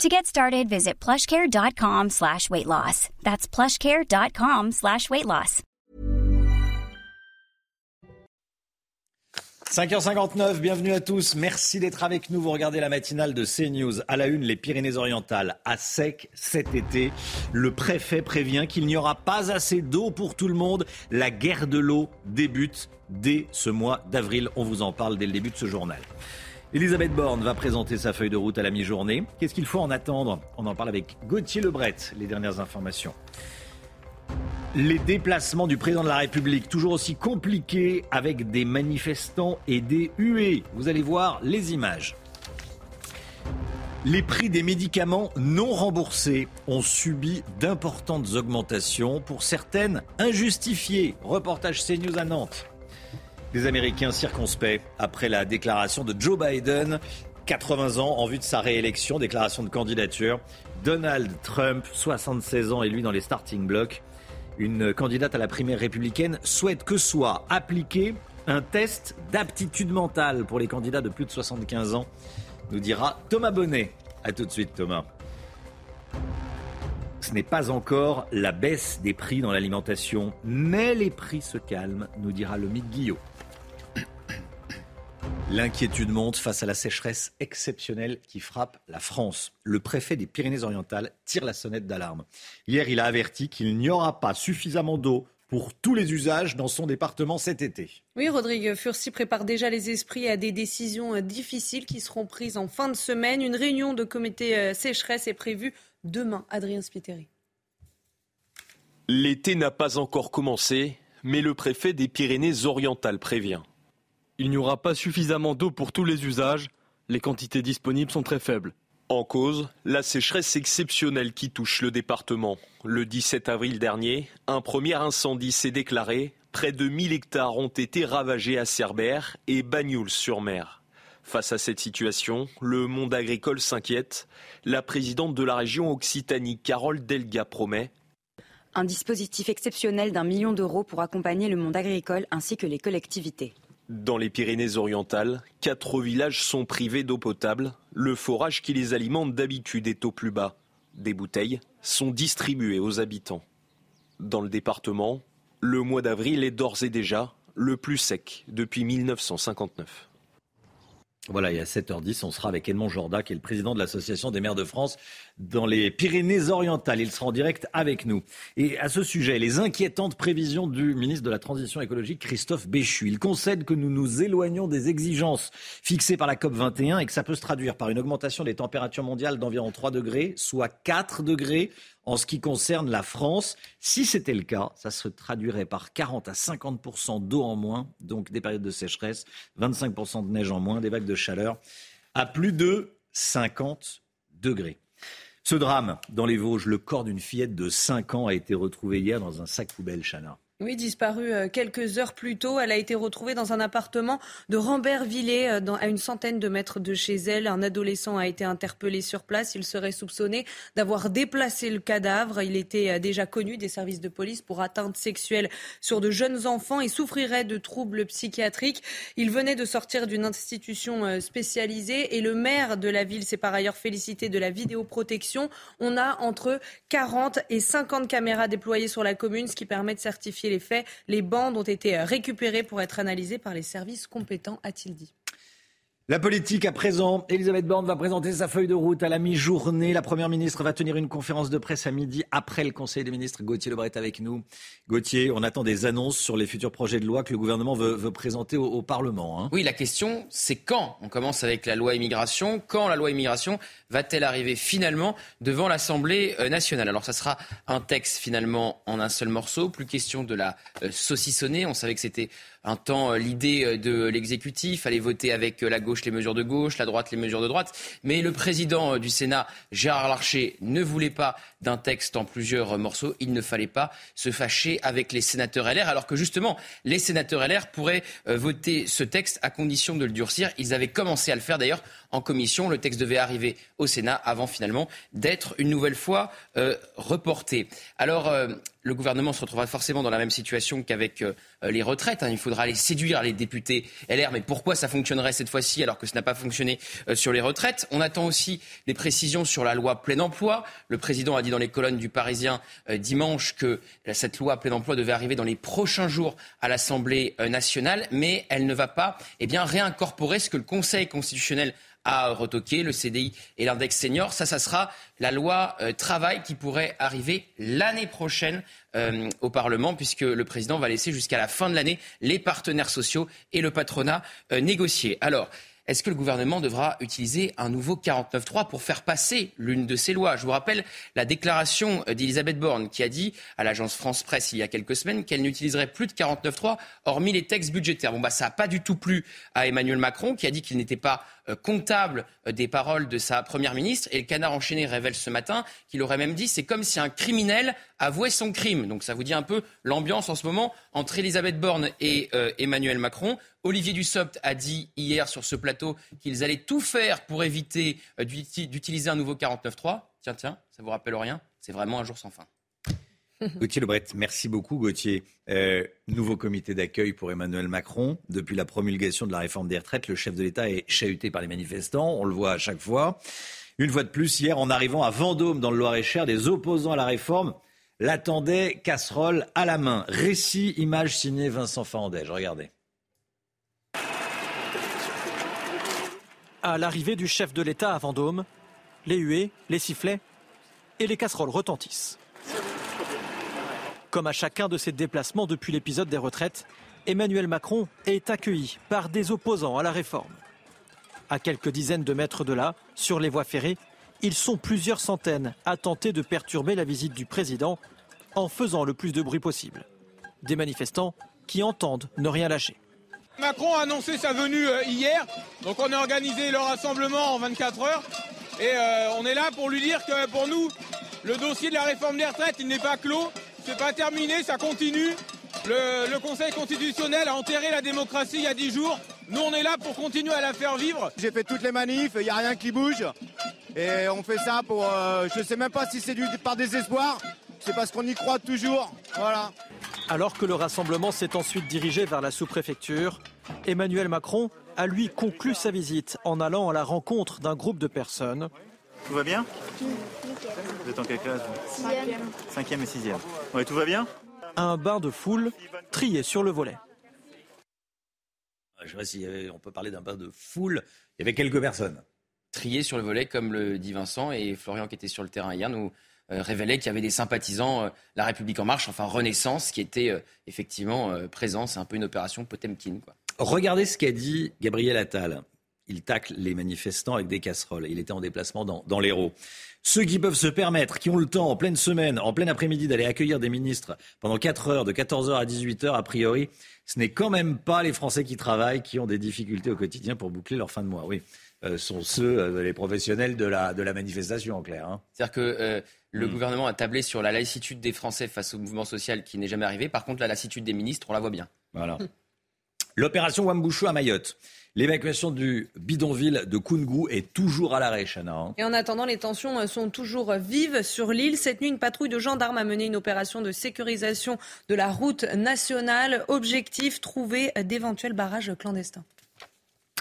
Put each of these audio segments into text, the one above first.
To get started, visit plushcare.com slash weight loss. That's plushcare.com slash weight loss. 5h59, bienvenue à tous. Merci d'être avec nous. Vous regardez la matinale de CNews. À la une, les Pyrénées-Orientales à sec cet été. Le préfet prévient qu'il n'y aura pas assez d'eau pour tout le monde. La guerre de l'eau débute dès ce mois d'avril. On vous en parle dès le début de ce journal. Elisabeth Borne va présenter sa feuille de route à la mi-journée. Qu'est-ce qu'il faut en attendre? On en parle avec Gauthier Lebret, les dernières informations. Les déplacements du président de la République, toujours aussi compliqués avec des manifestants et des huées. Vous allez voir les images. Les prix des médicaments non remboursés ont subi d'importantes augmentations, pour certaines injustifiées. Reportage CNews à Nantes. Les Américains circonspects après la déclaration de Joe Biden, 80 ans en vue de sa réélection, déclaration de candidature. Donald Trump, 76 ans et lui dans les starting blocks. Une candidate à la primaire républicaine souhaite que soit appliqué un test d'aptitude mentale pour les candidats de plus de 75 ans, nous dira Thomas Bonnet. A tout de suite Thomas. Ce n'est pas encore la baisse des prix dans l'alimentation, mais les prix se calment, nous dira le mythe Guillot. L'inquiétude monte face à la sécheresse exceptionnelle qui frappe la France. Le préfet des Pyrénées-Orientales tire la sonnette d'alarme. Hier, il a averti qu'il n'y aura pas suffisamment d'eau pour tous les usages dans son département cet été. Oui, Rodrigue Furcy prépare déjà les esprits à des décisions difficiles qui seront prises en fin de semaine. Une réunion de comité euh, sécheresse est prévue demain. Adrien Spiteri. L'été n'a pas encore commencé, mais le préfet des Pyrénées-Orientales prévient. Il n'y aura pas suffisamment d'eau pour tous les usages. Les quantités disponibles sont très faibles. En cause, la sécheresse exceptionnelle qui touche le département. Le 17 avril dernier, un premier incendie s'est déclaré. Près de 1000 hectares ont été ravagés à Cerbère et Bagnoul-sur-Mer. Face à cette situation, le monde agricole s'inquiète. La présidente de la région Occitanie, Carole Delga, promet un dispositif exceptionnel d'un million d'euros pour accompagner le monde agricole ainsi que les collectivités. Dans les Pyrénées-Orientales, quatre villages sont privés d'eau potable. Le forage qui les alimente d'habitude est au plus bas. Des bouteilles sont distribuées aux habitants. Dans le département, le mois d'avril est d'ores et déjà le plus sec depuis 1959. Voilà, et à 7h10, on sera avec Edmond Jorda, qui est le président de l'Association des maires de France dans les Pyrénées-Orientales. Il sera en direct avec nous. Et à ce sujet, les inquiétantes prévisions du ministre de la Transition écologique, Christophe Béchu. Il concède que nous nous éloignons des exigences fixées par la COP21 et que ça peut se traduire par une augmentation des températures mondiales d'environ 3 degrés, soit 4 degrés en ce qui concerne la France. Si c'était le cas, ça se traduirait par 40 à 50 d'eau en moins, donc des périodes de sécheresse, 25% de neige en moins, des vagues de chaleur, à plus de 50 degrés. Ce drame dans les Vosges, le corps d'une fillette de 5 ans a été retrouvé hier dans un sac poubelle, Chana. Oui, disparue euh, quelques heures plus tôt. Elle a été retrouvée dans un appartement de Rambervillers, euh, à une centaine de mètres de chez elle. Un adolescent a été interpellé sur place. Il serait soupçonné d'avoir déplacé le cadavre. Il était euh, déjà connu des services de police pour atteinte sexuelle sur de jeunes enfants et souffrirait de troubles psychiatriques. Il venait de sortir d'une institution spécialisée et le maire de la ville s'est par ailleurs félicité de la vidéoprotection. On a entre 40 et 50 caméras déployées sur la commune, ce qui permet de certifier les faits. Les bandes ont été récupérées pour être analysées par les services compétents, a-t-il dit. La politique à présent. Elisabeth Borne va présenter sa feuille de route à la mi-journée. La Première ministre va tenir une conférence de presse à midi après le Conseil des ministres. Gauthier Lebret est avec nous. Gauthier, on attend des annonces sur les futurs projets de loi que le gouvernement veut, présenter au, Parlement. Hein. Oui, la question, c'est quand On commence avec la loi immigration? Quand la loi immigration va-t-elle arriver finalement devant l'Assemblée euh, nationale? Alors, ça sera un texte finalement en un seul morceau. Plus question de la euh, saucissonner. On savait que c'était un temps euh, l'idée de l'exécutif, aller voter avec la gauche gauche les mesures de gauche, la droite les mesures de droite. Mais le président du Sénat, Gérard Larcher, ne voulait pas d'un texte en plusieurs morceaux. Il ne fallait pas se fâcher avec les sénateurs LR, alors que justement, les sénateurs LR pourraient voter ce texte à condition de le durcir. Ils avaient commencé à le faire d'ailleurs en commission. Le texte devait arriver au Sénat avant finalement d'être une nouvelle fois euh, reporté. Alors, euh, le gouvernement se retrouvera forcément dans la même situation qu'avec euh, les retraites. Hein. Il faudra aller séduire les députés LR. Mais pourquoi ça fonctionnerait cette fois-ci alors que ça n'a pas fonctionné sur les retraites? On attend aussi des précisions sur la loi plein emploi. Le président a dit dans les colonnes du Parisien dimanche que cette loi plein emploi devait arriver dans les prochains jours à l'Assemblée nationale, mais elle ne va pas eh bien, réincorporer ce que le Conseil constitutionnel à retoquer, le CDI et l'index senior. Ça, ça sera la loi euh, travail qui pourrait arriver l'année prochaine euh, au Parlement, puisque le président va laisser jusqu'à la fin de l'année les partenaires sociaux et le patronat euh, négocier. Alors, est-ce que le gouvernement devra utiliser un nouveau 49.3 pour faire passer l'une de ces lois? Je vous rappelle la déclaration d'Elisabeth Borne qui a dit à l'agence France Presse il y a quelques semaines qu'elle n'utiliserait plus de 49.3 hormis les textes budgétaires. Bon, bah, ça n'a pas du tout plu à Emmanuel Macron qui a dit qu'il n'était pas comptable euh, des paroles de sa première ministre. Et le canard enchaîné révèle ce matin qu'il aurait même dit c'est comme si un criminel avouait son crime. Donc ça vous dit un peu l'ambiance en ce moment entre Elisabeth Borne et euh, Emmanuel Macron. Olivier Dussopt a dit hier sur ce plateau qu'ils allaient tout faire pour éviter d'utiliser un nouveau 49.3. Tiens, tiens, ça vous rappelle rien? C'est vraiment un jour sans fin. Gauthier Lebret, merci beaucoup Gauthier. Euh, nouveau comité d'accueil pour Emmanuel Macron. Depuis la promulgation de la réforme des retraites, le chef de l'État est chahuté par les manifestants, on le voit à chaque fois. Une fois de plus, hier, en arrivant à Vendôme, dans le Loir-et-Cher, des opposants à la réforme l'attendaient casserole à la main. Récit, image signée Vincent Fandège. Regardez. À l'arrivée du chef de l'État à Vendôme, les huées, les sifflets et les casseroles retentissent. Comme à chacun de ses déplacements depuis l'épisode des retraites, Emmanuel Macron est accueilli par des opposants à la réforme. À quelques dizaines de mètres de là, sur les voies ferrées, ils sont plusieurs centaines à tenter de perturber la visite du président en faisant le plus de bruit possible. Des manifestants qui entendent ne rien lâcher. Macron a annoncé sa venue euh, hier, donc on a organisé le rassemblement en 24 heures et euh, on est là pour lui dire que pour nous, le dossier de la réforme des retraites, n'est pas clos, c'est pas terminé, ça continue. Le, Conseil constitutionnel a enterré la démocratie il y a dix jours. Nous, on est là pour continuer à la faire vivre. J'ai fait toutes les manifs, il n'y a rien qui bouge. Et on fait ça pour. Euh, je ne sais même pas si c'est par désespoir. C'est parce qu'on y croit toujours. Voilà. Alors que le rassemblement s'est ensuite dirigé vers la sous-préfecture, Emmanuel Macron a lui conclu sa visite en allant à la rencontre d'un groupe de personnes. Tout va bien vous êtes en quelle classe Cinquième. Cinquième et sixième. Ouais, tout va bien Un bain de foule trié sur le volet. Je ne sais pas si on peut parler d'un bain de foule. Il y avait quelques personnes. Trié sur le volet, comme le dit Vincent, et Florian qui était sur le terrain hier nous euh, révélait qu'il y avait des sympathisants euh, La République En Marche, enfin Renaissance, qui était euh, effectivement présent. C'est un peu une opération Potemkin. Quoi. Regardez ce qu'a dit Gabriel Attal. Il tacle les manifestants avec des casseroles. Il était en déplacement dans, dans l'Hérault. Ceux qui peuvent se permettre, qui ont le temps en pleine semaine, en plein après-midi d'aller accueillir des ministres pendant 4 heures, de 14h à 18h, a priori, ce n'est quand même pas les Français qui travaillent, qui ont des difficultés au quotidien pour boucler leur fin de mois. Oui, euh, sont ceux, euh, les professionnels de la, de la manifestation, en clair. Hein. C'est-à-dire que euh, le hmm. gouvernement a tablé sur la lassitude des Français face au mouvement social qui n'est jamais arrivé. Par contre, la lassitude des ministres, on la voit bien. Voilà. L'opération Wambouchou à Mayotte. L'évacuation du bidonville de Kungu est toujours à l'arrêt, Chana. Hein. Et en attendant, les tensions sont toujours vives sur l'île. Cette nuit, une patrouille de gendarmes a mené une opération de sécurisation de la route nationale. Objectif, trouver d'éventuels barrages clandestins.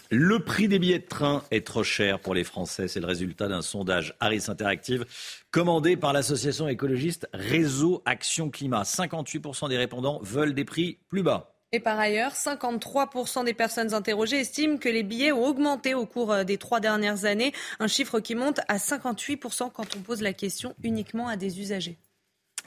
Le prix des billets de train est trop cher pour les Français. C'est le résultat d'un sondage Harris Interactive commandé par l'association écologiste Réseau Action Climat. 58% des répondants veulent des prix plus bas. Et par ailleurs, 53% des personnes interrogées estiment que les billets ont augmenté au cours euh, des trois dernières années, un chiffre qui monte à 58% quand on pose la question uniquement à des usagers.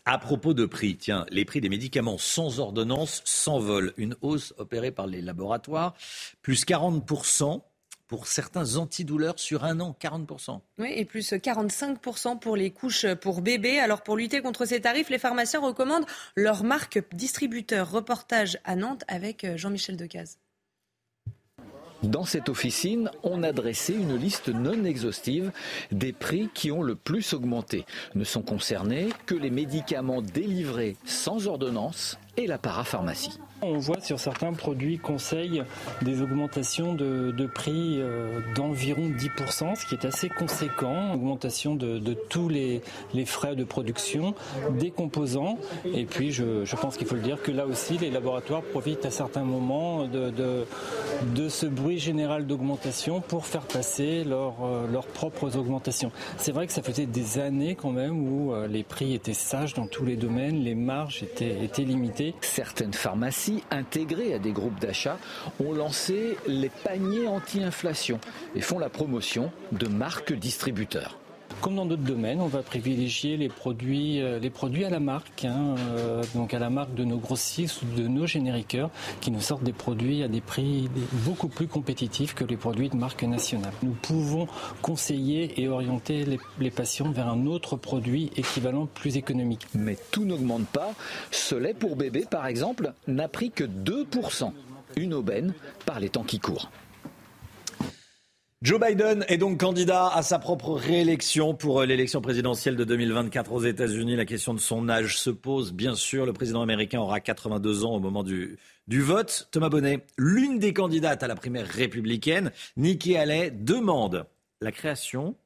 À propos de prix, tiens, les prix des médicaments sans ordonnance s'envolent. Une hausse opérée par les laboratoires, plus 40% pour certains antidouleurs sur un an, 40%. Oui, et plus 45% pour les couches pour bébés. Alors pour lutter contre ces tarifs, les pharmaciens recommandent leur marque distributeur. Reportage à Nantes avec Jean-Michel Decaze. Dans cette officine, on a dressé une liste non exhaustive des prix qui ont le plus augmenté. Ne sont concernés que les médicaments délivrés sans ordonnance et la parapharmacie. On voit sur certains produits conseils des augmentations de, prix euh, d'environ 10%, ce qui est assez conséquent. Augmentation de, tous les, frais de production, des composants. Et puis je, pense qu'il faut le dire que là aussi, les laboratoires profitent à certains moments de, ce bruit général d'augmentation pour faire passer euh, leurs propres augmentations. C'est vrai que ça faisait des années quand même où euh, les prix étaient sages dans tous les domaines, les marges étaient, étaient limitées. Certaines pharmacies intégrés à des groupes d'achat ont lancé les paniers anti-inflation et font la promotion de marques distributeurs. Comme dans d'autres domaines, on va privilégier les produits, euh, à la marque, hein, euh, donc à la marque de nos grossistes ou de nos génériqueurs, qui nous sortent des produits à des prix beaucoup plus compétitifs que les produits de marque nationale. Nous pouvons conseiller et orienter les, les patients vers un autre produit équivalent plus économique. Mais tout n'augmente pas. Ce lait pour bébé, par exemple, n'a pris que 2%. Une aubaine par les temps qui courent. Joe Biden est donc candidat à sa propre réélection pour euh, l'élection présidentielle de 2024 aux États-Unis. La question de son âge se pose, bien sûr. Le président américain aura 82 ans au moment du, vote. Thomas Bonnet, l'une des candidates à la primaire républicaine, Nikki Haley, demande la création,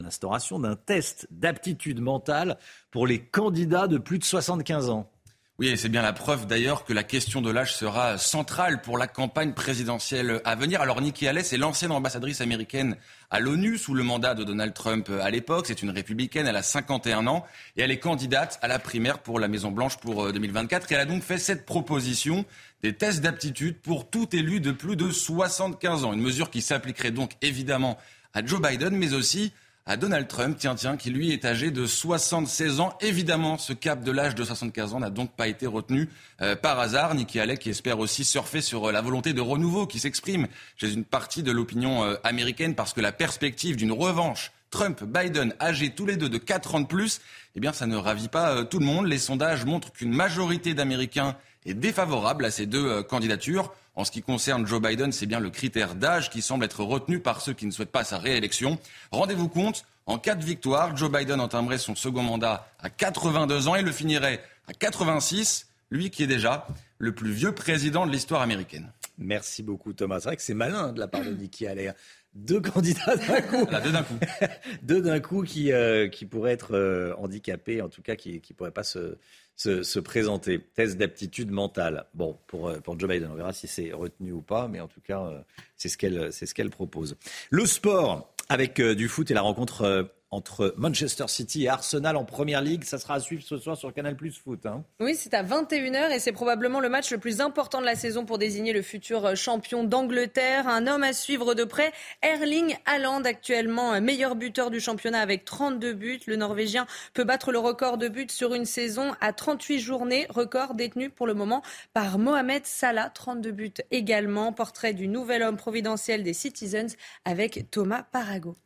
l'instauration d'un test d'aptitude mentale pour les candidats de plus de 75 ans. Oui, et c'est bien la preuve d'ailleurs que la question de l'âge sera centrale pour la campagne présidentielle à venir. Alors Nikki Haley, c'est l'ancienne ambassadrice américaine à l'ONU sous le mandat de Donald Trump à l'époque. C'est une républicaine, elle a 51 ans et elle est candidate à la primaire pour la Maison-Blanche pour 2024. Et elle a donc fait cette proposition des tests d'aptitude pour tout élu de plus de 75 ans. Une mesure qui s'appliquerait donc évidemment à Joe Biden, mais aussi à Donald Trump, tiens, tiens, qui lui est âgé de 76 ans. Évidemment, ce cap de l'âge de 75 ans n'a donc pas été retenu euh, par hasard. Nikki Haley qui espère aussi surfer sur euh, la volonté de renouveau qui s'exprime chez une partie de l'opinion euh, américaine parce que la perspective d'une revanche Trump-Biden, âgés tous les deux de 4 ans de plus, eh bien, ça ne ravit pas tout le monde. Les sondages montrent qu'une majorité d'Américains est défavorable à ces deux candidatures. En ce qui concerne Joe Biden, c'est bien le critère d'âge qui semble être retenu par ceux qui ne souhaitent pas sa réélection. Rendez-vous compte, en cas de victoire, Joe Biden entamerait son second mandat à 82 ans et le finirait à 86, lui qui est déjà le plus vieux président de l'histoire américaine. Merci beaucoup Thomas. C'est vrai que c'est malin de la part de Nikki Haley. Deux candidats d'un coup. deux d'un coup. deux d'un coup qui, euh, qui pourraient être euh, handicapés, en tout cas qui ne pourraient pas se, se, présenter. Test d'aptitude mentale. Bon, pour, euh, pour Joe Biden, on verra si c'est retenu ou pas, mais en tout cas, euh, c'est ce qu'elle ce qu'elle propose. Le sport, avec euh, du foot et la rencontre entre Manchester City et Arsenal en Première Ligue. Ça sera à suivre ce soir sur Canal Plus Foot. Hein. Oui, c'est à 21h et c'est probablement le match le plus important de la saison pour désigner le futur champion d'Angleterre. Un homme à suivre de près, Erling Haaland, actuellement meilleur buteur du championnat avec 32 buts. Le Norvégien peut battre le record de buts sur une saison à 38 journées, record détenu pour le moment par Mohamed Salah, 32 buts également. Portrait du nouvel homme providentiel des Citizens avec Thomas Parago.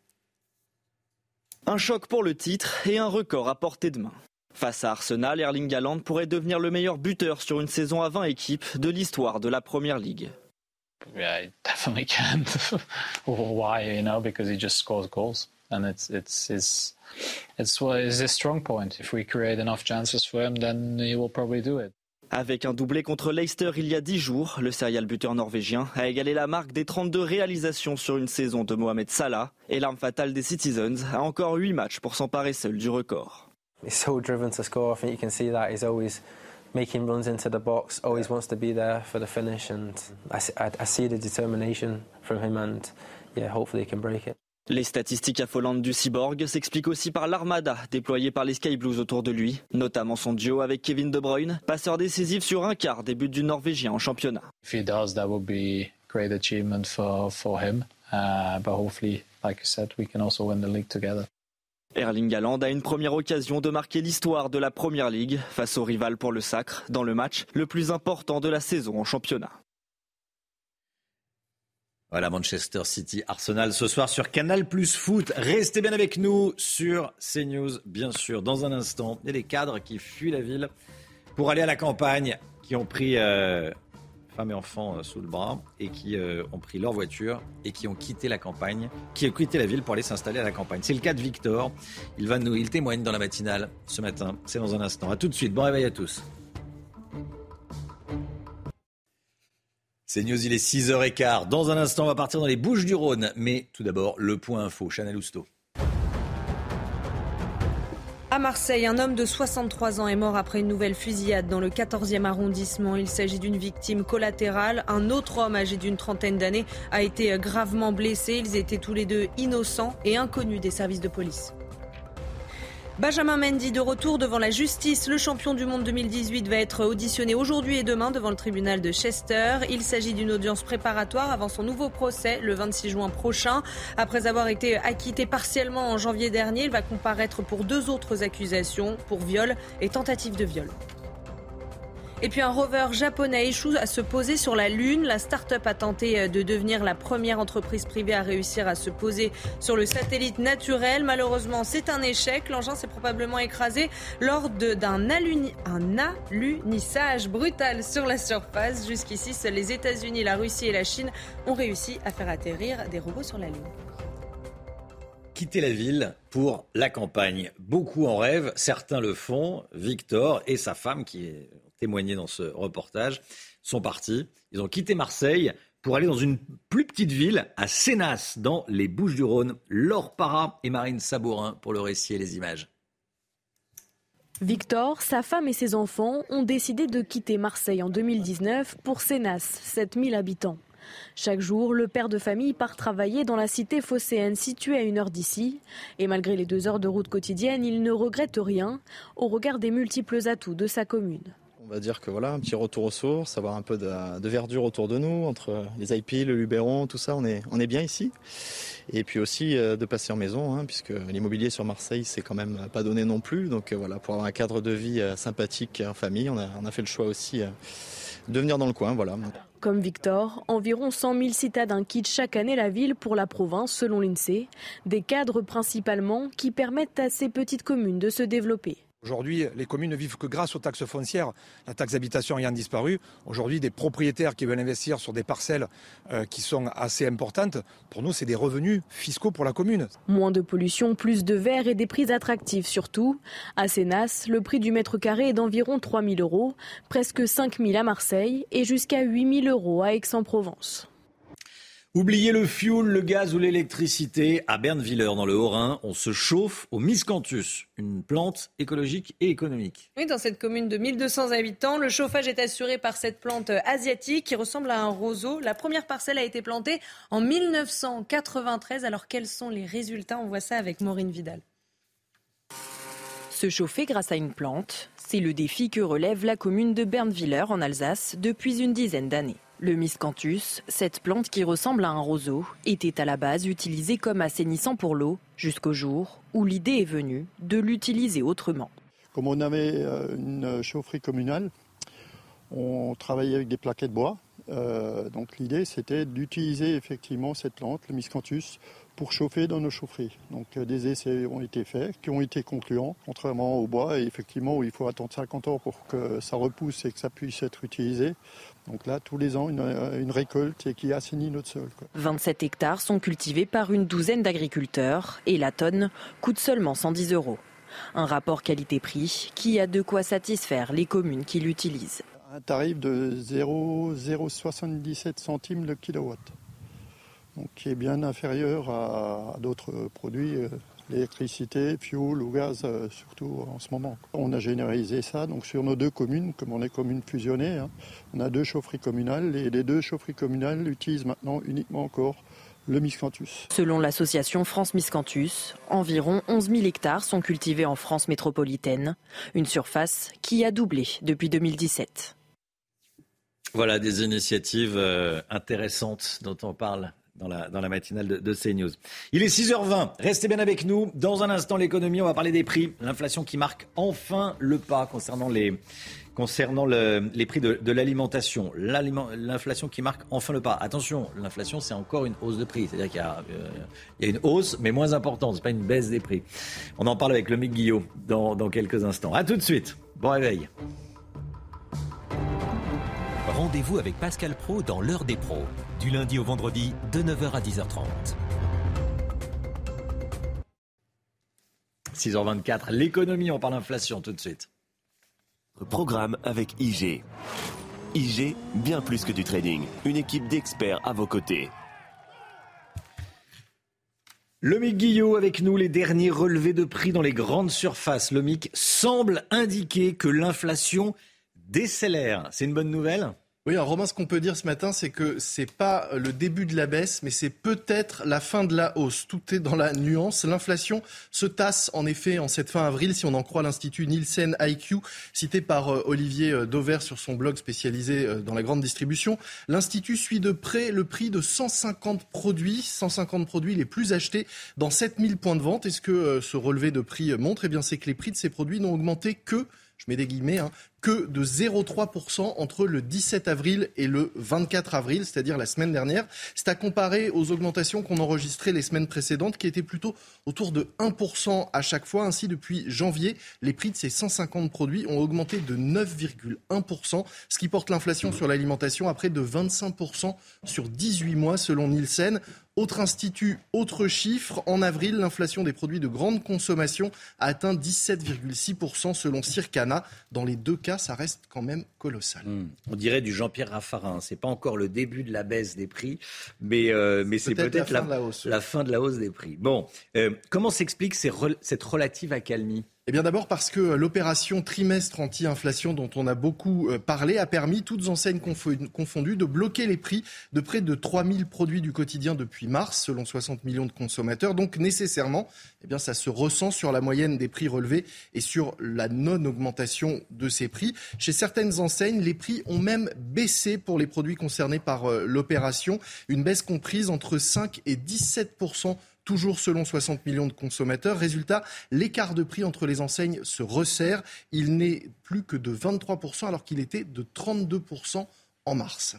Un choc pour le titre et un record à portée de main. Face à Arsenal, Erling Haaland pourrait devenir le meilleur buteur sur une saison à 20 équipes de l'histoire de la Première Ligue. Yeah, definitely can. Why? You know, because he just scores goals, and it's it's his it's his strong point. If we create enough chances for him, then he will probably do it. Avec un doublé contre Leicester il y a 10 jours, le serial buteur norvégien a égalé la marque des 32 réalisations sur une saison de Mohamed Salah et l'arme fatale des Citizens a encore 8 matchs pour s'emparer seul du record. He's so driven to score. I think you can see that he's always making runs into the box, always wants to be there for the finish and I, I see the determination from him and yeah, hopefully he can break it. Les statistiques affolantes du cyborg s'expliquent aussi par l'armada déployée par les Sky Blues autour de lui, notamment son duo avec Kevin De Bruyne, passeur décisif sur un quart des buts du Norvégien en championnat. If he does, that would be great achievement for for him. Uh, but hopefully, like said, we can also win the league together. Erling Haaland a une première occasion de marquer l'histoire de la Première Ligue face au rival pour le sacre dans le match le plus important de la saison en championnat. Voilà, Manchester City, Arsenal ce soir sur Canal Plus Foot. Restez bien avec nous sur CNews, bien sûr. Dans un instant, il y a des cadres qui fuient la ville pour aller à la campagne, qui ont pris euh, femme et enfants euh, sous le bras, et qui euh, ont pris leur voiture et qui ont quitté la campagne, qui ont quitté la ville pour aller s'installer à la campagne. C'est le cas de Victor. Il va nous, il témoigne dans la matinale ce matin. C'est dans un instant. À tout de suite. Bon réveil à tous. C'est News, il est 6h15. Dans un instant, on va partir dans les Bouches du Rhône. Mais tout d'abord, le point info. Chanel Housteau. À Marseille, un homme de 63 ans est mort après une nouvelle fusillade dans le 14e arrondissement. Il s'agit d'une victime collatérale. Un autre homme âgé d'une trentaine d'années a été gravement blessé. Ils étaient tous les deux innocents et inconnus des services de police. Benjamin Mendy de retour devant la justice. Le champion du monde 2018 va être auditionné aujourd'hui et demain devant le tribunal de Chester. Il s'agit d'une audience préparatoire avant son nouveau procès le 26 juin prochain. Après avoir été acquitté partiellement en janvier dernier, il va comparaître pour deux autres accusations pour viol et tentative de viol. Et puis un rover japonais échoue à se poser sur la Lune. La start-up a tenté euh, de devenir la première entreprise privée à réussir à se poser sur le satellite naturel. Malheureusement, c'est un échec. L'engin s'est probablement écrasé lors d'un alunissage brutal sur la surface. Jusqu'ici, seuls les États-Unis, la Russie et la Chine ont réussi à faire atterrir des robots sur la Lune quitter la ville pour la campagne. Beaucoup en rêvent, certains le font. Victor et sa femme, qui est témoigné dans ce reportage, sont partis. Ils ont quitté Marseille pour aller dans une plus petite ville, à Sénas, dans les Bouches-du-Rhône. Laure Para et Marine Sabourin pour le récit et les images. Victor, sa femme et ses enfants ont décidé de quitter Marseille en 2019 pour Sénas, 7000 habitants. Chaque jour, le père de famille part travailler dans la cité phocéenne située à une heure d'ici. Et malgré les deux heures de route quotidienne, il ne regrette rien au regard des multiples atouts de sa commune. On va dire que voilà, un petit retour aux sources, avoir un peu de, verdure autour de nous, entre les IP, le Luberon, tout ça, on est, on est bien ici. Et puis aussi euh, de passer en maison, hein, puisque l'immobilier sur Marseille, c'est quand même pas donné non plus. Donc euh, voilà, pour avoir un cadre de vie euh, sympathique en famille, on a, on a fait le choix aussi de venir dans le coin. Voilà. Comme Victor, environ 100 000 citadins quittent chaque année la ville pour la province, selon l'INSEE. Des cadres principalement qui permettent à ces petites communes de se développer. Aujourd'hui, les communes ne vivent que grâce aux taxes foncières, la taxe d'habitation ayant disparu. Aujourd'hui, des propriétaires qui veulent investir sur des parcelles euh, qui sont assez importantes, pour nous, c'est des revenus fiscaux pour la commune. Moins de pollution, plus de verre et des prix attractifs surtout. À Sénas, le prix du mètre carré est d'environ 3 000 euros, presque 5 000 à Marseille et jusqu'à 8 000 euros à Aix-en-Provence. Oubliez le fioul, le gaz ou l'électricité. À Bernviller, dans le Haut-Rhin, on se chauffe au miscanthus, une plante écologique et économique. Oui, dans cette commune de 1200 habitants, le chauffage est assuré par cette plante asiatique qui ressemble à un roseau. La première parcelle a été plantée en 1993. Alors quels sont les résultats? On voit ça avec Maureen Vidal. Se chauffer grâce à une plante, c'est le défi que relève la commune de Bernviller en Alsace depuis une dizaine d'années. Le miscanthus, cette plante qui ressemble à un roseau, était à la base utilisée comme assainissant pour l'eau, jusqu'au jour où l'idée est venue de l'utiliser autrement. Comme on avait euh, une chaufferie communale, on travaillait avec des plaquettes de bois. Euh, donc l'idée c'était d'utiliser effectivement cette plante, le miscanthus, pour chauffer dans nos chaufferies. Donc euh, des essais ont été faits, qui ont été concluants, contrairement au bois, et effectivement où il faut attendre 50 ans pour que ça repousse et que ça puisse être utilisé. Donc là, tous les ans, une, euh, récolte et qui assainit notre sol. 27 hectares sont cultivés par une douzaine d'agriculteurs et la tonne coûte seulement 110 euros. Un rapport qualité-prix qui a de quoi satisfaire les communes qui l'utilisent. Un tarif de 0,77 centimes le kilowatt qui est bien inférieur à, d'autres produits, euh, l'électricité, fuel ou gaz, euh, surtout en ce moment. On a généralisé ça donc sur nos deux communes, comme on est communes fusionnées, hein. on a deux chaufferies communales et les deux chaufferies communales utilisent maintenant uniquement encore le miscanthus. Selon l'association France Miscanthus, environ 11 000 hectares sont cultivés en France métropolitaine, une surface qui a doublé depuis 2017. Voilà des initiatives euh, intéressantes dont on parle dans la, matinale de, de, CNews. Il est 6h20, restez bien avec nous. Dans un instant, l'économie, on va parler des prix. L'inflation qui marque enfin le pas concernant les, concernant le, les prix de, l'alimentation. L'inflation qui marque enfin le pas. Attention, l'inflation, c'est encore une hausse de prix. C'est-à-dire qu'il y, euh, y, a une hausse, mais moins importante. Ce n'est pas une baisse des prix. On en parle avec le Mick Guillot dans, dans quelques instants. A tout de suite. Bon réveil. Rendez-vous avec Pascal Pro dans l'heure des pros, du lundi au vendredi de 9h à 10h30. 6h24, l'économie, on parle inflation tout de suite. Programme avec IG. IG, bien plus que du trading. Une équipe d'experts à vos côtés. Le Mic Guillot avec nous, les derniers relevés de prix dans les grandes surfaces. Le Mic semble indiquer que l'inflation décélère. C'est une bonne nouvelle? Oui, alors Romain, ce qu'on peut dire ce matin, c'est que c'est pas le début de la baisse, mais c'est peut-être la fin de la hausse. Tout est dans la nuance. L'inflation se tasse en effet en cette fin avril, si on en croit l'Institut Nielsen IQ, cité par euh, Olivier euh, Dauvert sur son blog spécialisé euh, dans la grande distribution. L'Institut suit de près le prix de 150 produits, 150 produits les plus achetés dans 7000 points de vente. Et ce que ce relevé de prix montre, eh c'est que les prix de ces produits n'ont augmenté que je mets des guillemets, hein, que de 0,3% entre le 17 avril et le 24 avril, c'est-à-dire la semaine dernière. C'est à comparer aux augmentations qu'on enregistrait les semaines précédentes, qui étaient plutôt autour de 1% à chaque fois. Ainsi, depuis janvier, les prix de ces 150 produits ont augmenté de 9,1%, ce qui porte l'inflation sur l'alimentation à près de 25% sur 18 mois, selon Nielsen. Autre institut, autre chiffre, en avril, l'inflation des produits de grande consommation a atteint 17,6% selon Circana. Dans les deux cas, ça reste quand même colossal. Hmm. On dirait du Jean-Pierre Raffarin. C'est pas encore le début de la baisse des prix, mais, euh, mais c'est peut-être la, fin de la hausse des prix. Bon, euh, comment s'explique cette relative accalmie? Eh bien d'abord parce que l'opération trimestre anti-inflation dont on a beaucoup euh, parlé a permis, toutes enseignes confondues, de bloquer les prix de près de 3000 produits du quotidien depuis mars, selon 60 millions de consommateurs. Donc nécessairement, eh bien ça se ressent sur la moyenne des prix relevés et sur la non-augmentation de ces prix. Chez certaines enseignes, les prix ont même baissé pour les produits concernés par euh, l'opération, une baisse comprise entre 5 et 17 toujours selon 60 millions de consommateurs. Résultat, l'écart de prix entre les enseignes se resserre. Il n'est plus que de 23% alors qu'il était de 32% en mars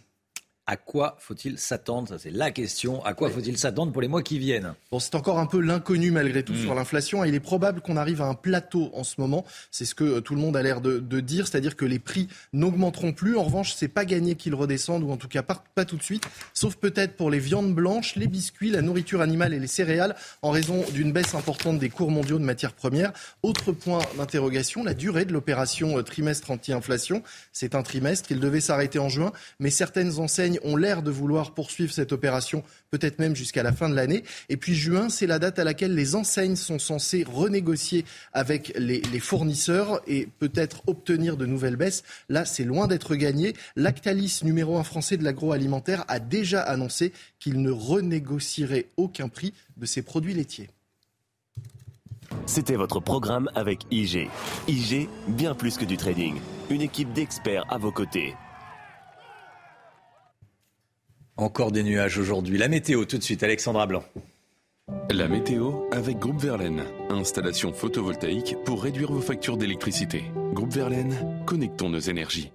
à quoi faut-il s'attendre? Ça, c'est la question. À quoi faut-il s'attendre pour les mois qui viennent? Bon, c'est encore un peu l'inconnu malgré tout mm. sur l'inflation. Il est probable qu'on arrive à un plateau en ce moment. C'est ce que euh, tout le monde a l'air de, dire, c'est-à-dire que les prix n'augmenteront plus. En revanche, c'est pas gagné qu'ils redescendent, ou en tout cas pas, pas tout de suite, sauf peut-être pour les viandes blanches, les biscuits, la nourriture animale et les céréales, en raison d'une baisse importante des cours mondiaux de matières premières. Autre point d'interrogation, la durée de l'opération euh, trimestre anti-inflation. C'est un trimestre, il devait s'arrêter en juin, mais certaines enseignes ont l'air de vouloir poursuivre cette opération, peut-être même jusqu'à la fin de l'année. Et puis juin, c'est la date à laquelle les enseignes sont censées renégocier avec les, fournisseurs et peut-être obtenir de nouvelles baisses. Là, c'est loin d'être gagné. Lactalis, numéro un français de l'agroalimentaire, a déjà annoncé qu'il ne renégocierait aucun prix de ses produits laitiers. C'était votre programme avec IG. IG, bien plus que du trading. Une équipe d'experts à vos côtés. Encore des nuages aujourd'hui. La météo tout de suite, Alexandra Blanc. La météo avec Groupe Verlaine. Installation photovoltaïque pour réduire vos factures d'électricité. Groupe Verlaine, connectons nos énergies.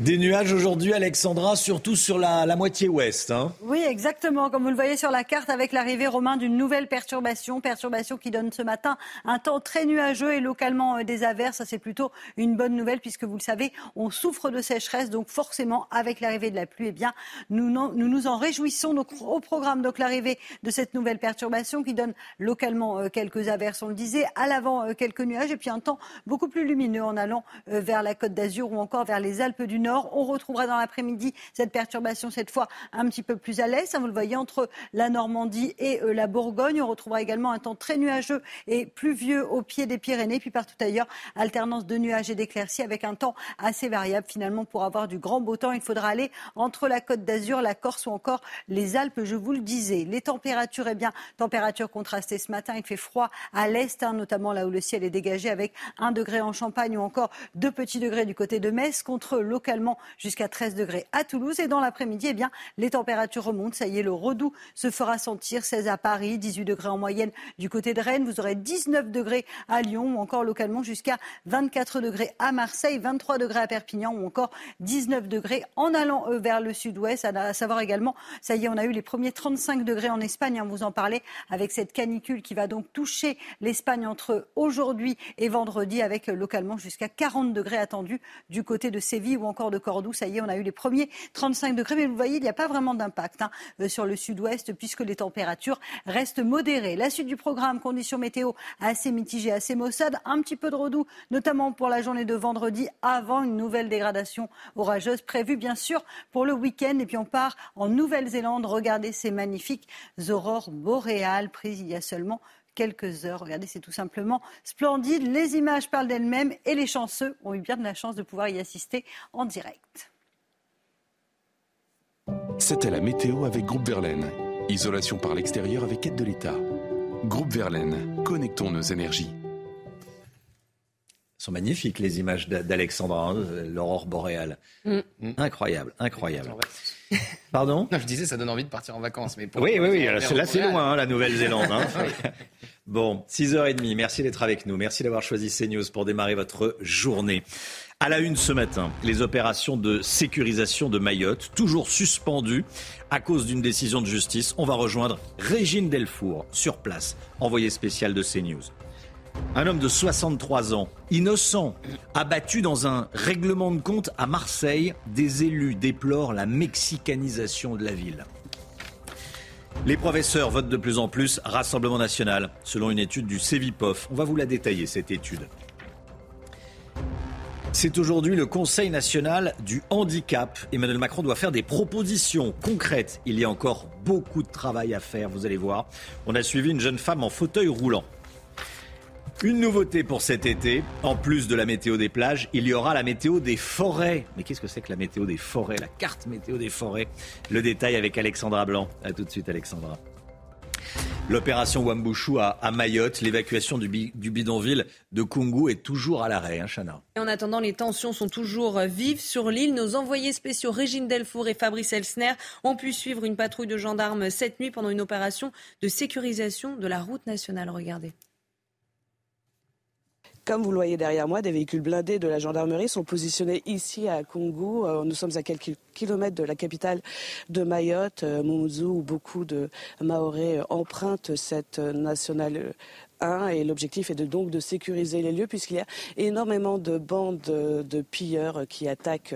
Des nuages aujourd'hui, Alexandra, surtout sur la, moitié ouest. Hein. Oui, exactement. Comme vous le voyez sur la carte, avec l'arrivée, Romain, d'une nouvelle perturbation. Perturbation qui donne ce matin un temps très nuageux et localement euh, des averses. Ça, c'est plutôt une bonne nouvelle puisque, vous le savez, on souffre de sécheresse. Donc, forcément, avec l'arrivée de la pluie, eh bien, nous, nous nous en réjouissons. Donc, au programme, donc l'arrivée de cette nouvelle perturbation qui donne localement euh, quelques averses, on le disait, à l'avant euh, quelques nuages et puis un temps beaucoup plus lumineux en allant vers la Côte d'Azur ou encore vers les Alpes du Nord. On retrouvera dans l'après-midi cette perturbation, cette fois un petit peu plus à l'est. Hein, vous le voyez, entre la Normandie et euh, la Bourgogne. On retrouvera également un temps très nuageux et pluvieux au pied des Pyrénées. Puis partout ailleurs, alternance de nuages et d'éclaircies avec un temps assez variable. Finalement, pour avoir du grand beau temps, il faudra aller entre la Côte d'Azur, la Corse ou encore les Alpes, je vous le disais. Les températures, eh bien, températures contrastées ce matin. Il fait froid à l'est, hein, notamment là où le ciel est dégagé avec un degré en Champagne ou encore deux petits degrés du côté de Metz contre localement jusqu'à 13 degrés à Toulouse. Et dans l'après-midi, eh bien, les températures remontent. Ça y est, le redout se fera sentir. 16 à Paris, 18 degrés en moyenne du côté de Rennes. Vous aurez 19 degrés à Lyon ou encore localement jusqu'à 24 degrés à Marseille, 23 degrés à Perpignan ou encore 19 degrés en allant euh, vers le sud-ouest. À savoir également, ça y est, on a eu les premiers 35 degrés en Espagne. On vous en parlait avec cette canicule qui va donc toucher l'Espagne entre aujourd'hui et vendredi avec euh, localement jusqu'à 40 degrés attendus du côté de Séville ou encore de Cordoue. Ça y est, on a eu les premiers 35 degrés, mais vous voyez, il n'y a pas vraiment d'impact hein, euh, sur le sud-ouest puisque les températures restent modérées. La suite du programme, conditions météo assez mitigées, assez maussades, un petit peu de redoux, notamment pour la journée de vendredi, avant une nouvelle dégradation orageuse prévue bien sûr pour le week-end. Et puis on part en Nouvelle-Zélande. Regardez ces magnifiques aurores boréales prises il y a seulement quelques heures. Regardez, c'est tout simplement splendide. Les images parlent d'elles-mêmes et les chanceux ont eu bien de la chance de pouvoir y assister en direct. C'était la météo avec Groupe Verlaine. Isolation par l'extérieur avec aide de l'État. Groupe Verlaine, connectons nos énergies sont magnifiques les images d'Alexandra, hein, l'aurore boréale. Mm. Incroyable, incroyable. Pardon? Non, Je disais, ça donne envie de partir en vacances. Mais oui, oui, oui, là c'est loin, hein, la Nouvelle-Zélande. Hein. bon, 6h30, merci d'être avec nous. Merci d'avoir choisi CNews pour démarrer votre journée. À la une ce matin, les opérations de sécurisation de Mayotte, toujours suspendues à cause d'une décision de justice. On va rejoindre Régine Delfour sur place, envoyée spéciale de CNews. Un homme de 63 ans, innocent, abattu dans un règlement de compte à Marseille. Des élus déplorent la mexicanisation de la ville. Les professeurs votent de plus en plus Rassemblement national, selon une étude du CEVIPOF. On va vous la détailler, cette étude. C'est aujourd'hui le Conseil national du handicap. Emmanuel Macron doit faire des propositions concrètes. Il y a encore beaucoup de travail à faire, vous allez voir. On a suivi une jeune femme en fauteuil roulant. Une nouveauté pour cet été, en plus de la météo des plages, il y aura la météo des forêts. Mais qu'est-ce que c'est que la météo des forêts La carte météo des forêts? Le détail avec Alexandra Blanc. A tout de suite Alexandra. L'opération Wambushu à, Mayotte, l'évacuation du, bidonville de Kungu est toujours à l'arrêt, hein, Chana? En attendant, les tensions sont toujours vives sur l'île. Nos envoyés spéciaux Régine Delfour et Fabrice Elsner ont pu suivre une patrouille de gendarmes cette nuit pendant une opération de sécurisation de la route nationale. Regardez. Comme vous le voyez derrière moi, des véhicules blindés de la gendarmerie sont positionnés ici à Kungu. Euh, nous sommes à quelques kilomètres de la capitale de Mayotte, euh, Mumuzu, où beaucoup de Maoris empruntent cette nationale et l'objectif est de, donc de sécuriser les lieux puisqu'il y a énormément de bandes de, pilleurs qui attaquent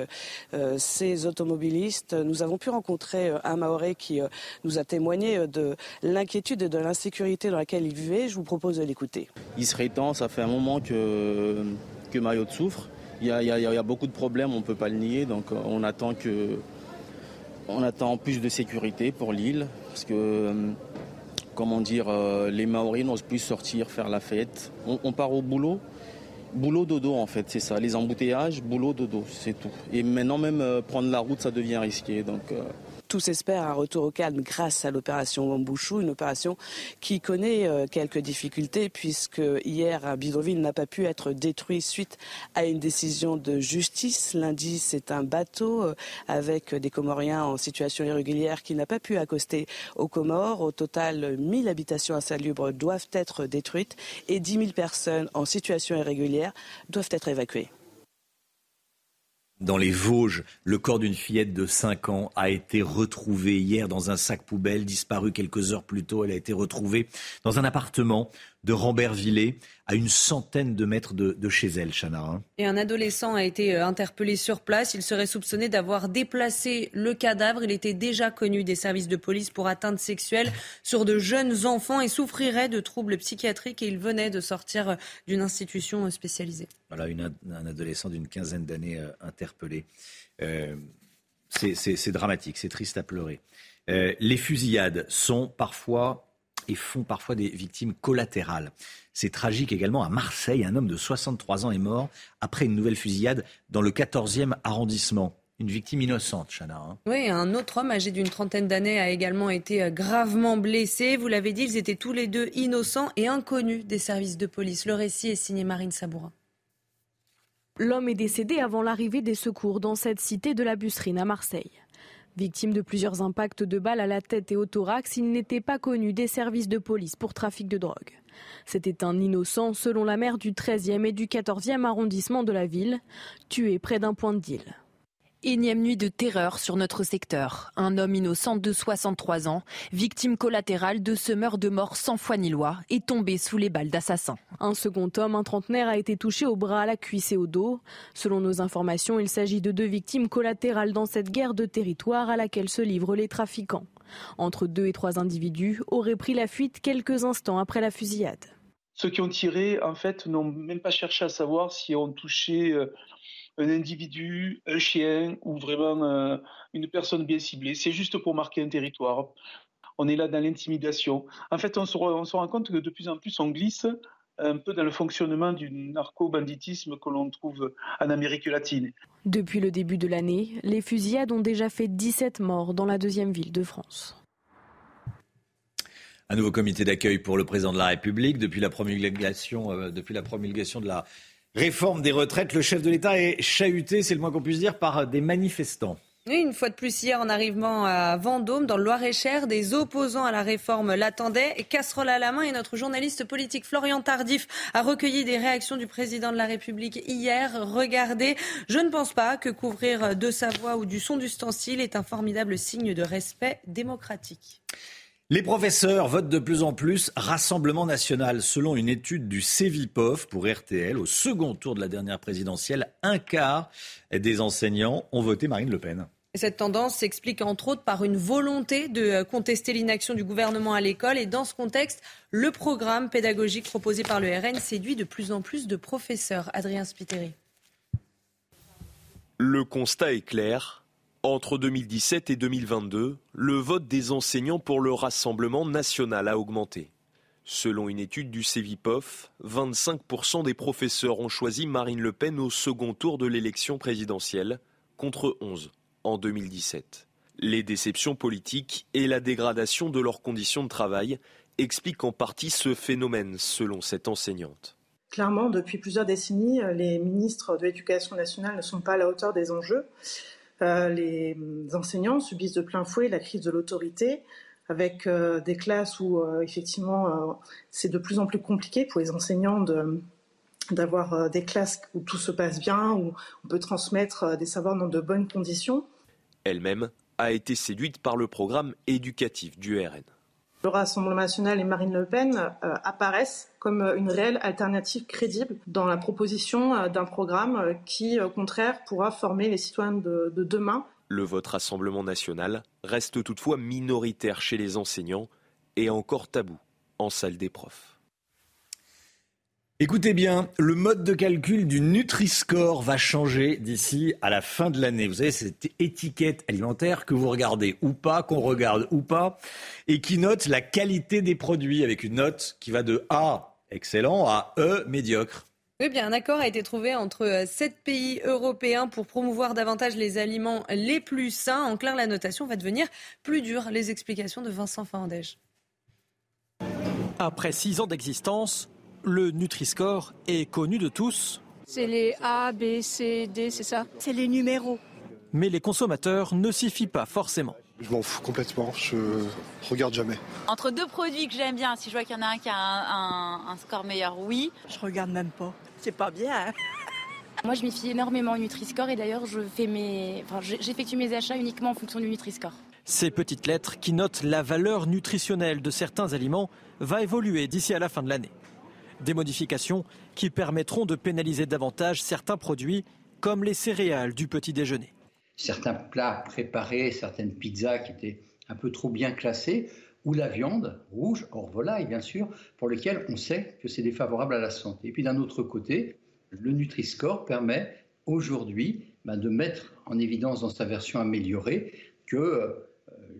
euh, ces automobilistes. Nous avons pu rencontrer euh, un Maoré qui euh, nous a témoigné de l'inquiétude et de l'insécurité dans laquelle il vivait. Je vous propose de l'écouter. Il serait temps, ça fait un moment que, que Mayotte souffre. Il y, a, il y a beaucoup de problèmes, on ne peut pas le nier, donc on attend que on attend plus de sécurité pour l'île parce que comment dire, euh, les Maoris n'osent plus sortir, faire la fête. On, part au boulot. Boulot dodo en fait, c'est ça. Les embouteillages, boulot dodo, c'est tout. Et maintenant même euh, prendre la route, ça devient risqué. Donc euh, tous espèrent un retour au calme grâce à l'opération Wambushu, une opération qui connaît euh, quelques difficultés puisque hier un n'a pas pu être détruit suite à une décision de justice. Lundi, c'est un bateau euh, avec des Comoriens en situation irrégulière qui n'a pas pu accoster aux Comores. Au total, 1000 habitations insalubres doivent être détruites et 10 000 personnes en situation irrégulière doivent être évacuées. Dans les Vosges, le corps d'une fillette de 5 ans a été retrouvé hier dans un sac poubelle, disparu quelques heures plus tôt. Elle a été retrouvée dans un appartement de Rambervillers, à une centaine de mètres de, chez elle, Chana. Hein. Et un adolescent a été euh, interpellé sur place. Il serait soupçonné d'avoir déplacé le cadavre. Il était déjà connu des services de police pour atteinte sexuelle sur de jeunes enfants et souffrirait de troubles psychiatriques. Et il venait de sortir euh, d'une institution euh, spécialisée. Voilà, un adolescent d'une quinzaine d'années interpellé. c'est dramatique, c'est triste à pleurer. les fusillades sont parfois et font parfois des victimes collatérales. C'est tragique également à Marseille. Un homme de 63 ans est mort après une nouvelle fusillade dans le 14e arrondissement. Une victime innocente, Chana. Hein. Oui, un autre homme âgé d'une trentaine d'années a également été euh, gravement blessé. Vous l'avez dit, ils étaient tous les deux innocents et inconnus des services de police. Le récit est signé Marine Sabourin. L'homme est décédé avant l'arrivée des secours dans cette cité de la Busserine à Marseille. Victime de plusieurs impacts de balles à la tête et au thorax, il n'était pas connu des services de police pour trafic de drogue. C'était un innocent, selon la maire du 13e et du 14e arrondissement de la ville, tué près d'un point de deal. Énième nuit de terreur sur notre secteur. Un homme innocent de 63 ans, victime collatérale de ce meurtre de mort sans foi ni loi, est tombé sous les balles d'assassins. Un second homme, un trentenaire, a été touché au bras, à la cuisse et au dos. Selon nos informations, il s'agit de deux victimes collatérales dans cette guerre de territoire à laquelle se livrent les trafiquants. Entre deux et trois individus auraient pris la fuite quelques instants après la fusillade. Ceux qui ont tiré, en fait, n'ont même pas cherché à savoir si on touchait euh, un individu, un chien ou vraiment euh, une personne bien ciblée. C'est juste pour marquer un territoire. On est là dans l'intimidation. En fait, on se, on se rend compte que de plus en plus, on glisse un peu dans le fonctionnement du narco-banditisme que l'on trouve en Amérique latine. Depuis le début de l'année, les fusillades ont déjà fait 17 morts dans la deuxième ville de France. Un nouveau comité d'accueil pour le président de la République. Depuis la promulgation, euh, depuis la promulgation de la réforme des retraites, le chef de l'État est chahuté, c'est le moins qu'on puisse dire, par des manifestants. Oui, une fois de plus hier en arrivant à Vendôme, dans le Loir-et-Cher, des opposants à la réforme l'attendaient. Casserole à la main et notre journaliste politique Florian Tardif a recueilli des réactions du président de la République hier. Regardez, je ne pense pas que couvrir de sa voix ou du son d'ustensile est un formidable signe de respect démocratique. Les professeurs votent de plus en plus Rassemblement national. Selon une étude du CEVIPOF pour RTL, au second tour de la dernière présidentielle, un quart des enseignants ont voté Marine Le Pen. Cette tendance s'explique entre autres par une volonté de contester l'inaction du gouvernement à l'école. Et dans ce contexte, le programme pédagogique proposé par le RN séduit de plus en plus de professeurs. Adrien Spiteri. Le constat est clair. Entre 2017 et 2022, le vote des enseignants pour le Rassemblement national a augmenté. Selon une étude du CEVIPOF, 25% des professeurs ont choisi Marine Le Pen au second tour de l'élection présidentielle, contre 11 en 2017. Les déceptions politiques et la dégradation de leurs conditions de travail expliquent en partie ce phénomène, selon cette enseignante. Clairement, depuis plusieurs décennies, les ministres de l'Éducation nationale ne sont pas à la hauteur des enjeux. Euh, les enseignants subissent de plein fouet la crise de l'autorité, avec euh, des classes où euh, effectivement c'est de plus en plus compliqué pour les enseignants d'avoir des classes où tout se passe bien, où on peut transmettre des savoirs dans de bonnes conditions. Elle-même a été séduite par le programme éducatif du RN. Le Rassemblement national et Marine Le Pen euh, apparaissent comme une réelle alternative crédible dans la proposition euh, d'un programme euh, qui, au contraire, pourra former les citoyens de, de demain. Le vote Rassemblement national reste toutefois minoritaire chez les enseignants et encore tabou en salle des profs. Écoutez bien, le mode de calcul du Nutri-Score va changer d'ici à la fin de l'année. Vous savez, cette étiquette alimentaire que vous regardez ou pas, qu'on regarde ou pas, et qui note la qualité des produits avec une note qui va de A, excellent, à E, médiocre. Oui, bien, un accord a été trouvé entre euh, sept pays européens pour promouvoir davantage les aliments les plus sains. En clair, la notation va devenir plus dure. Les explications de Vincent Fandège. Après six ans d'existence, le Nutri-Score est connu de tous. C'est les A, B, C, D, c'est ça? C'est les numéros. Mais les consommateurs ne s'y fient pas forcément. Je m'en fous complètement, je regarde jamais. Entre deux produits que j'aime bien, si je vois qu'il y en a un qui a un, score meilleur, oui. Je regarde même pas. C'est pas bien. Hein. Moi, je m'y fie énormément au Nutri-Score et d'ailleurs, je fais mes, enfin, j'effectue mes achats uniquement en fonction du Nutri-Score. Ces petites lettres qui notent la valeur nutritionnelle de certains aliments va évoluer d'ici à la fin de l'année. Des modifications qui permettront de pénaliser davantage certains produits comme les céréales du petit déjeuner. Certains plats préparés, certaines pizzas qui étaient un peu trop bien classées, ou la viande rouge, hors volaille bien sûr, pour lesquelles on sait que c'est défavorable à la santé. Et puis d'un autre côté, le Nutri-Score permet aujourd'hui ben, de mettre en évidence dans sa version améliorée que euh,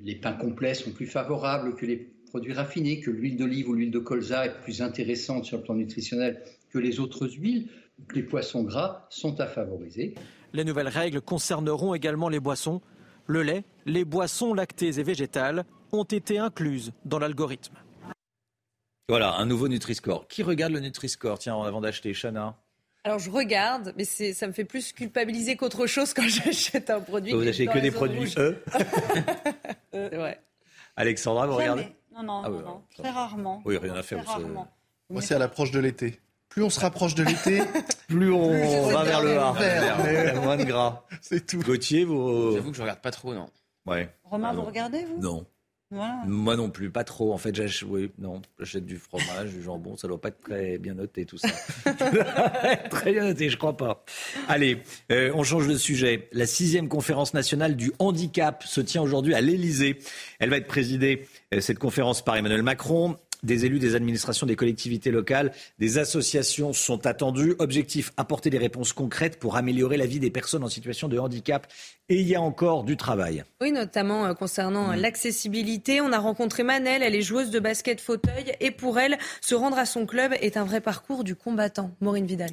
les pains complets sont plus favorables, que les produits raffinés, que l'huile d'olive ou l'huile de colza est plus intéressante sur le plan nutritionnel que les autres huiles, les poissons gras sont à favoriser. Les nouvelles règles concerneront également les boissons. Le lait, les boissons lactées et végétales ont été incluses dans l'algorithme. Voilà, un nouveau Nutri-Score. Qui regarde le Nutri-Score? Tiens, avant d'acheter, Chana alors je regarde, mais ça me fait plus culpabiliser qu'autre chose quand j'achète un produit. Vous achetez que des produits E C'est vrai. Alexandra, vous regardez? Non, non, ah non, très rarement. Oui, rien à faire. Très rarement. Moi, c'est à l'approche de l'été. plus on se rapproche de l'été, plus on va vers le A. mais- Moins de gras. C'est tout. Gauthier, vous. J'avoue que je regarde pas trop, non. Ouais. Romain, Ah vous non. regardez, vous? Non. Voilà. Moi non plus, pas trop. En fait, j'achète, oui, non, j'achète du fromage, du jambon, ça doit pas être très bien noté tout ça. très bien noté, je crois pas. Allez, euh, on change de sujet. La sixième conférence nationale du handicap se tient aujourd'hui à l'Élysée. Elle va être présidée, euh, cette conférence, par Emmanuel Macron. Des élus des administrations des collectivités locales, des associations sont attendus. Objectif, apporter des réponses concrètes pour améliorer la vie des personnes en situation de handicap. Et il y a encore du travail. Oui, notamment euh, concernant euh, l'accessibilité. On a rencontré Manel, elle est joueuse de basket fauteuil et pour elle, se rendre à son club est un vrai parcours du combattant. Maureen Vidal.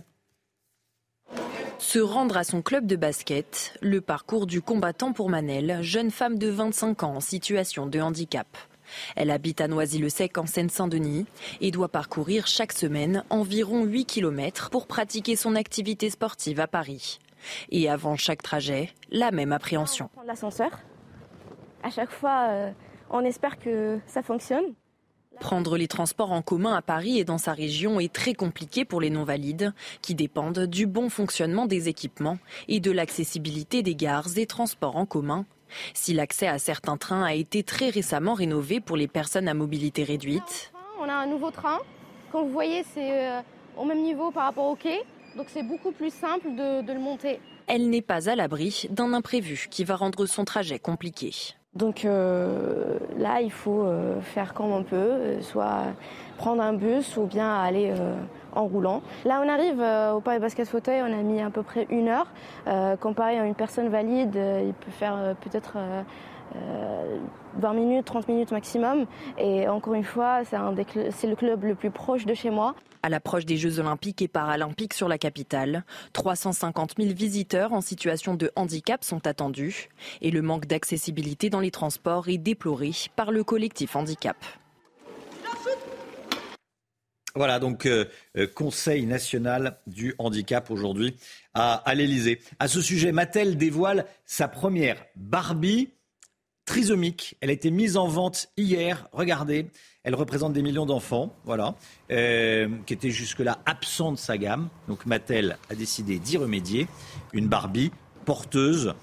Se rendre à son club de basket, le parcours du combattant pour Manel, jeune femme de 25 ans en situation de handicap. Elle habite à Noisy-le-Sec en Seine-Saint-Denis et doit parcourir chaque semaine environ 8 km pour pratiquer son activité sportive à Paris. Et avant chaque trajet, la même appréhension. prendre l'ascenseur. À chaque fois, euh, on espère que ça fonctionne. Prendre les transports en commun à Paris et dans sa région est très compliqué pour les non-valides, qui dépendent du bon fonctionnement des équipements et de l'accessibilité des gares et transports en commun. Si l'accès à certains trains a été très récemment rénové pour les personnes à mobilité réduite, On a un nouveau train. Comme vous voyez, c'est euh, au même niveau par rapport au quai. Donc c'est beaucoup plus simple de, de le monter. elle n'est pas à l'abri d'un imprévu qui va rendre son trajet compliqué. Donc euh, là, il faut euh, faire comme on peut, soit prendre un bus ou bien aller euh, en roulant. Là, on arrive euh, au parc de basket fauteuil, on a mis à peu près une heure. Euh, comparé à une personne valide, euh, il peut faire peut-être euh, euh, 20 minutes, 30 minutes maximum. Et encore une fois, c'est le club le plus proche de chez moi. À l'approche des Jeux olympiques et paralympiques sur la capitale, 350 000 visiteurs en situation de handicap sont attendus et le manque d'accessibilité dans les transports est déploré par le collectif handicap. Voilà, donc euh, euh, Conseil national du handicap aujourd'hui à, à l'Elysée. À ce sujet, Mattel dévoile sa première Barbie trisomique. Elle a été mise en vente hier. Regardez, elle représente des millions d'enfants, voilà, euh, qui étaient jusque-là absents de sa gamme. Donc Mattel a décidé d'y remédier. Une Barbie porteuse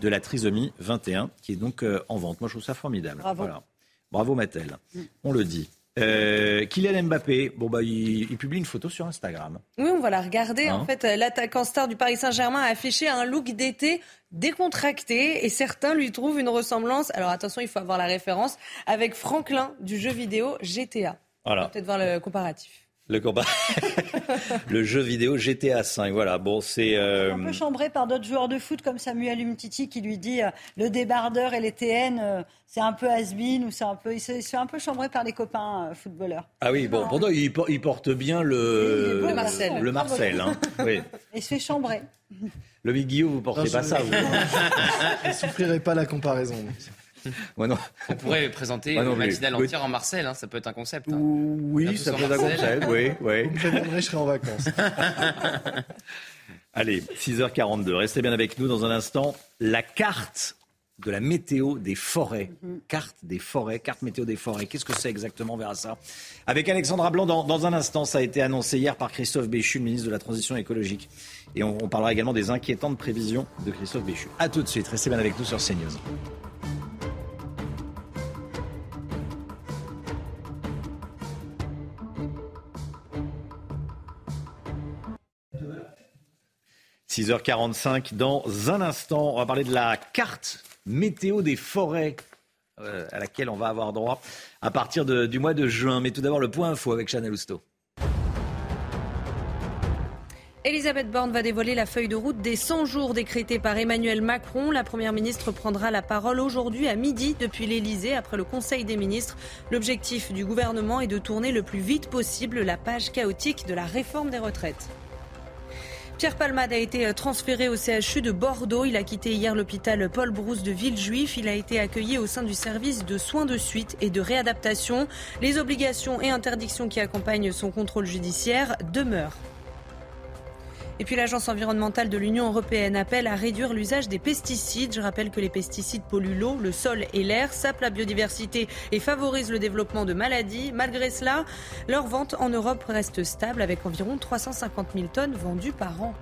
de la trisomie 21, qui est donc euh, en vente. Moi, je trouve ça formidable. Bravo. Voilà. Bravo Mattel. On le dit. Euh, Kylian Mbappé, bon bah il, il publie une photo sur Instagram. Oui, on va la regarder. Hein en fait, euh, l'attaquant star du Paris Saint-Germain a affiché un look d'été décontracté et certains lui trouvent une ressemblance. Alors attention, il faut avoir la référence avec Franklin du jeu vidéo GTA. On Voilà. va peut-être voir le comparatif. Le combat, le jeu vidéo GTA 5. Voilà. Bon, c'est euh, Un peu chambré par d'autres joueurs de foot comme Samuel Umtiti qui lui dit euh, le débardeur et les TN, euh, c'est un peu has-been ou c'est un peu, il se, il se fait un peu chambré par les copains euh, footballeurs. ah oui bon. Pourtant, il, por- il porte bien le Il est beau, le Marcel. Le Marcel, hein. Oui. Et il se fait chambrer. Le Big Guillaume, vous portez Non, pas ça, vous Je ne souffrirai pas la comparaison. Moi non. On pourrait présenter Moi non une matinale Oui. entière en Marcel, hein, ça peut être un concept. hein. Oui, ça peut être un concept. Oui, oui. Vous me je serai en vacances. Allez, 6h42. Restez bien avec nous dans un instant. La carte de la météo des forêts. Carte des forêts, carte météo des forêts. Qu'est-ce que c'est exactement On verra ça. Avec Alexandra Blanc dans, dans un instant. Ça a été annoncé hier par Christophe Béchu, le ministre de la Transition écologique. Et on, on parlera également des inquiétantes prévisions de Christophe Béchu. A tout de suite. Restez bien avec nous sur CNews. – 6h45, dans un instant, on va parler de la carte météo des forêts euh, à laquelle on va avoir droit à partir du mois de juin. Mais tout d'abord, le point info avec Chanel Housteau. Elisabeth Borne va dévoiler la feuille de route des 100 jours décrétés par Emmanuel Macron. La Première ministre prendra la parole aujourd'hui à midi depuis l'Elysée après le Conseil des ministres. L'objectif du gouvernement est de tourner le plus vite possible la page chaotique de la réforme des retraites. Pierre Palmade a été transféré au CHU de Bordeaux. Il a quitté hier l'hôpital Paul Brousse de Villejuif. Il a été accueilli au sein du service de soins de suite et de réadaptation. Les obligations et interdictions qui accompagnent son contrôle judiciaire demeurent. Et puis l'Agence environnementale de l'Union européenne appelle à réduire l'usage des pesticides. Je rappelle que les pesticides polluent l'eau, le sol et l'air, sapent la biodiversité et favorisent le développement de maladies. Malgré cela, leur vente en Europe reste stable avec environ 350 000 tonnes vendues par an.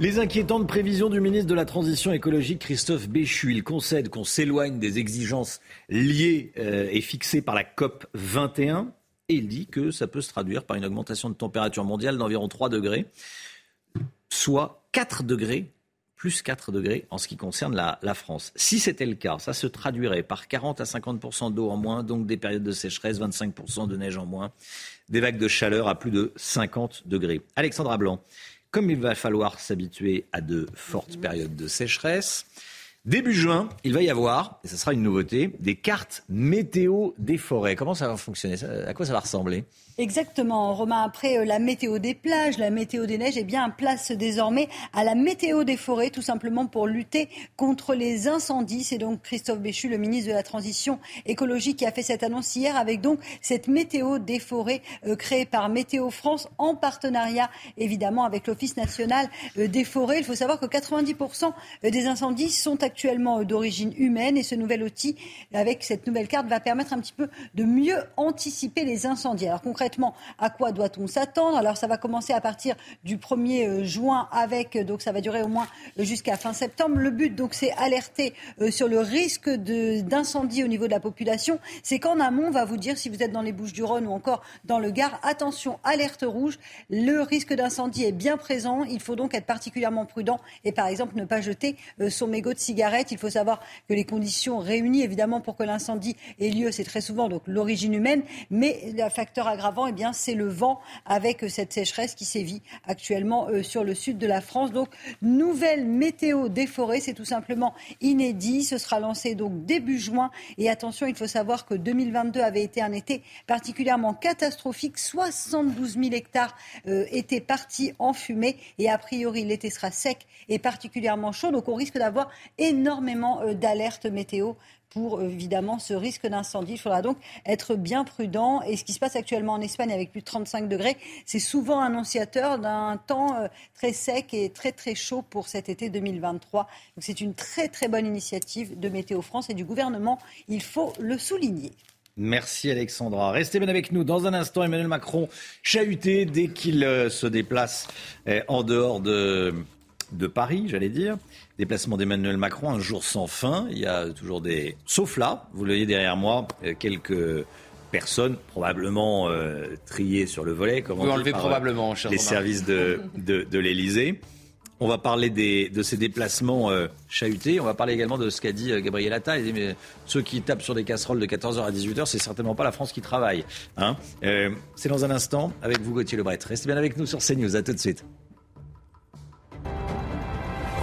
Les inquiétantes prévisions du ministre de la Transition écologique Christophe Béchu. Il concède qu'on s'éloigne des exigences liées euh, et fixées par la COP 21 et il dit que ça peut se traduire par une augmentation de température mondiale d'environ 3 degrés, soit 4 degrés, plus 4 degrés en ce qui concerne la, France. Si c'était le cas, ça se traduirait par 40 à 50 d'eau en moins, donc des périodes de sécheresse, 25% de neige en moins, des vagues de chaleur à plus de 50 degrés. Alexandra Blanc. Comme il va falloir s'habituer à de fortes périodes de sécheresse, Début juin, il va y avoir, et ce sera une nouveauté, des cartes météo des forêts. Comment ça va fonctionner? À quoi ça va ressembler? Exactement, Romain. Après euh, la météo des plages, la météo des neiges, eh bien, place désormais à la météo des forêts, tout simplement pour lutter contre les incendies. C'est donc Christophe Béchu, le ministre de la Transition écologique, qui a fait cette annonce hier avec donc cette météo des forêts euh, créée par Météo France en partenariat, évidemment, avec l'Office national euh, des forêts. Il faut savoir que 90% des incendies sont actuellement d'origine humaine et ce nouvel outil, avec cette nouvelle carte, va permettre un petit peu de mieux anticiper les incendies. Alors concrètement, à quoi doit-on s'attendre Alors ça va commencer à partir du 1er euh, juin avec, euh, donc ça va durer au moins euh, jusqu'à fin septembre. Le but, donc, c'est alerter sur le risque d'incendie au niveau de la population. C'est qu'en amont, on va vous dire, si vous êtes dans les Bouches-du-Rhône ou encore dans le Gard, attention, alerte rouge, le risque d'incendie est bien présent. Il faut donc être particulièrement prudent et, par exemple, ne pas jeter son mégot de cigarette. Il faut savoir que les conditions réunies, évidemment, pour que l'incendie ait lieu, c'est très souvent donc l'origine humaine, mais le facteur aggravant eh bien, c'est le vent avec euh, cette sécheresse qui sévit actuellement euh, sur le sud de la France. Donc, nouvelle météo des forêts, c'est tout simplement inédit. Ce sera lancé donc début juin. Et attention, il faut savoir que 2022 avait été un été particulièrement catastrophique. 72 000 hectares euh, étaient partis en fumée. Et a priori, l'été sera sec et particulièrement chaud. Donc, on risque d'avoir énormément d'alertes météo pour évidemment ce risque d'incendie. Il faudra donc être bien prudent. Et ce qui se passe actuellement en Espagne avec plus de 35 degrés, c'est souvent annonciateur d'un temps euh, très sec et très très chaud pour cet été 2023. Donc c'est une très très bonne initiative de Météo France et du gouvernement. Il faut le souligner. Merci Alexandra. Restez bien avec nous. Dans un instant, Emmanuel Macron chahuté dès qu'il euh, se déplace euh, en dehors de, de Paris, j'allais dire. Déplacement d'Emmanuel Macron, un jour sans fin. Il y a toujours des. Sauf là, vous le voyez derrière moi, euh, quelques personnes probablement euh, triées sur le volet. Comment vous enlevez probablement, Les services de, de, de l'Elysée. On va parler des, de ces déplacements euh, chahutés. On va parler également de ce qu'a dit Gabriel Attal. Il dit, mais ceux qui tapent sur des casseroles de 14h à 18h, c'est certainement pas la France qui travaille. Hein c'est dans un instant avec vous, Gauthier Lebret. Restez bien avec nous sur CNews. À tout de suite.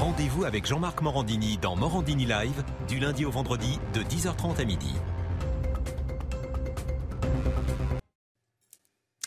Rendez-vous avec Jean-Marc Morandini dans Morandini Live du lundi au vendredi de 10h30 à midi.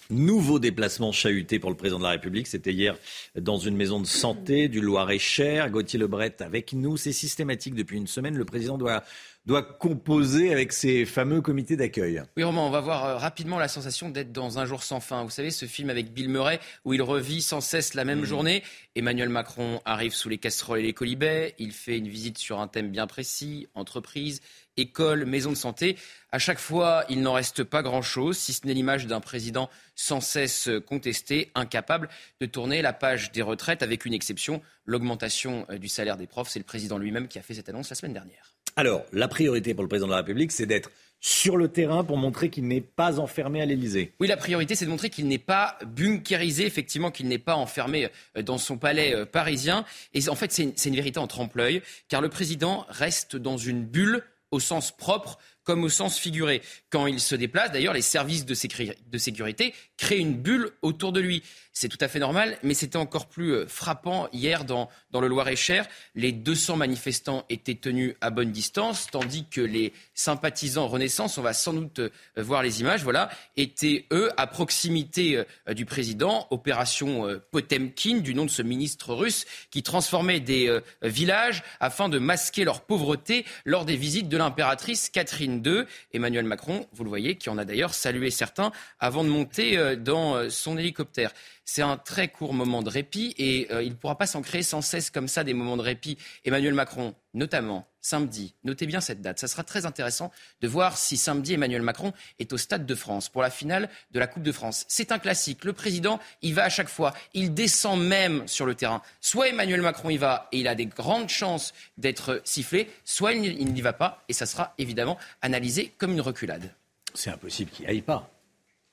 Nouveau déplacement chahuté pour le président de la République. C'était hier dans une maison de santé du Loir-et-Cher. Gauthier Lebret avec nous. C'est systématique depuis une semaine. Le président doit doit composer avec ces fameux comités d'accueil. Oui, Romain, on va voir euh, rapidement la sensation d'être dans Un jour sans fin. Vous savez, ce film avec Bill Murray où il revit sans cesse la même mmh. journée. Emmanuel Macron arrive sous les casseroles et les colibets. Il fait une visite sur un thème bien précis, entreprise, école, maison de santé. À chaque fois, il n'en reste pas grand-chose, si ce n'est l'image d'un président sans cesse contesté, incapable de tourner la page des retraites, avec une exception, l'augmentation euh, du salaire des profs. C'est le président lui-même qui a fait cette annonce la semaine dernière. Alors, la priorité pour le président de la République, c'est d'être sur le terrain pour montrer qu'il n'est pas enfermé à l'Élysée. Oui, la priorité, c'est de montrer qu'il n'est pas bunkérisé, effectivement, qu'il n'est pas enfermé euh, dans son palais euh, parisien. Et en fait, c'est une, une, vérité en trompe-l'œil, car le président reste dans une bulle au sens propre comme au sens figuré. Quand il se déplace, d'ailleurs, les services de, sécurité créent une bulle autour de lui. C'est tout à fait normal, mais c'était encore plus euh, frappant hier dans, le Loir-et-Cher. Les 200 manifestants étaient tenus à bonne distance, tandis que les sympathisants Renaissance, on va sans doute euh, voir les images, voilà, étaient eux à proximité euh, du président. Opération Potemkin, du nom de ce ministre russe, qui transformait des villages afin de masquer leur pauvreté lors des visites de l'impératrice Catherine II. Emmanuel Macron, vous le voyez, qui en a d'ailleurs salué certains avant de monter dans son hélicoptère. C'est un très court moment de répit et euh, il ne pourra pas s'en créer sans cesse comme ça des moments de répit. Emmanuel Macron, notamment samedi, notez bien cette date, ça sera très intéressant de voir si samedi Emmanuel Macron est au Stade de France pour la finale de la Coupe de France. C'est un classique, le président y va à chaque fois, il descend même sur le terrain. Soit Emmanuel Macron y va et il a des grandes chances d'être sifflé, soit il n'y va pas et ça sera évidemment analysé comme une reculade. C'est impossible qu'il n'y aille pas.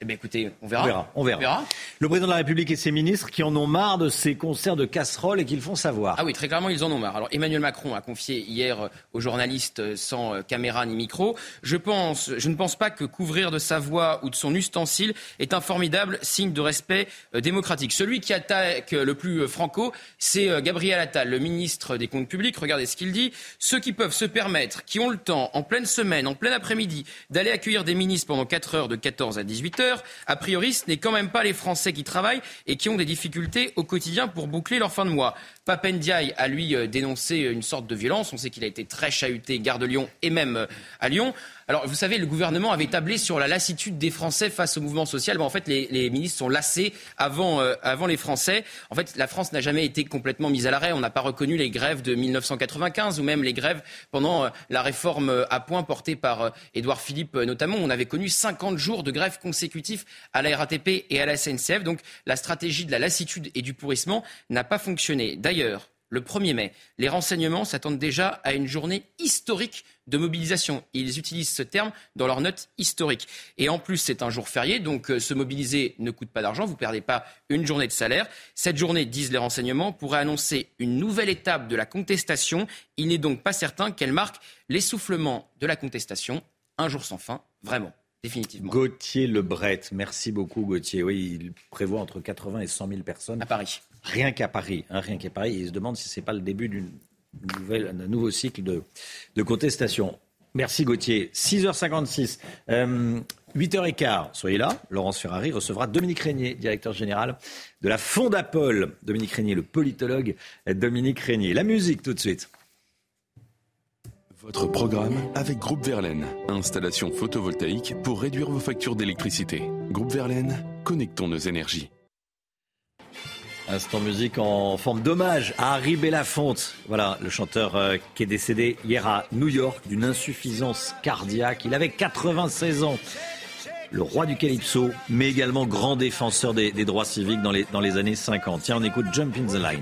Eh bien, écoutez, on verra. On verra. Le président de la République et ses ministres qui en ont marre de ces concerts de casseroles et qu'ils font savoir. Ah oui, très clairement, ils en ont marre. Alors, Emmanuel Macron a confié hier aux journalistes sans caméra ni micro. Je, pense, je ne pense pas que couvrir de sa voix ou de son ustensile est un formidable signe de respect euh, démocratique. Celui qui attaque le plus euh, franco, c'est euh, Gabriel Attal, le ministre des Comptes publics. Regardez ce qu'il dit. Ceux qui peuvent se permettre, qui ont le temps, en pleine semaine, en plein après-midi, d'aller accueillir des ministres pendant 4 heures de 14 à 18 heures, a priori, ce n'est quand même pas les Français qui travaillent et qui ont des difficultés au quotidien pour boucler leur fin de mois. Papendiaï a lui euh, dénoncé une sorte de violence. On sait qu'il a été très chahuté, gare de Lyon et même euh, à Lyon. Alors, vous savez, le gouvernement avait tablé sur la lassitude des Français face au mouvement social. en fait, les, ministres sont lassés avant, euh, avant les Français. En fait, la France n'a jamais été complètement mise à l'arrêt. On n'a pas reconnu les grèves de 1995 ou même les grèves pendant la réforme à point portée par Édouard Philippe notamment. On avait connu 50 jours de grève consécutifs à la RATP et à la SNCF. Donc, la stratégie de la lassitude et du pourrissement n'a pas fonctionné. D'ailleurs, le 1er mai, les renseignements s'attendent déjà à une journée historique de mobilisation. Ils utilisent ce terme dans leur note historique. Et en plus, c'est un jour férié, donc euh, se mobiliser ne coûte pas d'argent, vous ne perdez pas une journée de salaire. Cette journée, disent les renseignements, pourrait annoncer une nouvelle étape de la contestation. Il n'est donc pas certain qu'elle marque l'essoufflement de la contestation. Un jour sans fin, vraiment. Définitivement. Gauthier Lebret, merci beaucoup Gauthier. Oui, il prévoit entre 80 et 100 000 personnes. À Paris. Rien qu'à Paris, hein, rien qu'à Paris. il se demande si ce n'est pas le début d'une nouvelle, d'un nouveau cycle de, de, contestation. Merci Gauthier. 6h56. 8h15, soyez là. Laurence Ferrari recevra Dominique Régnier, directeur général de la Fondapol. Dominique Régnier, le politologue Dominique Régnier. La musique tout de suite. Votre programme avec Groupe Verlaine. Installation photovoltaïque pour réduire vos factures d'électricité. Groupe Verlaine, connectons nos énergies. Instant musique en forme d'hommage à Harry Belafonte. Voilà, le chanteur euh, qui est décédé hier à New York d'une insuffisance cardiaque. Il avait 96 ans. Le roi du calypso, mais également grand défenseur des, des droits civiques dans les, dans les années 50. Tiens, on écoute Jump in the Line.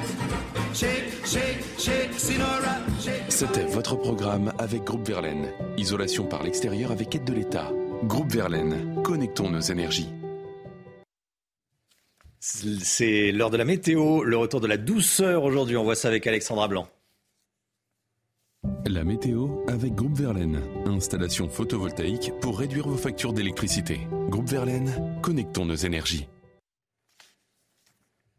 C'était votre programme avec Groupe Verlaine. Isolation par l'extérieur avec aide de l'État. Groupe Verlaine, connectons nos énergies. C'est l'heure de la météo, le retour de la douceur aujourd'hui. On voit ça avec Alexandra Blanc. La météo avec Groupe Verlaine. Installation photovoltaïque pour réduire vos factures d'électricité. Groupe Verlaine, connectons nos énergies.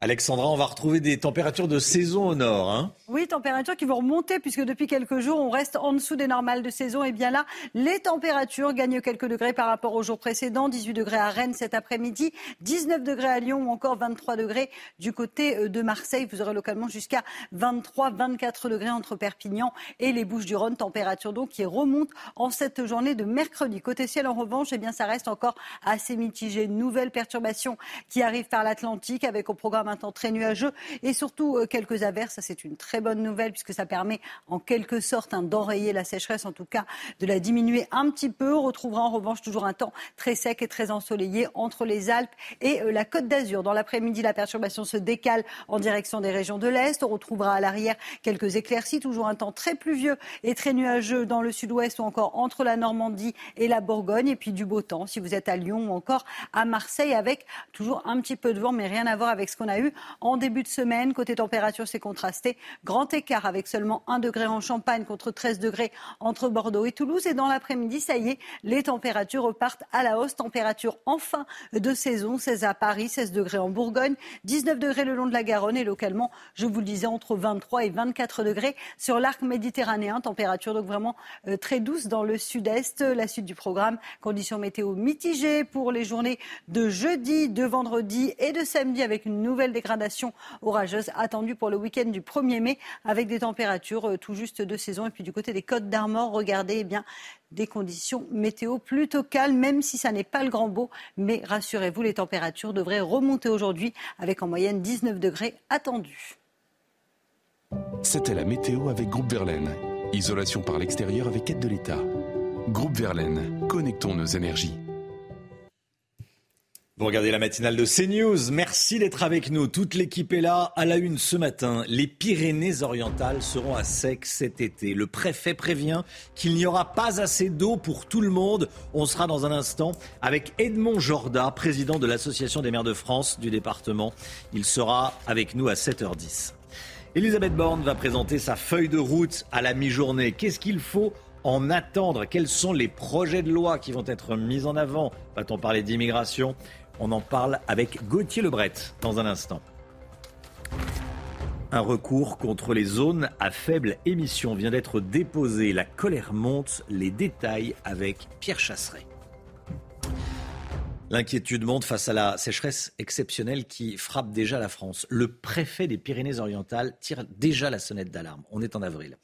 Alexandra, on va retrouver des températures de saison au nord. Hein oui, températures qui vont remonter puisque depuis quelques jours, on reste en dessous des normales de saison. Et bien là, les températures gagnent quelques degrés par rapport au jour précédent. 18 degrés à Rennes cet après-midi, 19 degrés à Lyon ou encore 23 degrés du côté euh, de Marseille. Vous aurez localement jusqu'à 23, 24 degrés entre Perpignan et les Bouches-du-Rhône. Température donc qui remonte en cette journée de mercredi. Côté ciel, en revanche, eh bien, ça reste encore assez mitigé. Nouvelle perturbation qui arrive par l'Atlantique avec au programme un temps très nuageux et surtout euh, quelques averses. C'est une très bonne nouvelle puisque ça permet en quelque sorte hein, d'enrayer la sécheresse, en tout cas de la diminuer un petit peu. On retrouvera en revanche toujours un temps très sec et très ensoleillé entre les Alpes et euh, la Côte d'Azur. Dans l'après-midi, la perturbation se décale en direction des régions de l'Est. On retrouvera à l'arrière quelques éclaircies, toujours un temps très pluvieux et très nuageux dans le sud-ouest ou encore entre la Normandie et la Bourgogne. Et puis du beau temps si vous êtes à Lyon ou encore à Marseille avec toujours un petit peu de vent, mais rien à voir avec ce qu'on a eu en début de semaine. Côté température, c'est contrasté. Grand écart avec seulement 1 degré en Champagne contre 13 degrés entre Bordeaux et Toulouse. Et dans l'après-midi, ça y est, les températures repartent à la hausse. Température enfin de saison. 16 à Paris, 16 degrés en Bourgogne, 19 degrés le long de la Garonne et localement, je vous le disais, entre 23 et 24 degrés sur l'arc méditerranéen. Température donc vraiment euh, très douce dans le sud-est. La suite du programme, conditions météo mitigées pour les journées de jeudi, de vendredi et de samedi avec une nouvelle dégradation orageuse attendue pour le week-end du 1er mai avec des températures euh, tout juste de saison. Et puis du côté des Côtes d'Armor, regardez eh bien des conditions météo plutôt calmes, même si ça n'est pas le grand beau. Mais rassurez-vous, les températures devraient remonter aujourd'hui avec en moyenne 19 degrés attendus. C'était la météo avec Groupe Verlaine. Isolation par l'extérieur avec aide de l'État. Groupe Verlaine, connectons nos énergies. Vous regardez la matinale de CNews. Merci d'être avec nous. Toute l'équipe est là à la une ce matin. Les Pyrénées-Orientales seront à sec cet été. Le préfet prévient qu'il n'y aura pas assez d'eau pour tout le monde. On sera dans un instant avec Edmond Jorda, président de l'Association des maires de France du département. Il sera avec nous à 7h10. Elisabeth Borne va présenter sa feuille de route à la mi-journée. Qu'est-ce qu'il faut en attendre? Quels sont les projets de loi qui vont être mis en avant? Va-t-on parler d'immigration? On en parle avec Gauthier Lebret dans un instant. Un recours contre les zones à faible émission vient d'être déposé. La colère monte. Les détails avec Pierre Chasseret. L'inquiétude monte face à la sécheresse exceptionnelle qui frappe déjà la France. Le préfet des Pyrénées-Orientales tire déjà la sonnette d'alarme. On est en avril.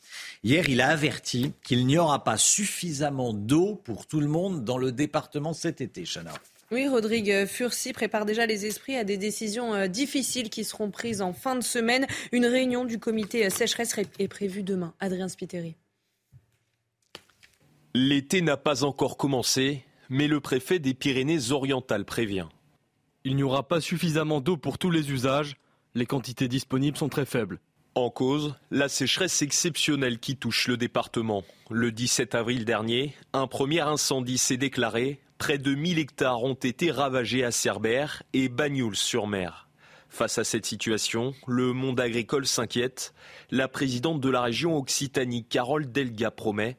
Hier, il a averti qu'il n'y aura pas suffisamment d'eau pour tout le monde dans le département cet été, Chana. Oui, Rodrigue Furcy prépare déjà les esprits à des décisions euh, difficiles qui seront prises en fin de semaine. Une réunion du comité euh, sécheresse est prévue demain. Adrien Spiteri. L'été n'a pas encore commencé, mais le préfet des Pyrénées-Orientales prévient. Il n'y aura pas suffisamment d'eau pour tous les usages. Les quantités disponibles sont très faibles. En cause, la sécheresse exceptionnelle qui touche le département. Le 17 avril dernier, un premier incendie s'est déclaré Près de 1000 hectares ont été ravagés à Cerbère et Bagnols-sur-Mer. Face à cette situation, le monde agricole s'inquiète. La présidente de la région Occitanie, Carole Delga, promet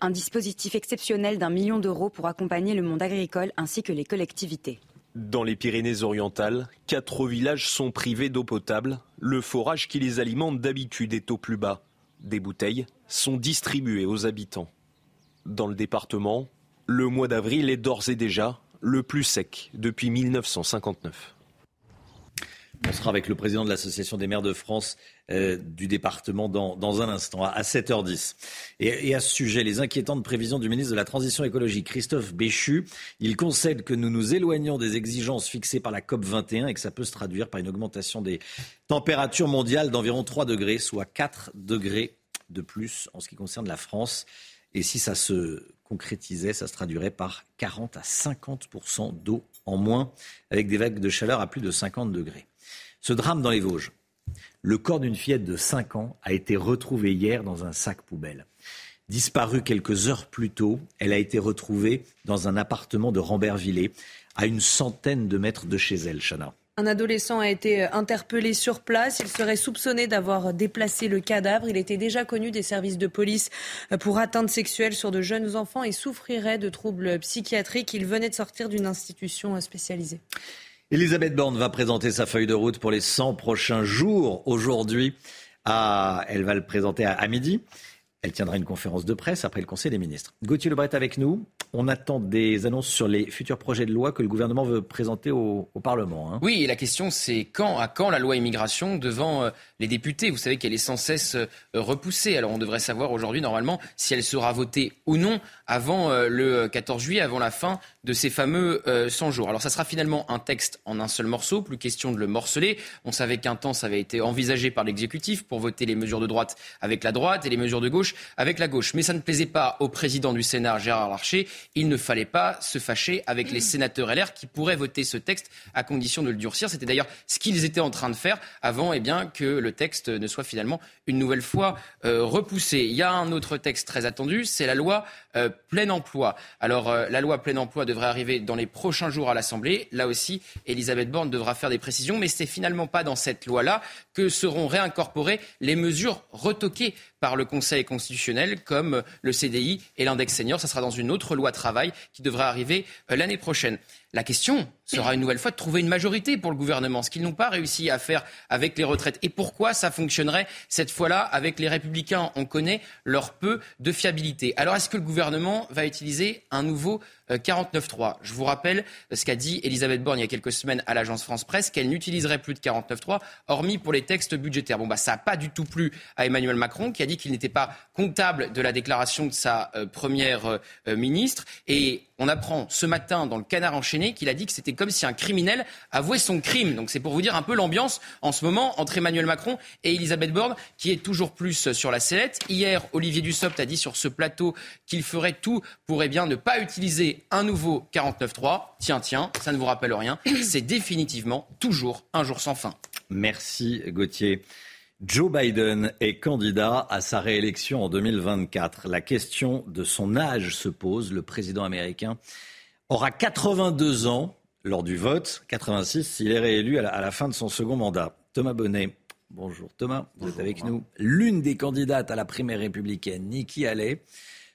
un dispositif exceptionnel d'un million d'euros pour accompagner le monde agricole ainsi que les collectivités. Dans les Pyrénées-Orientales, quatre villages sont privés d'eau potable. Le forage qui les alimente d'habitude est au plus bas. Des bouteilles sont distribuées aux habitants. Dans le département, le mois d'avril est d'ores et déjà le plus sec depuis 1959. On sera avec le président de l'Association des maires de France euh, du département dans, un instant, à, 7h10. Et, à ce sujet, les inquiétantes prévisions du ministre de la Transition écologique, Christophe Béchu, il concède que nous nous éloignons des exigences fixées par la COP 21 et que ça peut se traduire par une augmentation des températures mondiales d'environ 3 degrés, soit 4 degrés de plus en ce qui concerne la France. Et si ça se concrétisait, ça se traduirait par 40 à 50 d'eau en moins, avec des vagues de chaleur à plus de 50 degrés. Ce drame dans les Vosges, le corps d'une fillette de 5 ans a été retrouvé hier dans un sac poubelle. Disparue quelques heures plus tôt, elle a été retrouvée dans un appartement de Rambervillers, à une centaine de mètres de chez elle, Chana. Un adolescent a été euh, interpellé sur place. Il serait soupçonné d'avoir déplacé le cadavre. Il était déjà connu des services de police euh, pour atteinte sexuelle sur de jeunes enfants et souffrirait de troubles psychiatriques. Il venait de sortir d'une institution euh, spécialisée. Elisabeth Borne va présenter sa feuille de route pour les 100 prochains jours. Aujourd'hui, elle va le présenter à midi. Elle tiendra une conférence de presse après le Conseil des ministres. Gauthier Lebret avec nous. On attend des annonces sur les futurs projets de loi que le gouvernement veut présenter au, Parlement. Hein. Oui, et la question c'est quand, à quand la loi immigration devant euh, les députés Vous savez qu'elle est sans cesse euh, repoussée. Alors on devrait savoir aujourd'hui normalement si elle sera votée ou non avant euh, le 14 juillet, avant la fin de ces fameux 100 jours. Alors ça sera finalement un texte en un seul morceau, plus question de le morceler. On savait qu'un temps ça avait été envisagé par l'exécutif pour voter les mesures de droite avec la droite et les mesures de gauche avec la gauche. Mais ça ne plaisait pas au président du Sénat, Gérard Larcher. Il ne fallait pas se fâcher avec les sénateurs LR qui pourraient voter ce texte à condition de le durcir. C'était d'ailleurs ce qu'ils étaient en train de faire avant eh bien, que le texte ne soit finalement une nouvelle fois euh, repoussé. Il y a un autre texte très attendu, c'est la loi euh, plein emploi. Alors euh, la loi plein emploi devrait arriver dans les prochains jours à l'Assemblée. Là aussi, Elisabeth Borne devra faire des précisions, mais c'est finalement pas dans cette loi-là que seront réincorporées les mesures retoquées par le Conseil constitutionnel, comme le CDI et l'index senior. Ça sera dans une autre loi travail qui devrait arriver l'année prochaine. La question sera une nouvelle fois de trouver une majorité pour le gouvernement, ce qu'ils n'ont pas réussi à faire avec les retraites. Et pourquoi ça fonctionnerait cette fois-là avec les républicains? On connaît leur peu de fiabilité. Alors est-ce que le gouvernement va utiliser un nouveau 49.3. Euh, Je vous rappelle ce qu'a dit Elisabeth Borne il y a quelques semaines à l'agence France Presse, qu'elle n'utiliserait plus de 49.3, hormis pour les textes budgétaires. Bon, bah, ça n'a pas du tout plu à Emmanuel Macron, qui a dit qu'il n'était pas comptable de la déclaration de sa euh, première euh, ministre. Et on apprend ce matin dans le Canard enchaîné qu'il a dit que c'était comme si un criminel avouait son crime. Donc c'est pour vous dire un peu l'ambiance en ce moment entre Emmanuel Macron et Elisabeth Borne, qui est toujours plus sur la sellette. Hier, Olivier Dussopt a dit sur ce plateau qu'il ferait tout pour eh bien, ne pas utiliser un nouveau 49.3. Tiens, tiens, ça ne vous rappelle rien. C'est définitivement toujours un jour sans fin. Merci Gauthier. Joe Biden est candidat à sa réélection en 2024. La question de son âge se pose. Le président américain aura 82 ans lors du vote, 86 s'il est réélu à la, fin de son second mandat. Thomas Bonnet. Bonjour Thomas, vous êtes avec nous. L'une des candidates à la primaire républicaine, Nikki Haley,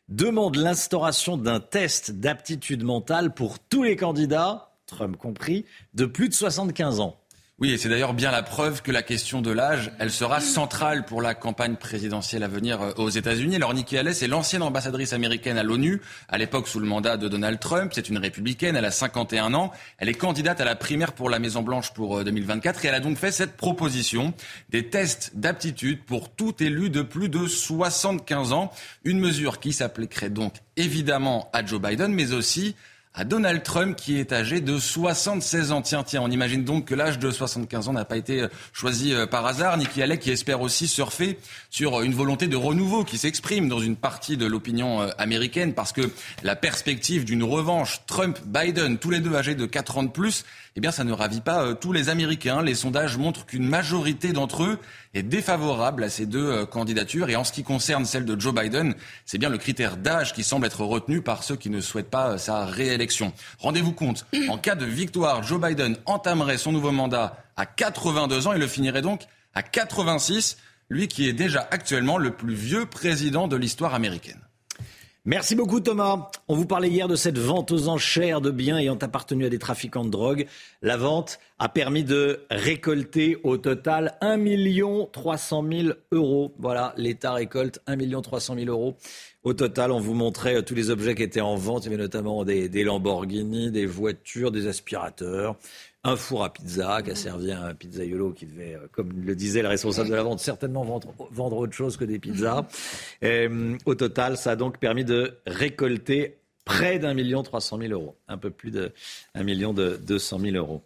demande l'instauration d'un test d'aptitude mentale pour tous les candidats, Trump compris, de plus de 75 ans. Oui, et c'est d'ailleurs bien la preuve que la question de l'âge, elle sera centrale pour la campagne présidentielle à venir euh, aux États-Unis. Alors, Nikki Haley, c'est l'ancienne ambassadrice américaine à l'ONU, à l'époque sous le mandat de Donald Trump. C'est une républicaine, elle a 51 ans. Elle est candidate à la primaire pour la Maison-Blanche pour 2024 euh, et elle a donc fait cette proposition des tests d'aptitude pour tout élu de plus de 75 ans. Une mesure qui s'appliquerait donc évidemment à Joe Biden, mais aussi à Donald Trump qui est âgé de 76 ans. Tiens, tiens, on imagine donc que l'âge de 75 ans n'a pas été euh, choisi euh, par hasard. Nikki Haley qui espère aussi surfer sur une volonté de renouveau qui s'exprime dans une partie de l'opinion euh, américaine parce que la perspective d'une revanche Trump-Biden, tous les deux âgés de 4 ans de plus, eh bien, ça ne ravit pas tous les Américains. Les sondages montrent qu'une majorité d'entre eux est défavorable à ces deux euh, candidatures. Et en ce qui concerne celle de Joe Biden, c'est bien le critère d'âge qui semble être retenu par ceux qui ne souhaitent pas euh, sa réélection. Rendez-vous compte, en cas de victoire, Joe Biden entamerait son nouveau mandat à 82 ans et le finirait donc à 86, lui qui est déjà actuellement le plus vieux président de l'histoire américaine. Merci beaucoup Thomas. On vous parlait hier de cette vente aux enchères de biens ayant appartenu à des trafiquants de drogue. La vente a permis de récolter au total 1 300 000 euros. Voilà, l'État récolte 1 300 000 euros. Au total, on vous montrait euh, tous les objets qui étaient en vente. Il y avait notamment des, des Lamborghini, des voitures, des aspirateurs, un four à pizza qui a servi à un pizzaiolo qui devait, euh, comme le disait le responsable de la vente, certainement vendre, vendre autre chose que des pizzas. Euh, au total, ça a donc permis de récolter près d'un million trois cent mille euros, un peu plus d'un million de deux cent mille euros.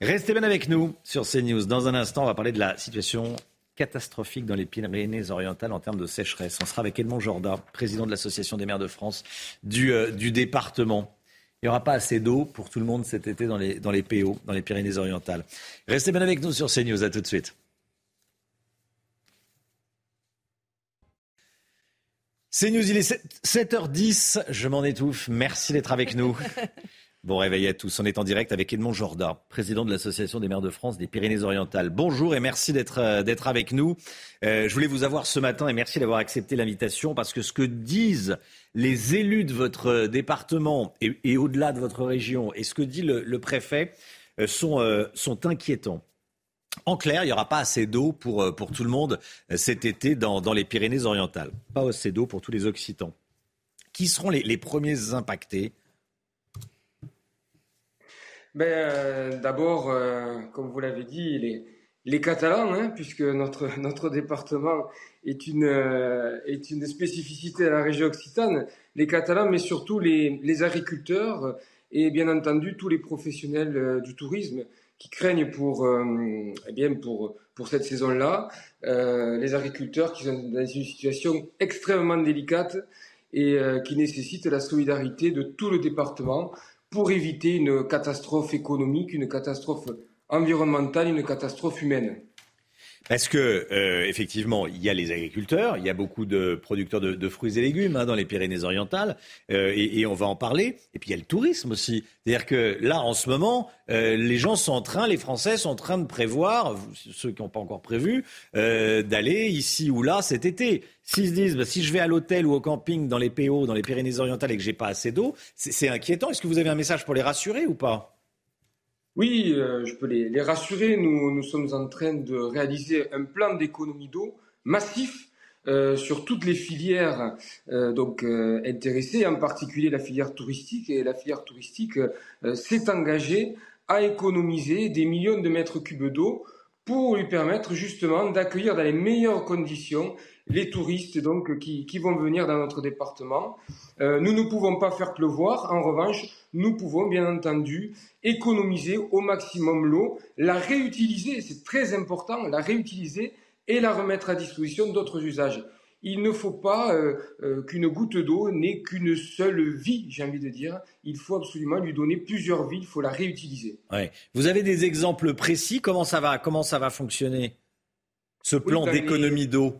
Restez bien avec nous sur CNews. Dans un instant, on va parler de la situation catastrophique dans les Pyrénées-Orientales en termes de sécheresse. On sera avec Edmond Jorda, président de l'Association des maires de France du, euh, du département. Il n'y aura pas assez d'eau pour tout le monde cet été dans les, dans les PO, dans les Pyrénées-Orientales. Restez bien avec nous sur CNews. À tout de suite. CNews, il est 7h10. Je m'en étouffe. Merci d'être avec nous. Bon réveil à tous. On est en direct avec Edmond Jorda, président de l'Association des maires de France des Pyrénées-Orientales. Bonjour et merci d'être euh, avec nous. Euh, je voulais vous avoir ce matin et merci d'avoir accepté l'invitation parce que ce que disent les élus de votre département et, au-delà de votre région et ce que dit le, préfet euh, sont, inquiétants. En clair, il n'y aura pas assez d'eau pour, pour tout le monde cet été dans, les Pyrénées-Orientales. Pas assez d'eau pour tous les Occitans. Qui seront les premiers impactés? Ben, euh, D'abord, euh, comme vous l'avez dit, les, Catalans, hein, puisque notre, département est une, euh, spécificité de la région occitane, les Catalans, mais surtout les, agriculteurs et bien entendu tous les professionnels du tourisme qui craignent pour, eh cette saison-là, les agriculteurs qui sont dans une situation extrêmement délicate et qui nécessitent la solidarité de tout le département pour éviter une catastrophe économique, une catastrophe environnementale, une catastrophe humaine. Parce que, euh, effectivement, il y a les agriculteurs, il y a beaucoup de producteurs de, fruits et légumes hein, dans les Pyrénées-Orientales, euh, et, on va en parler. Et puis il y a le tourisme aussi. C'est-à-dire que là, en ce moment, euh, les gens sont en train, les Français sont en train de prévoir, ceux qui n'ont pas encore prévu, d'aller ici ou là cet été. S'ils se disent, bah, si je vais à l'hôtel ou au camping dans les PO, dans les Pyrénées-Orientales et que j'ai pas assez d'eau, c'est inquiétant. Est-ce que vous avez un message pour les rassurer ou pas? Oui, euh, je peux les, rassurer. Nous, sommes en train de réaliser un plan d'économie d'eau massif euh, sur toutes les filières euh, donc intéressées, en particulier la filière touristique. Et la filière touristique s'est engagée à économiser des millions de mètres cubes d'eau pour lui permettre justement d'accueillir dans les meilleures conditions les touristes donc qui, qui vont venir dans notre département. nous ne pouvons pas faire pleuvoir. En revanche, nous pouvons bien entendu économiser au maximum l'eau, la réutiliser, c'est très important, la réutiliser et la remettre à disposition d'autres usages. Il ne faut pas euh, euh, qu'une goutte d'eau n'ait qu'une seule vie, j'ai envie de dire. Il faut absolument lui donner plusieurs vies, il faut la réutiliser. Vous avez des exemples précis? Comment ça va, comment ça va fonctionner, ce plan d'économie d'eau?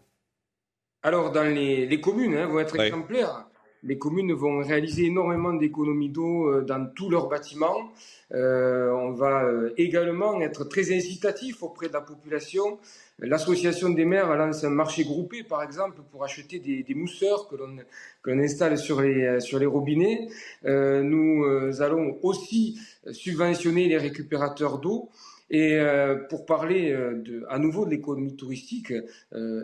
Alors, dans les, communes, hein, vont être exemplaires les communes vont réaliser énormément d'économies d'eau euh, dans tous leurs bâtiments. Euh, on va euh, également être très incitatif auprès de la population. L'association des maires lance un marché groupé, par exemple, pour acheter des, mousseurs que l'on installe sur les, sur les robinets. nous allons aussi subventionner les récupérateurs d'eau. Et pour parler de, à nouveau de l'économie touristique,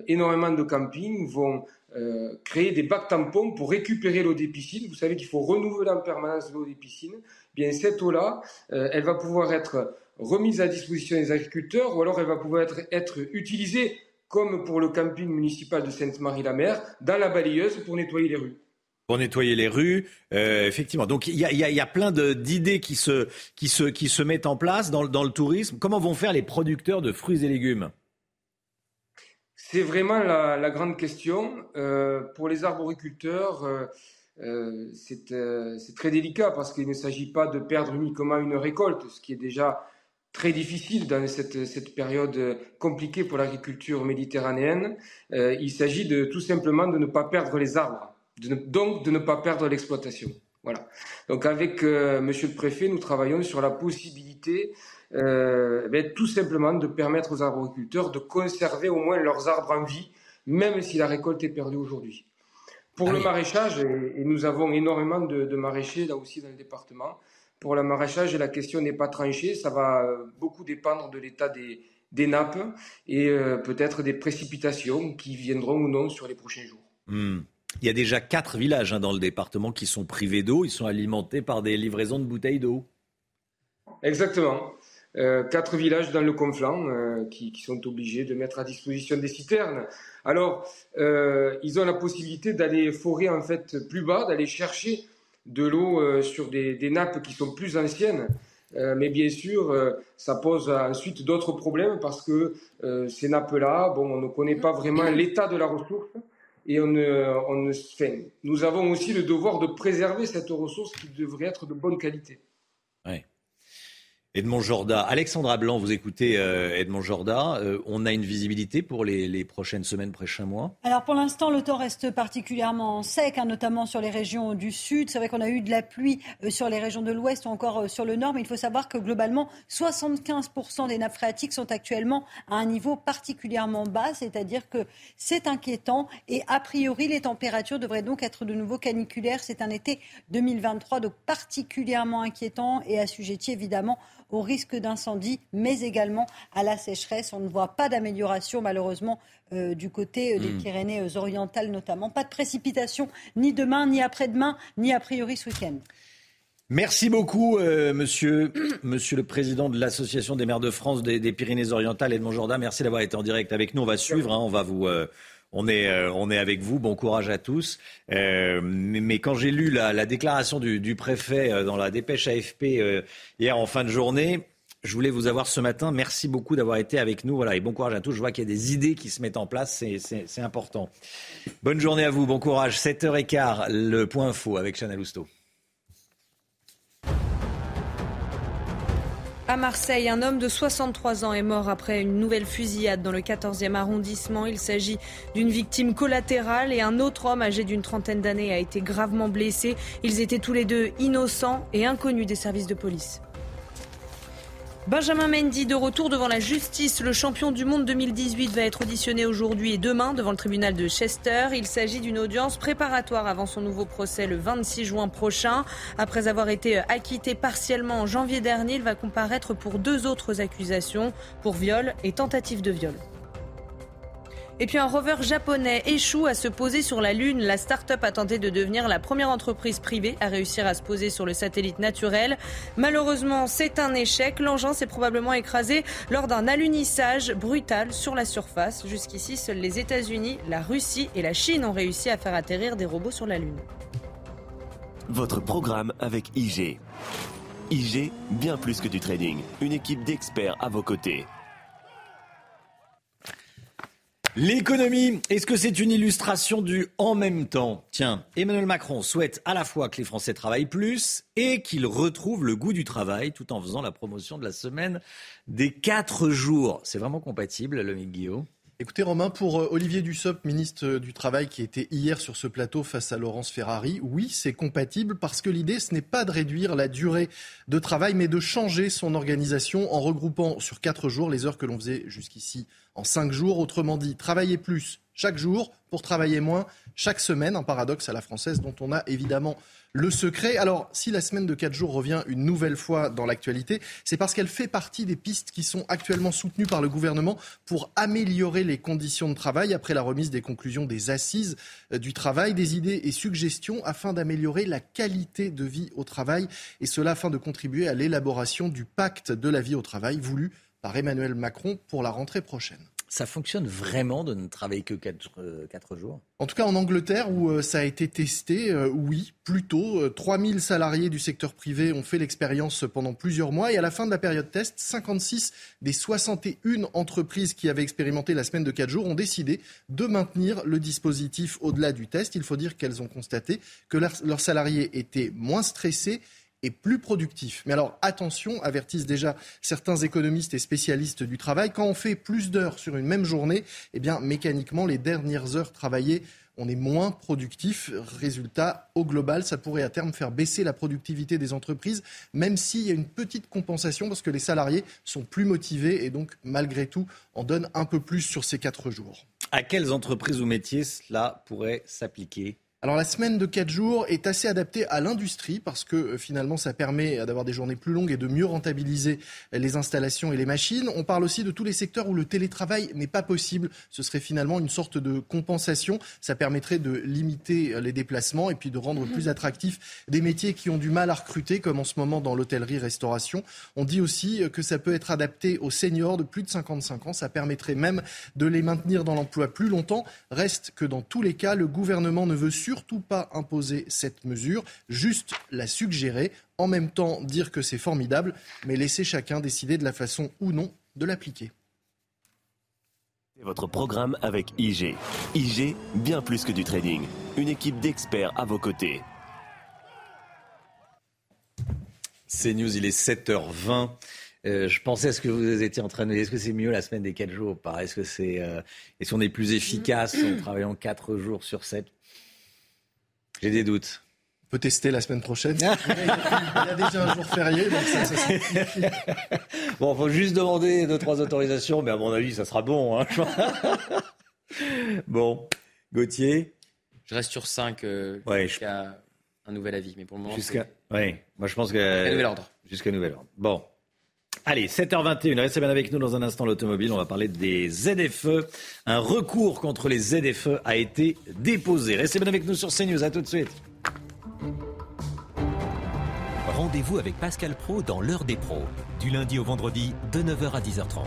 énormément de campings vont euh, créer des bacs tampons pour récupérer l'eau des piscines. Vous savez qu'il faut renouveler en permanence l'eau des piscines. Bien, cette eau-là, euh, elle va pouvoir être remise à disposition des agriculteurs ou alors elle va pouvoir être, être utilisée comme pour le camping municipal de Sainte-Marie-la-Mer, dans la balayeuse pour nettoyer les rues. Pour nettoyer les rues, euh, effectivement. Donc il y a, plein d'idées qui se, mettent en place dans, le tourisme. Comment vont faire les producteurs de fruits et légumes? C'est vraiment la, grande question. Euh, pour les arboriculteurs, euh, c'est très délicat parce qu'il ne s'agit pas de perdre uniquement une récolte, ce qui est déjà très difficile dans cette, période compliquée pour l'agriculture méditerranéenne. il s'agit de tout simplement de ne pas perdre les arbres, donc de ne pas perdre l'exploitation. Voilà. Donc avec Monsieur le Préfet, nous travaillons sur la possibilité euh, ben, tout simplement de permettre aux arboriculteurs de conserver au moins leurs arbres en vie, même si la récolte est perdue aujourd'hui. Pour ah le maraîchage, et, nous avons énormément de, maraîchers là aussi dans le département, pour le maraîchage, la question n'est pas tranchée, ça va euh, beaucoup dépendre de l'état des, nappes et euh, peut-être des précipitations qui viendront ou non sur les prochains jours. Hmm. Il y a déjà quatre villages hein, dans le département qui sont privés d'eau, ils sont alimentés par des livraisons de bouteilles d'eau. Exactement. Euh, quatre villages dans le Conflans euh, qui, sont obligés de mettre à disposition des citernes. Alors, euh, ils ont la possibilité d'aller forer en fait plus bas, d'aller chercher de l'eau sur des, nappes qui sont plus anciennes. mais bien sûr, ça pose ensuite d'autres problèmes parce que ces nappes-là, on ne connaît pas vraiment l'état de la ressource et on, on nous avons aussi le devoir de préserver cette ressource qui devrait être de bonne qualité. Edmond Jorda. Alexandra Blanc, vous écoutez euh, Edmond Jorda. Euh, on a une visibilité pour les, prochaines semaines, prochains mois? Alors pour l'instant, le temps reste particulièrement sec, hein, notamment sur les régions du sud. C'est vrai qu'on a eu de la pluie euh, sur les régions de l'ouest ou encore sur le nord, mais il faut savoir que globalement, 75% des nappes phréatiques sont actuellement à un niveau particulièrement bas, c'est-à-dire que c'est inquiétant et a priori, les températures devraient donc être de nouveau caniculaires. C'est un été 2023 donc particulièrement inquiétant et assujetti évidemment au risque d'incendie, mais également à la sécheresse. On ne voit pas d'amélioration malheureusement euh, du côté euh, des hmm. Pyrénées-Orientales notamment. Pas de précipitation ni demain, ni après-demain, ni a priori ce week-end. Merci beaucoup, euh, monsieur, monsieur le président de l'Association des maires de France des, Pyrénées-Orientales, Edmond Jourdain. Merci d'avoir été en direct avec nous. On va suivre, hein. on va vous, on est, euh, on est avec vous. Bon courage à tous. Euh, mais, quand j'ai lu la, déclaration du, préfet euh, dans la dépêche AFP hier en fin de journée, je voulais vous avoir ce matin. Merci beaucoup d'avoir été avec nous. Voilà, et bon courage à tous. Je vois qu'il y a des idées qui se mettent en place. C'est important. Bonne journée à vous. Bon courage. 7h15, le point info avec Chanel Housteau. À Marseille, un homme de 63 ans est mort après une nouvelle fusillade dans le 14e arrondissement. Il s'agit d'une victime collatérale et un autre homme âgé d'une trentaine d'années a été gravement blessé. Ils étaient tous les deux innocents et inconnus des services de police. Benjamin Mendy de retour devant la justice. Le champion du monde 2018 va être auditionné aujourd'hui et demain devant le tribunal de Chester. Il s'agit d'une audience préparatoire avant son nouveau procès le 26 juin prochain. Après avoir été acquitté partiellement en janvier dernier, il va comparaître pour deux autres accusations, pour viol et tentative de viol. Et puis un rover japonais échoue à se poser sur la Lune. La start-up a tenté de devenir la première entreprise privée à réussir à se poser sur le satellite naturel. Malheureusement, c'est un échec. L'engin s'est probablement écrasé lors d'un alunissage brutal sur la surface. Jusqu'ici, seuls les États-Unis, la Russie et la Chine ont réussi à faire atterrir des robots sur la Lune. Votre programme avec IG. IG, bien plus que du trading. Une équipe d'experts à vos côtés. L'économie, est-ce que c'est une illustration du en même temps? Tiens, Emmanuel Macron souhaite à la fois que les Français travaillent plus et qu'ils retrouvent le goût du travail tout en faisant la promotion de la semaine des quatre jours. C'est vraiment compatible, le Guillaume? Écoutez Romain, pour euh, Olivier Dussopt, ministre du Travail, qui était hier sur ce plateau face à Laurence Ferrari, oui, c'est compatible parce que l'idée, ce n'est pas de réduire la durée de travail, mais de changer son organisation en regroupant sur quatre jours les heures que l'on faisait jusqu'ici en cinq jours. Autrement dit, travailler plus chaque jour pour travailler moins chaque semaine, un paradoxe à la française dont on a évidemment le secret. Alors, si la semaine de 4 jours revient une nouvelle fois dans l'actualité, c'est parce qu'elle fait partie des pistes qui sont actuellement soutenues par le gouvernement pour améliorer les conditions de travail après la remise des conclusions des assises euh, du travail, des idées et suggestions afin d'améliorer la qualité de vie au travail et cela afin de contribuer à l'élaboration du pacte de la vie au travail voulu par Emmanuel Macron pour la rentrée prochaine ça fonctionne vraiment de ne travailler que 4, euh, jours? En tout cas, en Angleterre, où euh, ça a été testé, euh, oui, plutôt. 3000 salariés du secteur privé ont fait l'expérience pendant plusieurs mois. Et à la fin de la période test, 56 des 61 entreprises qui avaient expérimenté la semaine de 4 jours ont décidé de maintenir le dispositif au-delà du test. Il faut dire qu'elles ont constaté que leurs salariés étaient moins stressés plus productif. Mais alors attention, avertissent déjà certains économistes et spécialistes du travail, quand on fait plus d'heures sur une même journée, eh bien mécaniquement les dernières heures travaillées on est moins productif. Résultat, au global, ça pourrait à terme faire baisser la productivité des entreprises, même s'il y a une petite compensation parce que les salariés sont plus motivés et donc, malgré tout, en donnent un peu plus sur ces quatre jours. À quelles entreprises ou métiers cela pourrait s'appliquer? Alors la semaine de 4 jours est assez adaptée à l'industrie parce que euh, finalement ça permet d'avoir des journées plus longues et de mieux rentabiliser les installations et les machines. On parle aussi de tous les secteurs où le télétravail n'est pas possible. Ce serait finalement une sorte de compensation. Ça permettrait de limiter euh, les déplacements et puis de rendre plus attractifs des métiers qui ont du mal à recruter comme en ce moment dans l'hôtellerie-restauration. On dit aussi euh, que ça peut être adapté aux seniors de plus de 55 ans. Ça permettrait même de les maintenir dans l'emploi plus longtemps. Reste que dans tous les cas, le gouvernement ne veut surtout pas imposer cette mesure, juste la suggérer, en même temps dire que c'est formidable, mais laisser chacun décider de la façon ou non de l'appliquer. Votre programme avec IG. IG, bien plus que du trading. Une équipe d'experts à vos côtés. C'est News, il est 7h20. Euh, je pensais à ce que vous étiez en train de dire. Est-ce que c'est mieux la semaine des 4 jours Est-ce que c'est, euh, est-ce qu'on est plus efficace en travaillant 4 jours sur 7 j'ai des doutes. On peut tester la semaine prochaine. Il y a déjà un jour férié, donc ça, ça Bon, il faut juste demander deux, trois autorisations, mais à mon avis, ça sera bon. Hein. bon, Gauthier? Je reste sur 5 euh, jusqu'à un nouvel avis, mais pour le moment. Jusqu'à. Oui, moi je pense que. Jusqu'à nouvel ordre. Jusqu'à nouvel ordre. Bon. Allez, 7h21, restez bien avec nous dans un instant l'automobile. On va parler des ZFE. Un recours contre les ZFE a été déposé. Restez bien avec nous sur CNews. À tout de suite. Rendez-vous avec Pascal Pro dans l'heure des pros, du lundi au vendredi de 9h à 10h30.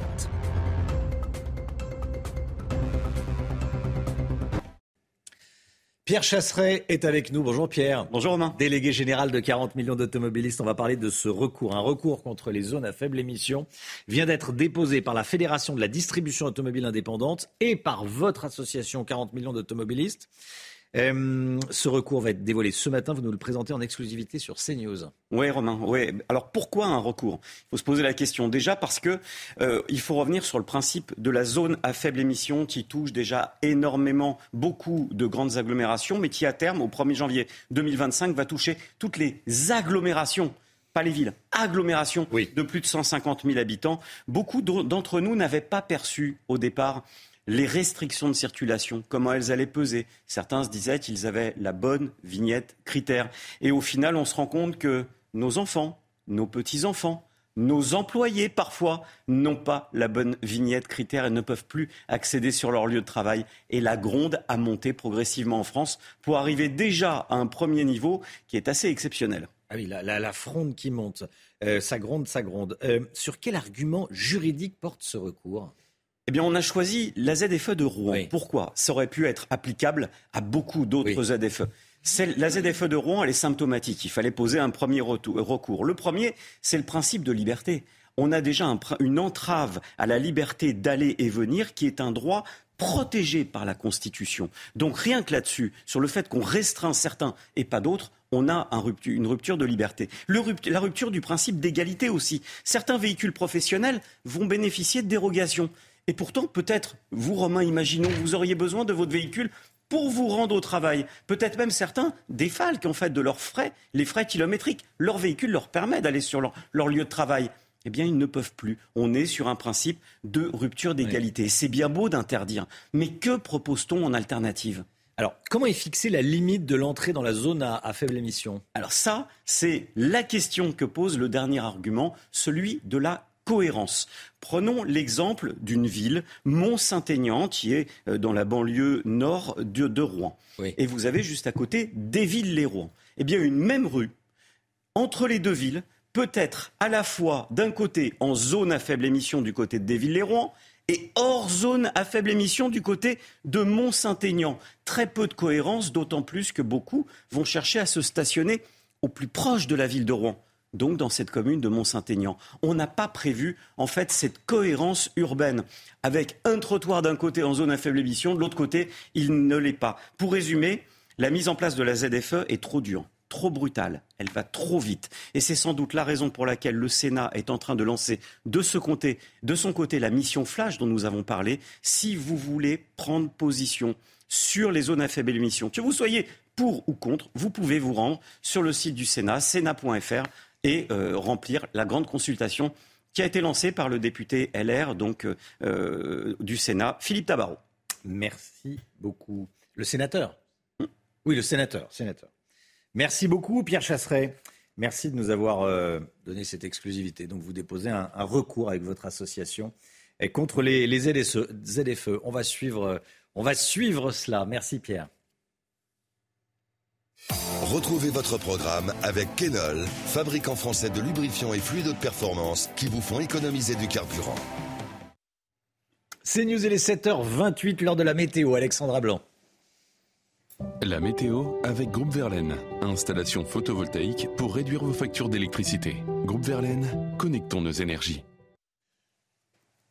Pierre Chasseret est avec nous. Bonjour Pierre. Bonjour Romain. Délégué général de 40 millions d'automobilistes. On va parler de ce recours. Un recours contre les zones à faible émission vient d'être déposé par la Fédération de la distribution automobile indépendante et par votre association 40 millions d'automobilistes. Euh, ce recours va être dévoilé ce matin. Vous nous le présentez en exclusivité sur CNews. Oui, Romain. Oui. Alors pourquoi un recours? Il faut se poser la question. Déjà parce que euh, il faut revenir sur le principe de la zone à faible émission qui touche déjà énormément beaucoup de grandes agglomérations, mais qui à terme, au 1er janvier 2025, va toucher toutes les agglomérations pas les villes, agglomérations de plus de 150 000 habitants. Beaucoup d'entre nous n'avaient pas perçu au départ les restrictions de circulation, comment elles allaient peser. Certains se disaient qu'ils avaient la bonne vignette critère. Et au final, on se rend compte que nos enfants, nos petits-enfants, nos employés parfois n'ont pas la bonne vignette critère et ne peuvent plus accéder sur leur lieu de travail. Et la gronde a monté progressivement en France pour arriver déjà à un premier niveau qui est assez exceptionnel. Ah oui, la, fronde qui monte. Euh, ça gronde, ça gronde. Euh, sur quel argument juridique porte ce recours? Eh bien, on a choisi la ZFE de Rouen. Pourquoi? Ça aurait pu être applicable à beaucoup d'autres ZFE. La ZFE de Rouen, elle est symptomatique. Il fallait poser un premier recours. Le premier, c'est le principe de liberté. On a déjà une entrave à la liberté d'aller et venir qui est un droit protégé par la Constitution. Donc rien que là-dessus, sur le fait qu'on restreint certains et pas d'autres, on a une rupture de liberté. la rupture du principe d'égalité aussi. Certains véhicules professionnels vont bénéficier de dérogations. Et pourtant, peut-être, vous, Romain, imaginons, vous auriez besoin de votre véhicule pour vous rendre au travail. Peut-être même certains défalquent en fait de leurs frais, les frais kilométriques. Leur véhicule leur permet d'aller sur leur, lieu de travail. Eh bien, ils ne peuvent plus. On est sur un principe de rupture d'égalité. C'est bien beau d'interdire, mais que propose-t-on en alternative? Alors, comment est fixée la limite de l'entrée dans la zone à, à faible émission? Alors ça, c'est la question que pose le dernier argument, celui de la cohérence. Prenons l'exemple d'une ville, Mont-Saint-Aignan, qui est euh, dans la banlieue nord de, Rouen. Et vous avez juste à côté Desvilles-les-Rouen. Eh bien, une même rue, entre les deux villes, peut être à la fois d'un côté en zone à faible émission du côté de Desvilles-les-Rouen et hors zone à faible émission du côté de Mont-Saint-Aignan. Très peu de cohérence, d'autant plus que beaucoup vont chercher à se stationner au plus proche de la ville de Rouen donc dans cette commune de Mont-Saint-Aignan. On n'a pas prévu, en fait, cette cohérence urbaine, avec un trottoir d'un côté en zone à faible émission, de l'autre côté, il ne l'est pas. Pour résumer, la mise en place de la ZFE est trop dure trop brutale, elle va trop vite. Et c'est sans doute la raison pour laquelle le Sénat est en train de lancer de, ce côté, de son côté la mission Flash dont nous avons parlé. Si vous voulez prendre position sur les zones à faible émission, que vous soyez pour ou contre, vous pouvez vous rendre sur le site du Sénat, sénat.fr et euh, remplir la grande consultation qui a été lancée par le député LR donc, euh, euh, du Sénat, Philippe Tabarot. Merci beaucoup. Le sénateur Oui, le sénateur, sénateur. Merci beaucoup, Pierre Chasseret. Merci de nous avoir donné cette exclusivité. Donc, vous déposez un, recours avec votre association contre les, les ZFE. On va suivre, on va suivre cela. Merci, Pierre. Retrouvez votre programme avec Kenol, fabricant français de lubrifiants et fluides de performance qui vous font économiser du carburant. C'est News et les 7h28, l'heure de la météo. Alexandra Blanc. La météo avec Groupe Verlaine. Installation photovoltaïque pour réduire vos factures d'électricité. Groupe Verlaine, connectons nos énergies.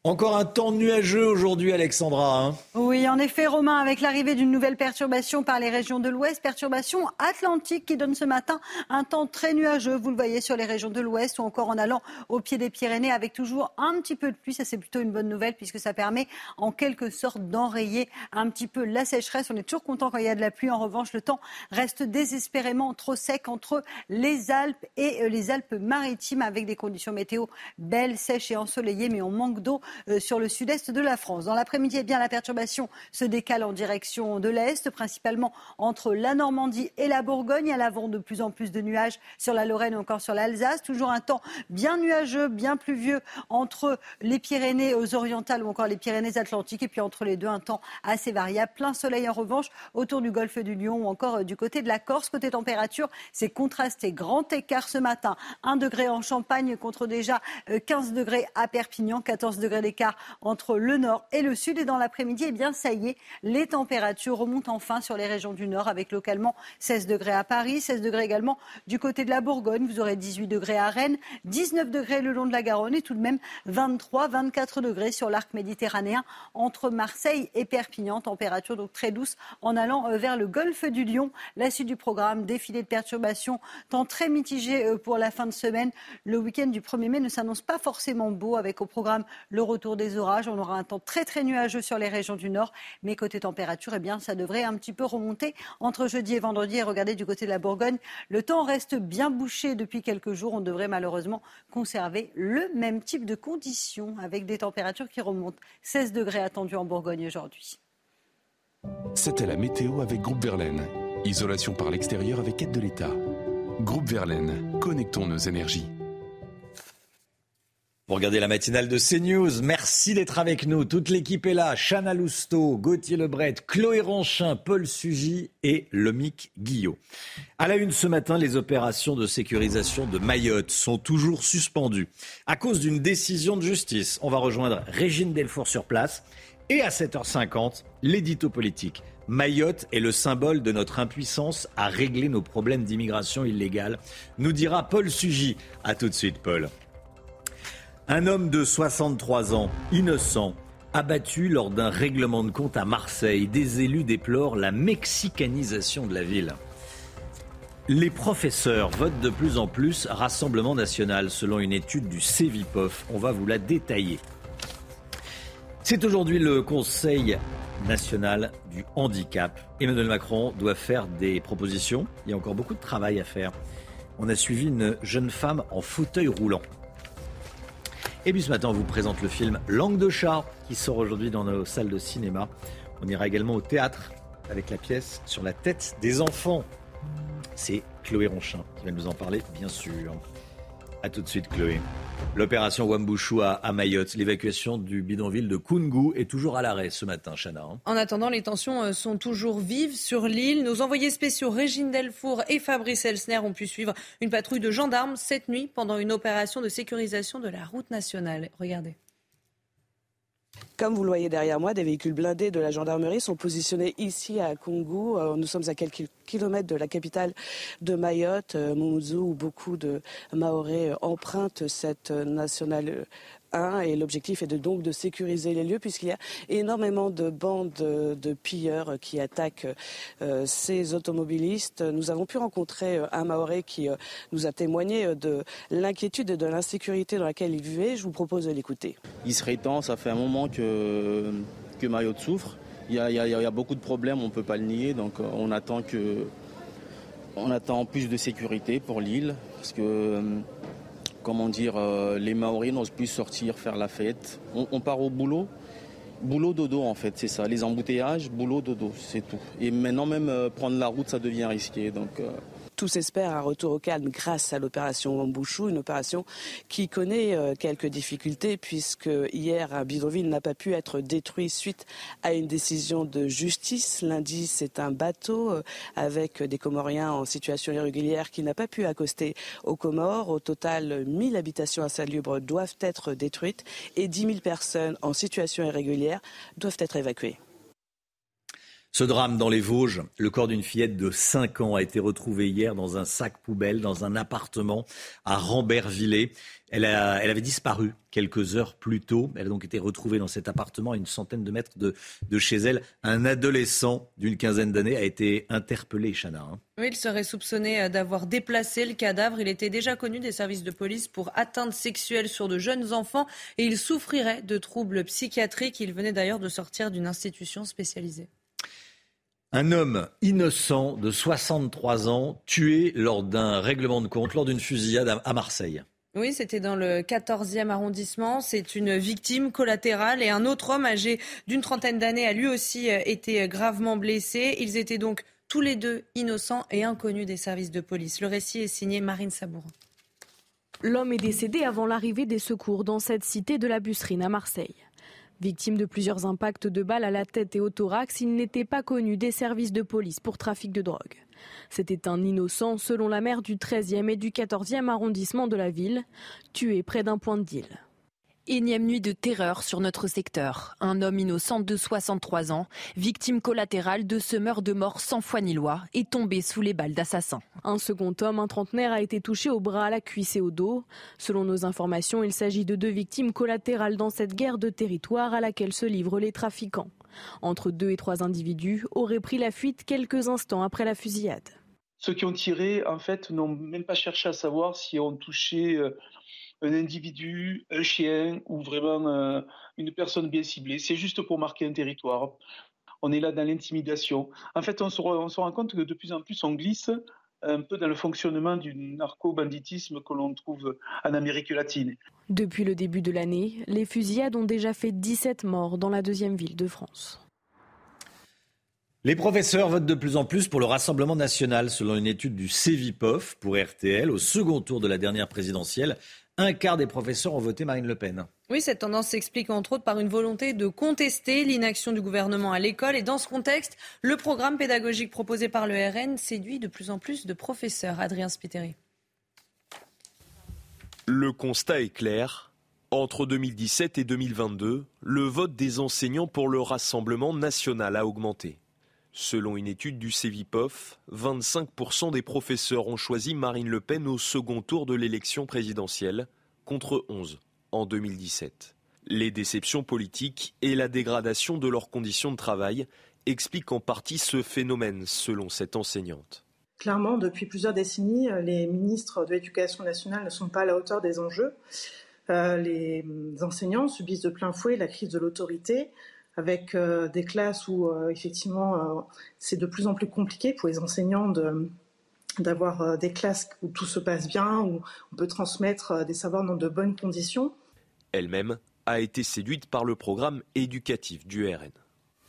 Encore un temps nuageux aujourd'hui, Alexandra. Hein. oui, en effet, Romain, avec l'arrivée d'une nouvelle perturbation par les régions de l'Ouest, perturbation atlantique qui donne ce matin un temps très nuageux. Vous le voyez sur les régions de l'Ouest ou encore en allant au pied des Pyrénées avec toujours un petit peu de pluie. Ça, c'est plutôt une bonne nouvelle puisque ça permet en quelque sorte d'enrayer un petit peu la sécheresse. On est toujours content quand il y a de la pluie. En revanche, le temps reste désespérément trop sec entre les Alpes et euh, les Alpes-Maritimes avec des conditions météo belles, sèches et ensoleillées, mais on manque d'eau sur le sud-est de la France. Dans l'après-midi, eh bien, la perturbation se décale en direction de l'est, principalement entre la Normandie et la Bourgogne. À l'avant, de plus en plus de nuages sur la Lorraine ou encore sur l'Alsace. Toujours un temps bien nuageux, bien pluvieux entre les Pyrénées aux orientales ou encore les Pyrénées-Atlantiques. Et puis entre les deux, un temps assez variable. Plein soleil en revanche autour du golfe du Lion ou encore euh, du côté de la Corse. Côté température, c'est contrasté. Grand écart ce matin. 1 degré en Champagne contre déjà 15 euh, degrés à Perpignan, 14 degrés degrés d'écart entre le nord et le sud. Et dans l'après-midi, eh bien, ça y est, les températures remontent enfin sur les régions du nord avec localement 16 degrés à Paris, 16 degrés également du côté de la Bourgogne. Vous aurez 18 degrés à Rennes, 19 degrés le long de la Garonne et tout de même 23, 24 degrés sur l'arc méditerranéen entre Marseille et Perpignan. Température donc très douce en allant euh, vers le golfe du Lion. La suite du programme, défilé de perturbations, temps très mitigé euh, pour la fin de semaine. Le week-end du 1er mai ne s'annonce pas forcément beau avec au programme le retour des orages. On aura un temps très très nuageux sur les régions du nord. Mais côté température, eh ça devrait un petit peu remonter entre jeudi et vendredi. Et regardez du côté de la Bourgogne, le temps reste bien bouché depuis quelques jours. On devrait malheureusement conserver le même type de conditions avec des températures qui remontent. 16 degrés attendus en Bourgogne aujourd'hui. C'était la météo avec Groupe Verlaine. Isolation par l'extérieur avec aide de l'État. Groupe Verlaine, connectons nos énergies. Pour regarder la matinale de CNews, merci d'être avec nous. Toute l'équipe est là. Chana Lousteau, Gauthier Lebret, Chloé Ranchin, Paul Sugy et Lomic Guillot. À la une ce matin, les opérations de sécurisation de Mayotte sont toujours suspendues à cause d'une décision de justice. On va rejoindre Régine Delfour sur place et à 7h50, l'édito politique. Mayotte est le symbole de notre impuissance à régler nos problèmes d'immigration illégale, nous dira Paul Sugy. A tout de suite, Paul. Un homme de 63 ans, innocent, abattu lors d'un règlement de compte à Marseille. Des élus déplorent la mexicanisation de la ville. Les professeurs votent de plus en plus Rassemblement national, selon une étude du CEVIPOF. On va vous la détailler. C'est aujourd'hui le Conseil national du handicap. Emmanuel Macron doit faire des propositions. Il y a encore beaucoup de travail à faire. On a suivi une jeune femme en fauteuil roulant. Et puis ce matin, on vous présente le film Langue de chat qui sort aujourd'hui dans nos salles de cinéma. On ira également au théâtre avec la pièce Sur la tête des enfants. C'est Chloé Ronchin qui va nous en parler, bien sûr. A tout de suite, Chloé. L'opération Wambushu à, Mayotte, l'évacuation du bidonville de Kungu est toujours à l'arrêt ce matin, Chana. Hein. En attendant, les tensions euh, sont toujours vives sur l'île. Nos envoyés spéciaux Régine Delfour et Fabrice Elsner ont pu suivre une patrouille de gendarmes cette nuit pendant une opération de sécurisation de la route nationale. Regardez. Comme vous le voyez derrière moi, des véhicules blindés de la gendarmerie sont positionnés ici à Kungu. Euh, nous sommes à quelques kilomètres de la capitale de Mayotte, euh, où beaucoup de Maoris empruntent cette nationale et l'objectif est donc de sécuriser les lieux puisqu'il y a énormément de bandes de, pilleurs qui attaquent euh, ces automobilistes. Nous avons pu rencontrer euh, un Maoré qui euh, nous a témoigné de l'inquiétude et de l'insécurité dans laquelle il vivait. Je vous propose de l'écouter. Il serait temps, ça fait un moment que, Mayotte souffre. Il y, a, il y a beaucoup de problèmes, on ne peut pas le nier, donc on attend que on attend plus de sécurité pour l'île parce que comment dire, euh, les Maoris n'osent plus sortir faire la fête. On, part au boulot, boulot dodo en fait, c'est ça. Les embouteillages, boulot dodo, c'est tout. Et maintenant même euh, prendre la route, ça devient risqué. Donc euh, tous espèrent un retour au calme grâce à l'opération Wambushu, une opération qui connaît euh, quelques difficultés puisque hier un bidonville n'a pas pu être détruit suite à une décision de justice. Lundi, c'est un bateau euh, avec des Comoriens en situation irrégulière qui n'a pas pu accoster aux Comores. Au total, 1000 habitations insalubres doivent être détruites et 10 000 personnes en situation irrégulière doivent être évacuées. Ce drame dans les Vosges, le corps d'une fillette de 5 ans a été retrouvé hier dans un sac poubelle dans un appartement à Rambervillers. Elle, elle, avait disparu quelques heures plus tôt. Elle a donc été retrouvée dans cet appartement à une centaine de mètres de, chez elle. Un adolescent d'une quinzaine d'années a été interpellé, Chana. Hein. Oui, il serait soupçonné euh, d'avoir déplacé le cadavre. Il était déjà connu des services de police pour atteinte sexuelle sur de jeunes enfants et il souffrirait de troubles psychiatriques. Il venait d'ailleurs de sortir d'une institution spécialisée. Un homme innocent de 63 ans tué lors d'un règlement de compte, lors d'une fusillade à Marseille. Oui, c'était dans le 14e arrondissement. C'est une victime collatérale et un autre homme âgé d'une trentaine d'années a lui aussi euh, été gravement blessé. Ils étaient donc tous les deux innocents et inconnus des services de police. Le récit est signé Marine Sabourin. L'homme est décédé avant l'arrivée des secours dans cette cité de la Busserine à Marseille. Victime de plusieurs impacts de balles à la tête et au thorax, il n'était pas connu des services de police pour trafic de drogue. C'était un innocent, selon la maire du 13e et du 14e arrondissement de la ville, tué près d'un point de deal. Énième nuit de terreur sur notre secteur. Un homme innocent de 63 ans, victime collatérale de ce meurtre de mort sans foi ni loi, est tombé sous les balles d'assassins. Un second homme, un trentenaire, a été touché au bras, à la cuisse et au dos. Selon nos informations, il s'agit de deux victimes collatérales dans cette guerre de territoire à laquelle se livrent les trafiquants. Entre deux et trois individus auraient pris la fuite quelques instants après la fusillade. Ceux qui ont tiré, en fait, n'ont même pas cherché à savoir si on touchait euh, un individu, un chien ou vraiment euh, une personne bien ciblée. C'est juste pour marquer un territoire. On est là dans l'intimidation. En fait, on se, on se rend compte que de plus en plus, on glisse un peu dans le fonctionnement du narco-banditisme que l'on trouve en Amérique latine. Depuis le début de l'année, les fusillades ont déjà fait 17 morts dans la deuxième ville de France. Les professeurs votent de plus en plus pour le Rassemblement national, selon une étude du CEVIPOF pour RTL. Au second tour de la dernière présidentielle, un quart des professeurs ont voté Marine Le Pen. Oui, cette tendance s'explique entre autres par une volonté de contester l'inaction du gouvernement à l'école. Et dans ce contexte, le programme pédagogique proposé par le RN séduit de plus en plus de professeurs. Adrien Spiteri. Le constat est clair. Entre 2017 et 2022, le vote des enseignants pour le Rassemblement national a augmenté. Selon une étude du CEVIPOF, 25% des professeurs ont choisi Marine Le Pen au second tour de l'élection présidentielle, contre 11 en 2017. Les déceptions politiques et la dégradation de leurs conditions de travail expliquent en partie ce phénomène, selon cette enseignante. Clairement, depuis plusieurs décennies, les ministres de l'Éducation nationale ne sont pas à la hauteur des enjeux. Euh, les enseignants subissent de plein fouet la crise de l'autorité, avec euh, des classes où euh, effectivement euh, c'est de plus en plus compliqué pour les enseignants de d'avoir des classes où tout se passe bien, où on peut transmettre des savoirs dans de bonnes conditions. Elle-même a été séduite par le programme éducatif du RN.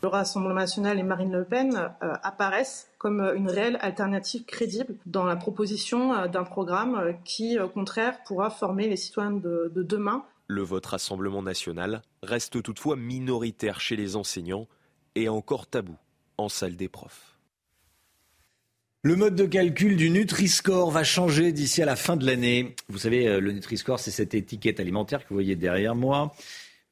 Le Rassemblement national et Marine Le Pen apparaissent comme une réelle alternative crédible dans la proposition d'un programme qui, au contraire, pourra former les citoyens de, de demain le vote Rassemblement national reste toutefois minoritaire chez les enseignants et encore tabou en salle des profs. Le mode de calcul du Nutri-Score va changer d'ici à la fin de l'année. Vous savez, euh, le Nutri-Score, c'est cette étiquette alimentaire que vous voyez derrière moi.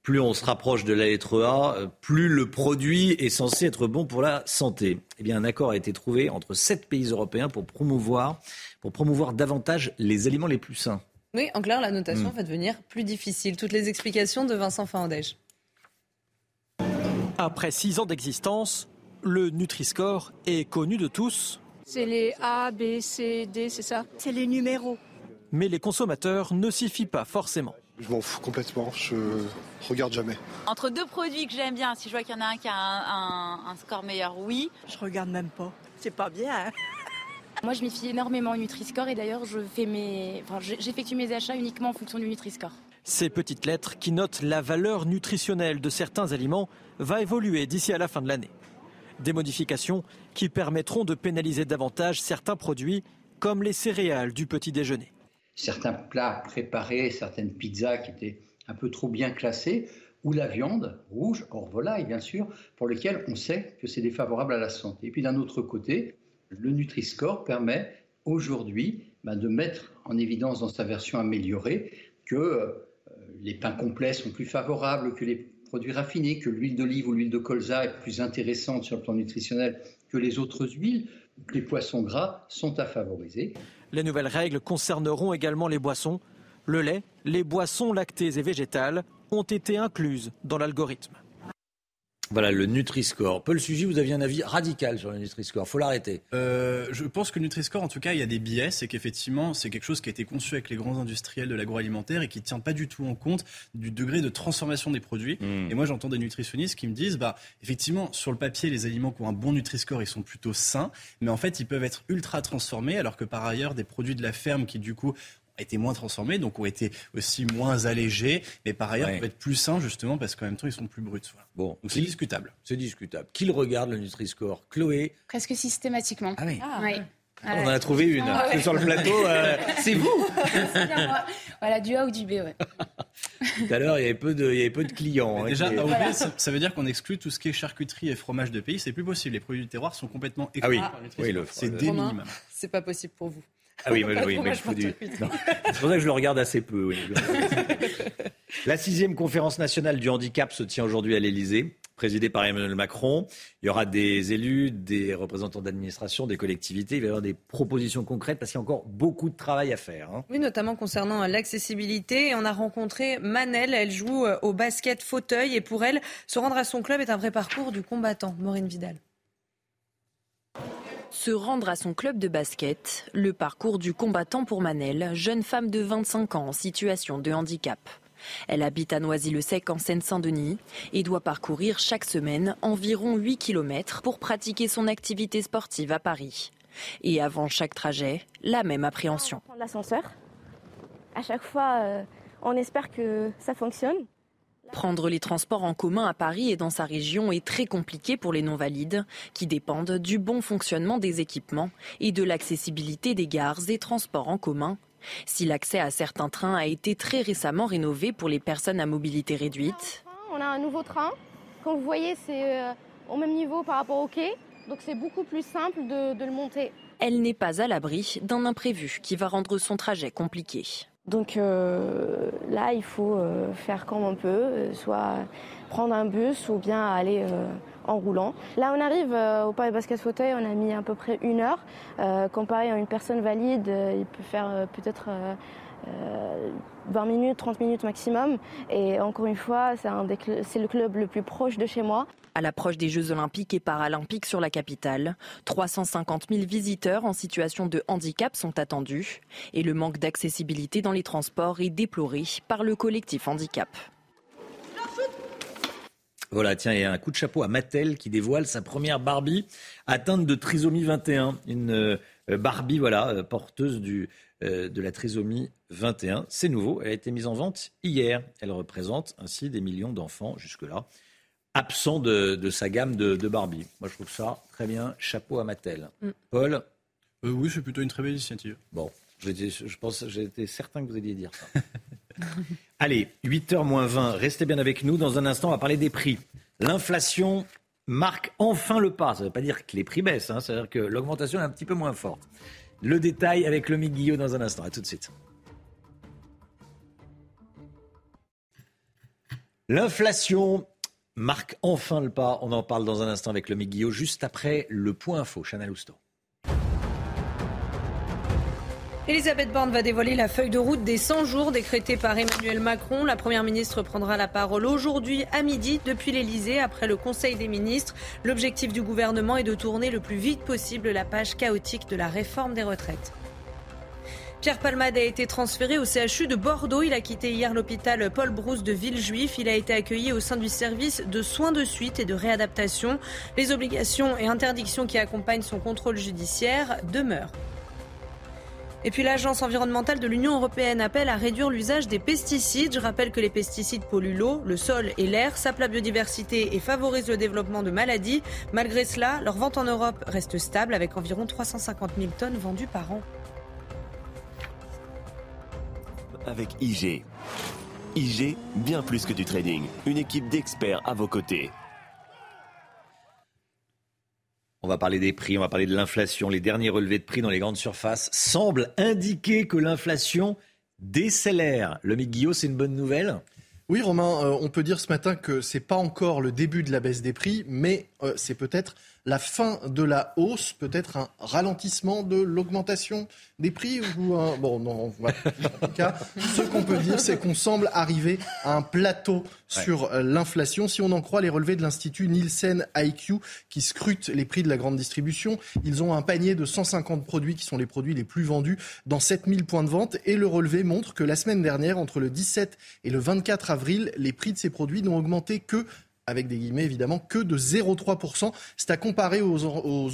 Plus on se rapproche de la lettre A, euh, plus le produit est censé être bon pour la santé. Eh un accord a été trouvé entre sept pays européens pour pour promouvoir davantage les aliments les plus sains. Oui, en clair, la notation Mm. va devenir plus difficile. Toutes les explications de Vincent Fandège. Après six ans d'existence, le Nutri-Score est connu de tous, C'est les A, B, C, D, c'est ça? C'est les numéros. mais les consommateurs ne s'y fient pas forcément. Je m'en fous complètement, je regarde jamais. Entre deux produits que j'aime bien, si je vois qu'il y en a un qui a un, un- un score meilleur, oui. Je regarde même pas. C'est pas bien. hein? Moi, je m'y fie énormément au Nutri-Score et d'ailleurs, je fais mes, enfin, je- j'effectue mes achats uniquement en fonction du Nutri-Score. Ces petites lettres qui notent la valeur nutritionnelle de certains aliments va évoluer d'ici à la fin de l'année. Des modifications qui permettront de pénaliser davantage certains produits comme les céréales du petit déjeuner. certains plats préparés, certaines pizzas qui étaient un peu trop bien classées, ou la viande rouge, hors volaille bien sûr, pour lesquelles on sait que c'est défavorable à la santé. Et puis d'un autre côté, le Nutri-Score permet aujourd'hui ben, de mettre en évidence dans sa version améliorée que euh, les pains complets sont plus favorables que les produits raffinés, que l'huile d'olive ou l'huile de colza est plus intéressante sur le plan nutritionnel que les autres huiles, que les poissons gras sont à favoriser. Les nouvelles règles concerneront également les boissons. Le lait, les boissons lactées et végétales ont été incluses dans l'algorithme. Voilà le Nutri-Score. Paul Sugy, vous aviez un avis radical sur le Nutri-Score. faut l'arrêter. Euh, je pense que Nutri-Score, en tout cas, il y a des biais. C'est qu'effectivement, c'est quelque chose qui a été conçu avec les grands industriels de l'agroalimentaire et qui ne tient pas du tout en compte du degré de transformation des produits. Hmm. Et moi, j'entends des nutritionnistes qui me disent, bah, effectivement, sur le papier, les aliments qui ont un bon Nutri-Score, ils sont plutôt sains, mais en fait, ils peuvent être ultra transformés, alors que par ailleurs, des produits de la ferme qui, du coup, été moins transformés, donc ont été aussi moins allégés, mais par ailleurs Ouais. peuvent être plus sains justement parce qu'en même temps ils sont plus bruts. Voilà. Bon, donc c'est discutable. C'est discutable. Qui le regarde le Nutri-Score Chloé, Presque systématiquement. Ah oui. Ouais. on en a trouvé une. Ah ouais. Sur le plateau. euh, c'est vous. Voilà, du A ou du B, ouais. Tout à l'heure, il y avait peu de, il y avait peu de clients. hein, Déjà, qui- A ou B, ça, ça veut dire qu'on exclut tout ce qui est charcuterie et fromage de pays. C'est plus possible. Les produits du terroir sont complètement Ah oui. exclus Nutri-Score. Oui, le- c'est le- des. C'est pas possible pour vous. Ah oui, mais, oui, mais je du... C'est pour ça que je le regarde assez peu. Oui. La sixième conférence nationale du handicap se tient aujourd'hui à l'Elysée présidée par Emmanuel Macron. Il y aura des élus, des représentants d'administration, des collectivités. Il va y avoir des propositions concrètes parce qu'il y a encore beaucoup de travail à faire. Hein. Oui, notamment concernant l'accessibilité. On a rencontré Manel. Elle joue euh, au basket fauteuil et pour elle, se rendre à son club est un vrai parcours du combattant. Maureen Vidal. Se rendre à son club de basket, le parcours du combattant pour Manel, jeune femme de 25 ans en situation de handicap. Elle habite à Noisy-le-Sec en Seine-Saint-Denis et doit parcourir chaque semaine environ 8 km pour pratiquer son activité sportive à Paris. Et avant chaque trajet, la même appréhension. L'ascenseur. À chaque fois, euh, on espère que ça fonctionne. Prendre les transports en commun à Paris et dans sa région est très compliqué pour les non-valides, qui dépendent du bon fonctionnement des équipements et de l'accessibilité des gares et transports en commun, si l'accès à certains trains a été très récemment rénové pour les personnes à mobilité réduite. On a un nouveau train. Comme vous voyez, c'est euh, au même niveau par rapport au quai, donc c'est beaucoup plus simple de, le monter. Elle n'est pas à l'abri d'un imprévu qui va rendre son trajet compliqué. Donc euh, là, il faut euh, faire comme on peut, soit prendre un bus ou bien aller en roulant. Là, on arrive euh, au Paris Basket Fauteuil, on a mis à peu près une heure. Euh, comparé à une personne valide, euh, il peut faire peut-être 20 minutes, 30 minutes maximum. Et encore une fois, c'est le club le plus proche de chez moi. À l'approche des Jeux olympiques et paralympiques sur la capitale, 350 000 visiteurs en situation de handicap sont attendus et le manque d'accessibilité dans les transports est déploré par le collectif handicap. Voilà, tiens, a un coup de chapeau à Mattel qui dévoile sa première Barbie atteinte de trisomie 21. Une euh, Barbie, voilà, euh, porteuse euh, de la trisomie 21. C'est nouveau, elle a été mise en vente hier. Elle représente ainsi des millions d'enfants jusque-là absents de, sa gamme de, Barbie. Moi, je trouve ça très bien. Chapeau à Mattel. Mm. Paul Oui, c'est plutôt une très belle initiative. Bon, je pense, j'étais certain que vous alliez dire ça. Allez, 8h moins 20, restez bien avec nous. Dans un instant, on va parler des prix. L'inflation marque enfin le pas. Ça ne veut pas dire que les prix baissent, hein. c'est-à-dire que l'augmentation est un petit peu moins forte. Le détail avec le Guillot dans un instant. À tout de suite. L'inflation marque enfin le pas. On en parle dans un instant avec le Guillot, juste après le point info. Chanel Housteau. Elisabeth Borne va dévoiler la feuille de route des 100 jours décrétée par Emmanuel Macron. La Première ministre prendra la parole aujourd'hui à midi depuis l'Elysée après le Conseil des ministres. L'objectif du gouvernement est de tourner le plus vite possible la page chaotique de la réforme des retraites. Pierre Palmade a été transféré au CHU de Bordeaux. Il a quitté hier l'hôpital Paul Brousse de Villejuif. Il a été accueilli au sein du service de soins de suite et de réadaptation. Les obligations et interdictions qui accompagnent son contrôle judiciaire demeurent. Et puis l'Agence environnementale de l'Union européenne appelle à réduire l'usage des pesticides. Je rappelle que les pesticides polluent l'eau, le sol et l'air, sapent la biodiversité et favorisent le développement de maladies. Malgré cela, leur vente en Europe reste stable avec environ 350 000 tonnes vendues par an. Avec IG. IG, bien plus que du trading. Une équipe d'experts à vos côtés. On va parler des prix, on va parler de l'inflation. Les derniers relevés de prix dans les grandes surfaces semblent indiquer que l'inflation décélère. Le Guillaume, c'est une bonne nouvelle? Oui, Romain, euh, on peut dire ce matin que c'est pas encore le début de la baisse des prix, mais euh, c'est peut-être la fin de la hausse, peut-être un ralentissement de l'augmentation des prix ou un... Bon, non, en tout cas, ce qu'on peut dire, c'est qu'on semble arriver à un plateau sur euh, l'inflation. Si on en croit les relevés de l'Institut Nielsen IQ qui scrute les prix de la grande distribution, ils ont un panier de 150 produits qui sont les produits les plus vendus dans 7000 points de vente et le relevé montre que la semaine dernière, entre le 17 et le 24 avril, les prix de ces produits n'ont augmenté que avec des guillemets évidemment, que de 0,3%. C'est à comparer aux,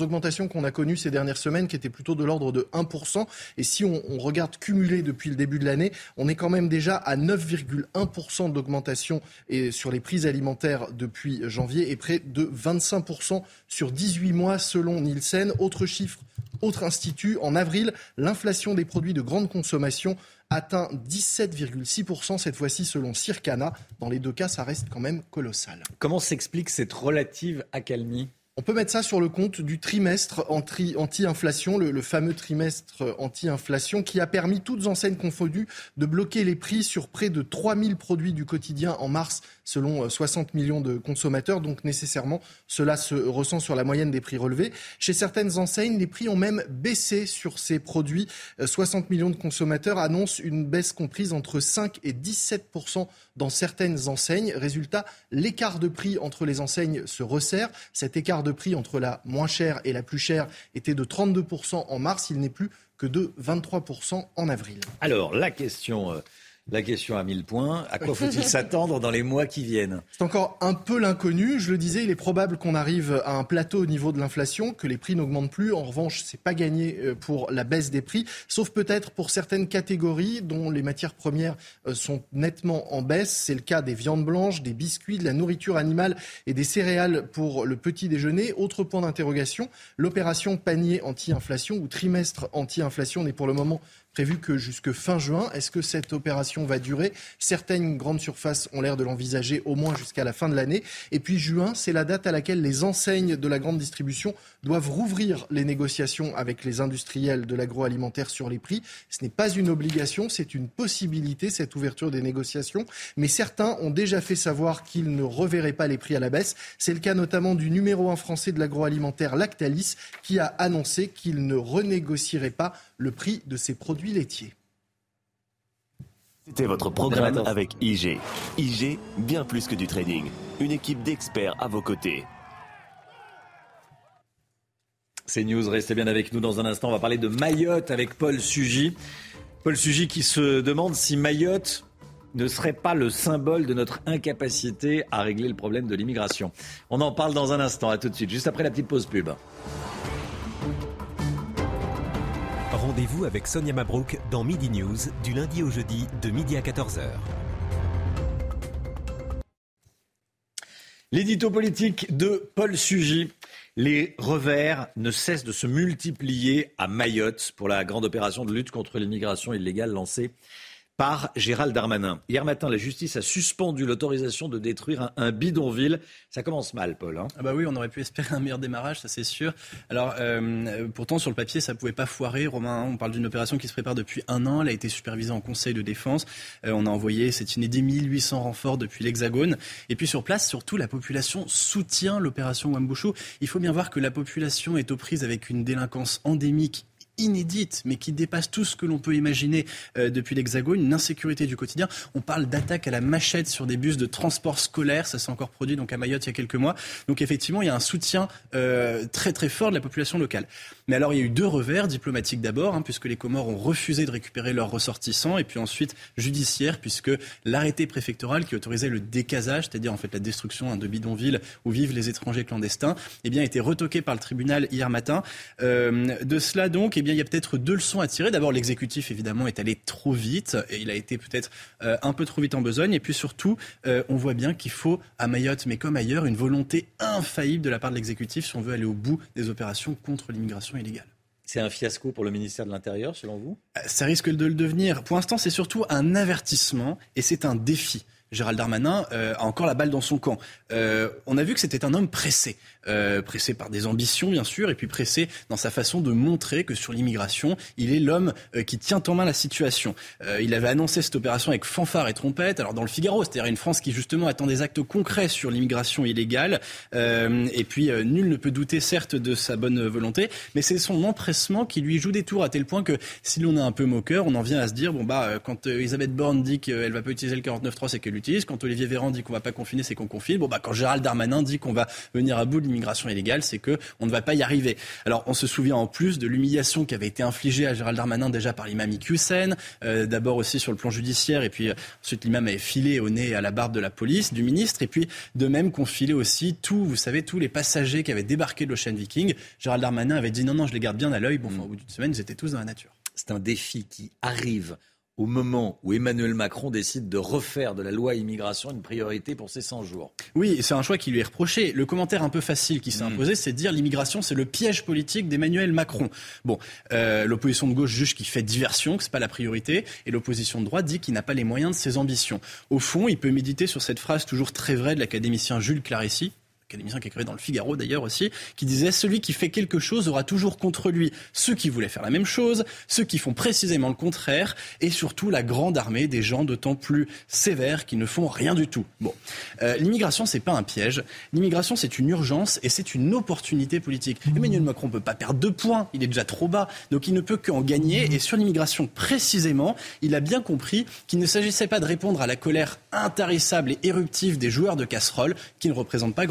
augmentations qu'on a connues ces dernières semaines, qui étaient plutôt de l'ordre de 1%. Et si on, regarde cumulé depuis le début de l'année, on est quand même déjà à 9,1% d'augmentation sur les prix alimentaires depuis janvier et près de 25% sur 18 mois selon Nielsen. Autre chiffre, autre institut, en avril, l'inflation des produits de grande consommation atteint 17,6% cette fois-ci selon Circana. Dans les deux cas, ça reste quand même colossal. Comment s'explique cette relative accalmie? On peut mettre ça sur le compte du trimestre anti-inflation, le, fameux trimestre anti-inflation qui a permis, toutes enseignes confondues, de bloquer les prix sur près de 3000 produits du quotidien en mars, selon 60 euh, millions de consommateurs. Donc nécessairement, cela se ressent sur la moyenne des prix relevés. Chez certaines enseignes, les prix ont même baissé sur ces produits. 60 euh, millions de consommateurs annoncent une baisse comprise entre 5 et 17% dans certaines enseignes. Résultat, l'écart de prix entre les enseignes se resserre. Cet écart de prix entre la moins chère et la plus chère était de 32% en mars. Il n'est plus que de 23% en avril. Alors, la question euh, la question à 1000 points, à quoi faut-il s'attendre dans les mois qui viennent? C'est encore un peu l'inconnu. Je le disais, il est probable qu'on arrive à un plateau au niveau de l'inflation, que les prix n'augmentent plus. En revanche, c'est pas gagné euh, pour la baisse des prix, sauf peut-être pour certaines catégories dont les matières premières euh, sont nettement en baisse. C'est le cas des viandes blanches, des biscuits, de la nourriture animale et des céréales pour le petit déjeuner. Autre point d'interrogation, l'opération panier anti-inflation ou trimestre anti-inflation n'est pour le moment prévu que jusque fin juin. Est-ce que cette opération va durer? Certaines grandes surfaces ont l'air de l'envisager au moins jusqu'à la fin de l'année. Et puis juin, c'est la date à laquelle les enseignes de la grande distribution doivent rouvrir les négociations avec les industriels de l'agroalimentaire sur les prix. Ce n'est pas une obligation, c'est une possibilité, cette ouverture des négociations. Mais certains ont déjà fait savoir qu'ils ne reverraient pas les prix à la baisse. C'est le cas notamment du numéro 1 français de l'agroalimentaire Lactalis qui a annoncé qu'il ne renégocierait pas le prix de ses produits laitiers. C'était votre programme avec IG. IG, bien plus que du trading. Une équipe d'experts à vos côtés. C'est News, restez bien avec nous dans un instant. On va parler de Mayotte avec Paul Sugy. Paul Sugy qui se demande si Mayotte ne serait pas le symbole de notre incapacité à régler le problème de l'immigration. On en parle dans un instant. À tout de suite, juste après la petite pause pub. Rendez-vous avec Sonia Mabrouk dans Midi News du lundi au jeudi de midi à 14h. L'édito politique de Paul Sugy. Les revers ne cessent de se multiplier à Mayotte pour la grande opération de lutte contre l'immigration illégale lancée par Gérald Darmanin. Hier matin, la justice a suspendu l'autorisation de détruire un, bidonville. Ça commence mal, Paul. Hein. ah bah oui, on aurait pu espérer un meilleur démarrage, ça c'est sûr. Alors, euh, pourtant, sur le papier, ça pouvait pas foirer. Romain, on parle d'une opération qui se prépare depuis un an. Elle a été supervisée en Conseil de défense. Euh, on a envoyé, c'est inédit, 1800 renforts depuis l'Hexagone. Et puis sur place, surtout, la population soutient l'opération Wambushu. Il faut bien voir que la population est aux prises avec une délinquance endémique inédite, mais qui dépasse tout ce que l'on peut imaginer euh, depuis l'Hexagone, une insécurité du quotidien. On parle d'attaques à la machette sur des bus de transport scolaire, ça s'est encore produit donc à Mayotte il y a quelques mois. Donc effectivement, il y a un soutien euh, très très fort de la population locale. Mais alors il y a eu deux revers, diplomatiques d'abord, hein, puisque les Comores ont refusé de récupérer leurs ressortissants, et puis ensuite judiciaire, puisque l'arrêté préfectoral qui autorisait le décasage, c'est-à-dire en fait la destruction hein, de bidonvilles où vivent les étrangers clandestins, eh bien a été retoqué par le tribunal hier matin. Euh, de cela donc, eh bien il y a peut-être deux leçons à tirer. D'abord, l'exécutif évidemment est allé trop vite, et il a été peut-être euh, un peu trop vite en besogne, et puis surtout, euh, on voit bien qu'il faut à Mayotte, mais comme ailleurs, une volonté infaillible de la part de l'exécutif si on veut aller au bout des opérations contre l'immigration illégale. C'est un fiasco pour le ministère de l'Intérieur, selon vous? Euh, Ça risque de le devenir. Pour l'instant, c'est surtout un avertissement et c'est un défi. Gérald Darmanin euh, a encore la balle dans son camp. Euh, on a vu que c'était un homme pressé. Euh, pressé par des ambitions bien sûr, et puis pressé dans sa façon de montrer que sur l'immigration, il est l'homme euh, qui tient en main la situation. Euh, il avait annoncé cette opération avec fanfare et trompette, alors dans le Figaro, c'est-à-dire une France qui justement attend des actes concrets sur l'immigration illégale, et puis nul ne peut douter certes de sa bonne volonté, mais c'est son empressement qui lui joue des tours à tel point que si l'on est un peu moqueur, on en vient à se dire, bon bah quand Elisabeth Borne dit qu'elle va pas utiliser le 49.3, c'est qu'elle quand Olivier Véran dit qu'on va pas confiner, c'est qu'on confine, bon bah quand Gérald Darmanin dit qu'on va venir à bout de l'immigration illégale, c'est que on ne va pas y arriver. Alors on se souvient en plus de l'humiliation qui avait été infligée à Gérald Darmanin déjà par l'imam Iqiyoussen, euh, d'abord aussi sur le plan judiciaire, et puis euh, ensuite l'imam avait filé au nez à la barbe de la police, du ministre, et puis de même qu'on filait aussi tous, vous savez, tous les passagers qui avaient débarqué de l'Ocean Viking. Gérald Darmanin avait dit non, non, je les garde bien à l'œil. Bon, au bout d'une semaine, ils étaient tous dans la nature. C'est un défi qui arrive au moment où Emmanuel Macron décide de refaire de la loi immigration une priorité pour ces 100 jours. Oui, c'est un choix qui lui est reproché. Le commentaire un peu facile qui s'est hmm. imposé, c'est de dire l'immigration, c'est le piège politique d'Emmanuel Macron. Bon, euh, l'opposition de gauche juge qu'il fait diversion, que c'est pas la priorité, et l'opposition de droite dit qu'il n'a pas les moyens de ses ambitions. Au fond, il peut méditer sur cette phrase toujours très vraie de l'académicien Jules Clarécy, académicien qui écrivait dans le Figaro d'ailleurs aussi, qui disait celui qui fait quelque chose aura toujours contre lui ceux qui voulaient faire la même chose, ceux qui font précisément le contraire, et surtout la grande armée des gens d'autant plus sévères qui ne font rien du tout. Bon, euh, l'immigration c'est pas un piège, l'immigration c'est une urgence et c'est une opportunité politique. Emmanuel Macron peut pas perdre deux points, il est déjà trop bas, donc il ne peut qu'en gagner. Et sur l'immigration précisément, il a bien compris qu'il ne s'agissait pas de répondre à la colère intarissable et éruptive des joueurs de casserole, qui ne représentent pas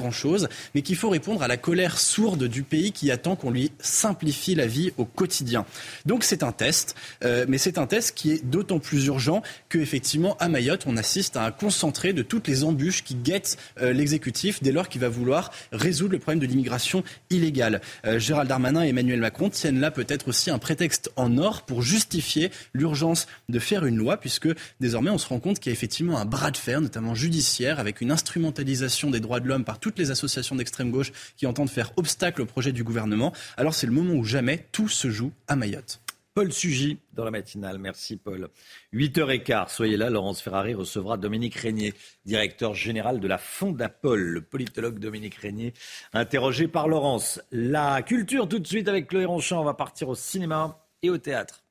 mais qu'il faut répondre à la colère sourde du pays qui attend qu'on lui simplifie la vie au quotidien. Donc c'est un test, euh, mais c'est un test qui est d'autant plus urgent que effectivement à Mayotte, on assiste à un concentré de toutes les embûches qui guettent euh, l'exécutif dès lors qu'il va vouloir résoudre le problème de l'immigration illégale. Euh, Gérald Darmanin et Emmanuel Macron tiennent là peut-être aussi un prétexte en or pour justifier l'urgence de faire une loi, puisque désormais on se rend compte qu'il y a effectivement un bras de fer, notamment judiciaire, avec une instrumentalisation des droits de l'homme par toutes les associations d'extrême gauche qui entendent faire obstacle au projet du gouvernement. Alors c'est le moment où jamais tout se joue à Mayotte. Paul Sugy dans la matinale. Merci Paul. 8h15, soyez là. Laurence Ferrari recevra Dominique Régnier, directeur général de la Fondapol, le politologue Dominique Régnier, interrogé par Laurence. La culture tout de suite avec Chloé Ronchamp. On va partir au cinéma et au théâtre.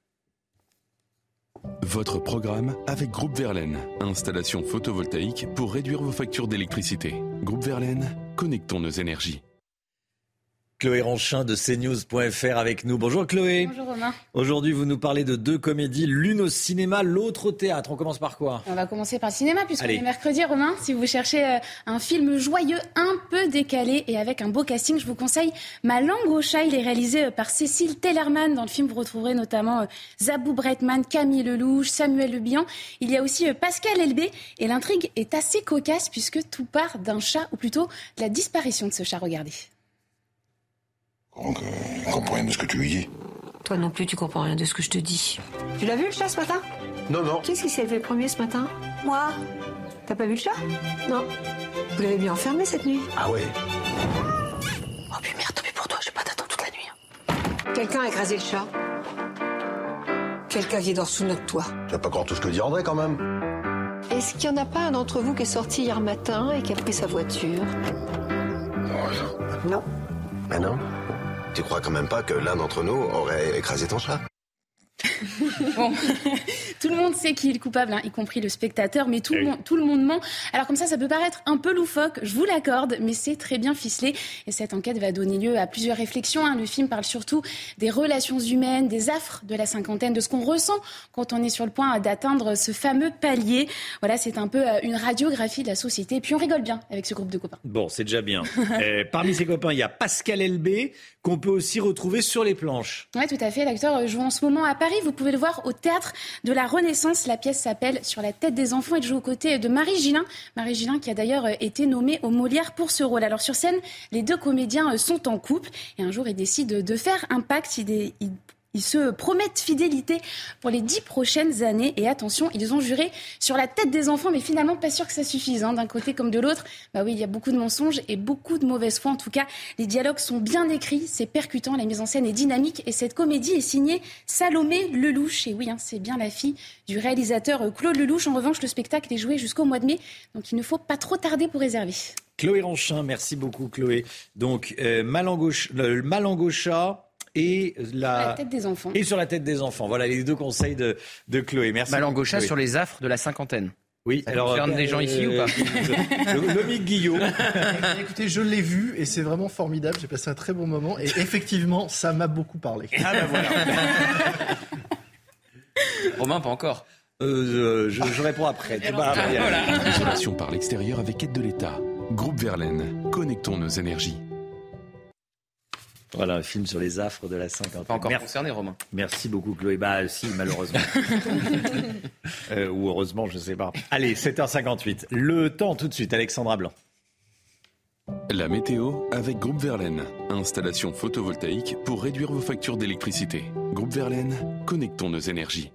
Votre programme avec Groupe Verlaine. Installation photovoltaïque pour réduire vos factures d'électricité. Groupe Verlaine, connectons nos énergies. Chloé Ranchin de CNews.fr avec nous. Bonjour Chloé. Bonjour Romain. Aujourd'hui, vous nous parlez de deux comédies, l'une au cinéma, l'autre au théâtre. On commence par quoi? On va commencer par le cinéma puisqu'on est mercredi Romain. Si vous cherchez euh, un film joyeux, un peu décalé et avec un beau casting, je vous conseille Ma langue au chat. Il est réalisé euh, par Cécile Tellerman. Dans le film, vous retrouverez notamment euh, Zabou Bretman, Camille Lelouch, Samuel Le Bihan. Il y a aussi Pascal Elbé et l'intrigue est assez cocasse puisque tout part d'un chat ou plutôt de la disparition de ce chat. Regardez. Donc, euh, je comprends rien de ce que tu lui dis. Toi non plus, tu comprends rien de ce que je te dis. Tu l'as vu le chat ce matin? Non, non. Qu'est-ce qui s'est levé premier ce matin? Moi. T'as pas vu le chat? Non. Vous l'avez bien enfermé cette nuit? Ah ouais Oh puis merde, tant pis pour toi, je vais pas t'attendre toute la nuit. hein. Quelqu'un a écrasé le chat. Quelqu'un qui dort sous notre toit. Tu vas pas croire tout ce que dit André quand même. Est-ce qu'il y en a pas un d'entre vous qui est sorti hier matin et qui a pris sa voiture? Non. Mais non. Tu crois quand même pas que l'un d'entre nous aurait écrasé ton chat? Bon, tout le monde sait qui est le coupable, hein, y compris le spectateur, mais tout, le monde, tout le monde ment. Alors comme ça, ça peut paraître un peu loufoque, je vous l'accorde, mais c'est très bien ficelé. Et cette enquête va donner lieu à plusieurs réflexions. hein. Le film parle surtout des relations humaines, des affres de la cinquantaine, de ce qu'on ressent quand on est sur le point d'atteindre ce fameux palier. Voilà, c'est un peu euh, une radiographie de la société. Et puis on rigole bien avec ce groupe de copains. Bon, c'est déjà bien. Euh, parmi ses copains, il y a Pascal Elbé, qu'on peut aussi retrouver sur les planches. Oui, tout à fait. L'acteur joue en ce moment à Paris. Vous pouvez le voir au théâtre de la Renaissance. La pièce s'appelle Sur la tête des enfants. Il joue aux côtés de Marie Gillin. Marie Gillin qui a d'ailleurs été nommée au Molière pour ce rôle. Alors sur scène, les deux comédiens sont en couple et un jour ils décident de faire un pacte. Ils- se promettent fidélité pour les dix prochaines années. Et attention, ils ont juré sur la tête des enfants, mais finalement, pas sûr que ça suffise. hein, D'un côté comme de l'autre, bah oui, il y a beaucoup de mensonges et beaucoup de mauvaise foi. En tout cas, les dialogues sont bien écrits, c'est percutant, la mise en scène est dynamique. Et cette comédie est signée Salomé Lelouch. Et oui, hein, c'est bien la fille du réalisateur Claude Lelouch. En revanche, le spectacle est joué jusqu'au mois de mai, donc il ne faut pas trop tarder pour réserver. Chloé Ranchin, merci beaucoup Chloé. Donc, euh, Malangosha et la... La tête des enfants. Et sur la tête des enfants. Voilà les deux conseils de, de Chloé. Merci. Malangocha sur les affres de la cinquantaine. Oui, Ça alors. concerne euh, des gens ici ou pas le, le Mick Guillaume. Écoutez, je l'ai vu et c'est vraiment formidable. J'ai passé un très bon moment et effectivement, ça m'a beaucoup parlé. Ah bah voilà. Romain, pas encore. Euh, je, je réponds après. Ah, Bah, bah, Isolation par l'extérieur avec aide de l'État. Groupe Verlaine, connectons nos énergies. Voilà un film sur les affres de la cinquantaine. Pas encore Merci. concerné, Romain. Merci beaucoup Chloé. Bah si, malheureusement. Euh, ou heureusement, je sais pas. Allez, 7h58. Le temps tout de suite, Alexandra Blanc. La météo avec Groupe Verlaine. Installation photovoltaïque pour réduire vos factures d'électricité. Groupe Verlaine, connectons nos énergies.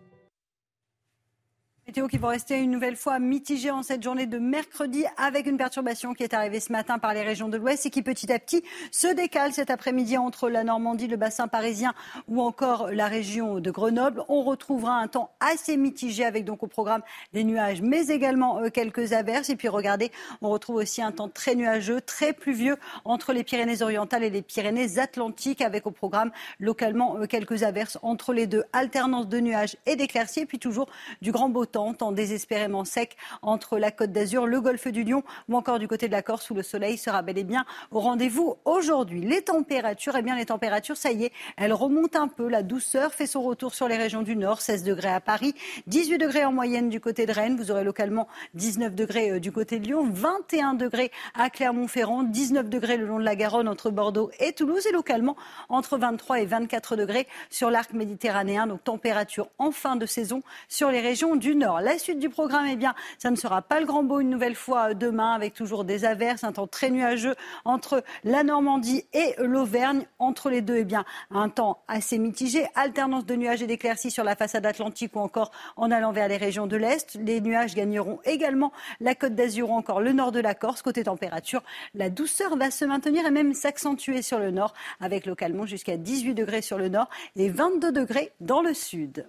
Météo qui va rester une nouvelle fois mitigée en cette journée de mercredi avec une perturbation qui est arrivée ce matin par les régions de l'Ouest et qui petit à petit se décale cet après-midi entre la Normandie, le bassin parisien ou encore la région de Grenoble. On retrouvera un temps assez mitigé avec donc au programme des nuages mais également euh, quelques averses. Et puis regardez, on retrouve aussi un temps très nuageux, très pluvieux entre les Pyrénées-Orientales et les Pyrénées-Atlantiques avec au programme localement euh, quelques averses entre les deux. Alternance de nuages et d'éclaircies et puis toujours du grand beau temps temps, désespérément sec entre la Côte d'Azur, le golfe du Lion ou encore du côté de la Corse où le soleil sera bel et bien au rendez-vous aujourd'hui. Les températures, eh bien les températures, ça y est, elles remontent un peu. La douceur fait son retour sur les régions du nord, 16 degrés à Paris, 18 degrés en moyenne du côté de Rennes. Vous aurez localement 19 degrés euh, du côté de Lyon, 21 degrés à Clermont-Ferrand, 19 degrés le long de la Garonne entre Bordeaux et Toulouse et localement entre 23 et 24 degrés sur l'arc méditerranéen. Donc température en fin de saison sur les régions du nord. La suite du programme, eh bien, ça ne sera pas le grand beau une nouvelle fois euh, demain, avec toujours des averses, un temps très nuageux entre la Normandie et l'Auvergne. Entre les deux, eh bien, un temps assez mitigé, alternance de nuages et d'éclaircies sur la façade atlantique ou encore en allant vers les régions de l'Est. Les nuages gagneront également la Côte d'Azur ou encore le nord de la Corse. Côté température, la douceur va se maintenir et même s'accentuer sur le nord, avec localement jusqu'à 18 degrés sur le nord et 22 degrés dans le sud.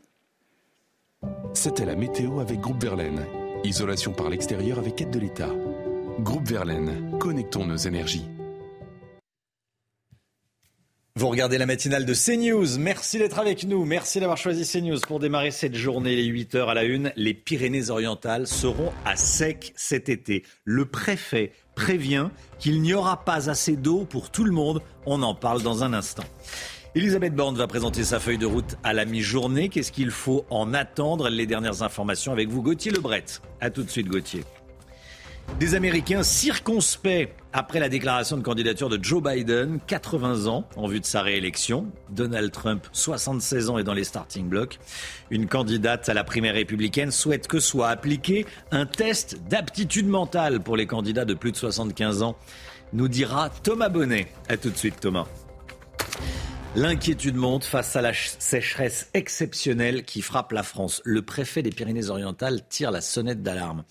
C'était la météo avec Groupe Verlaine. Isolation par l'extérieur avec aide de l'État. Groupe Verlaine, connectons nos énergies. Vous regardez la matinale de CNews. Merci d'être avec nous. Merci d'avoir choisi CNews pour démarrer cette journée. Les 8 heures à la une, les Pyrénées-Orientales seront à sec cet été. Le préfet prévient qu'il n'y aura pas assez d'eau pour tout le monde. On en parle dans un instant. Elisabeth Borne va présenter sa feuille de route à la mi-journée. Qu'est-ce qu'il faut en attendre? Les dernières informations avec vous, Gauthier Lebret. A tout de suite, Gauthier. Des Américains circonspects après la déclaration de candidature de Joe Biden, 80 ans en vue de sa réélection. Donald Trump, 76 ans, est dans les starting blocks. Une candidate à la primaire républicaine souhaite que soit appliqué un test d'aptitude mentale pour les candidats de plus de 75 ans, nous dira Thomas Bonnet. A tout de suite, Thomas. L'inquiétude monte face à la sécheresse exceptionnelle qui frappe la France. Le préfet des Pyrénées-Orientales tire la sonnette d'alarme.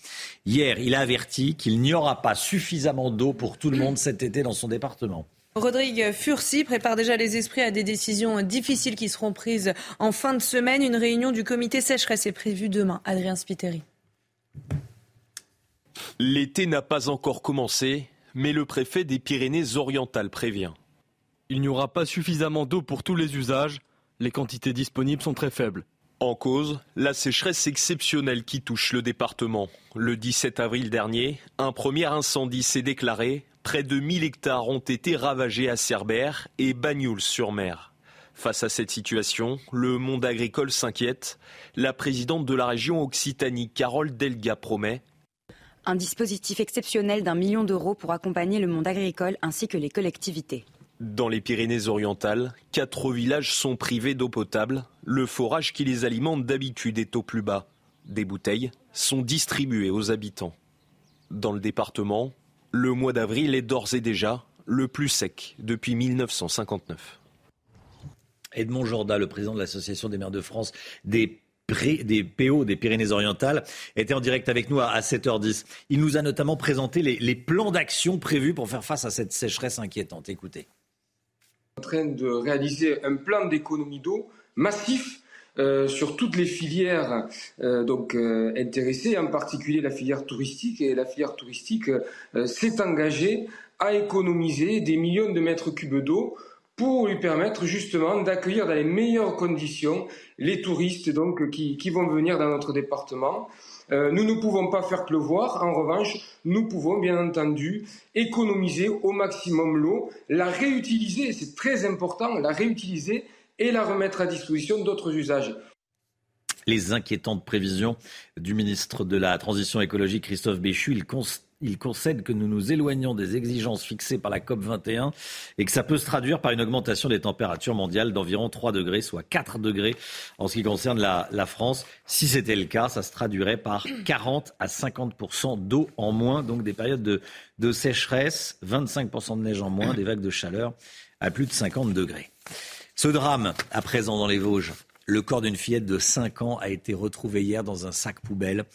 Hier, il a averti qu'il n'y aura pas suffisamment d'eau pour tout le monde cet été dans son département. Rodrigue Furcy prépare déjà les esprits à des décisions difficiles qui seront prises en fin de semaine. Une réunion du comité sécheresse est prévue demain. Adrien Spiteri. L'été n'a pas encore commencé, mais le préfet des Pyrénées-Orientales prévient. Il n'y aura pas suffisamment d'eau pour tous les usages. Les quantités disponibles sont très faibles. En cause, la sécheresse exceptionnelle qui touche le département. Le 17 avril dernier, un premier incendie s'est déclaré. Près de 1000 hectares ont été ravagés à Cerbère et Bagnouls-sur-Mer. Face à cette situation, le monde agricole s'inquiète. La présidente de la région Occitanie, Carole Delga, promet un dispositif exceptionnel d'un million d'euros pour accompagner le monde agricole ainsi que les collectivités. Dans les Pyrénées-Orientales, quatre villages sont privés d'eau potable. Le forage qui les alimente d'habitude est au plus bas. Des bouteilles sont distribuées aux habitants. Dans le département, le mois d'avril est d'ores et déjà le plus sec depuis 1959. Edmond Jorda, le président de l'Association des maires de France, des des PO des Pyrénées-Orientales, était en direct avec nous à 7h10. Il nous a notamment présenté les, les plans d'action prévus pour faire face à cette sécheresse inquiétante. Écoutez en train de réaliser un plan d'économie d'eau massif euh, sur toutes les filières euh, donc euh, intéressées, en particulier la filière touristique. Et la filière touristique s'est engagée à économiser des millions de mètres cubes d'eau pour lui permettre justement d'accueillir dans les meilleures conditions les touristes donc qui, qui vont venir dans notre département. Euh, nous ne pouvons pas faire pleuvoir. En revanche, nous pouvons bien entendu économiser au maximum l'eau, la réutiliser, c'est très important, la réutiliser et la remettre à disposition d'autres usages les inquiétantes prévisions du ministre de la Transition écologique Christophe Béchu. Il, il concède que nous nous éloignons des exigences fixées par la COP 21 et que ça peut se traduire par une augmentation des températures mondiales d'environ 3 degrés, soit 4 degrés en ce qui concerne la, France. Si c'était le cas, ça se traduirait par 40 à 50 d'eau en moins, donc des périodes de, de sécheresse, 25% de neige en moins, des vagues de chaleur à plus de 50 degrés. Ce drame, à présent dans les Vosges, Le corps d'une fillette de 5 ans a été retrouvé hier dans un sac poubelle.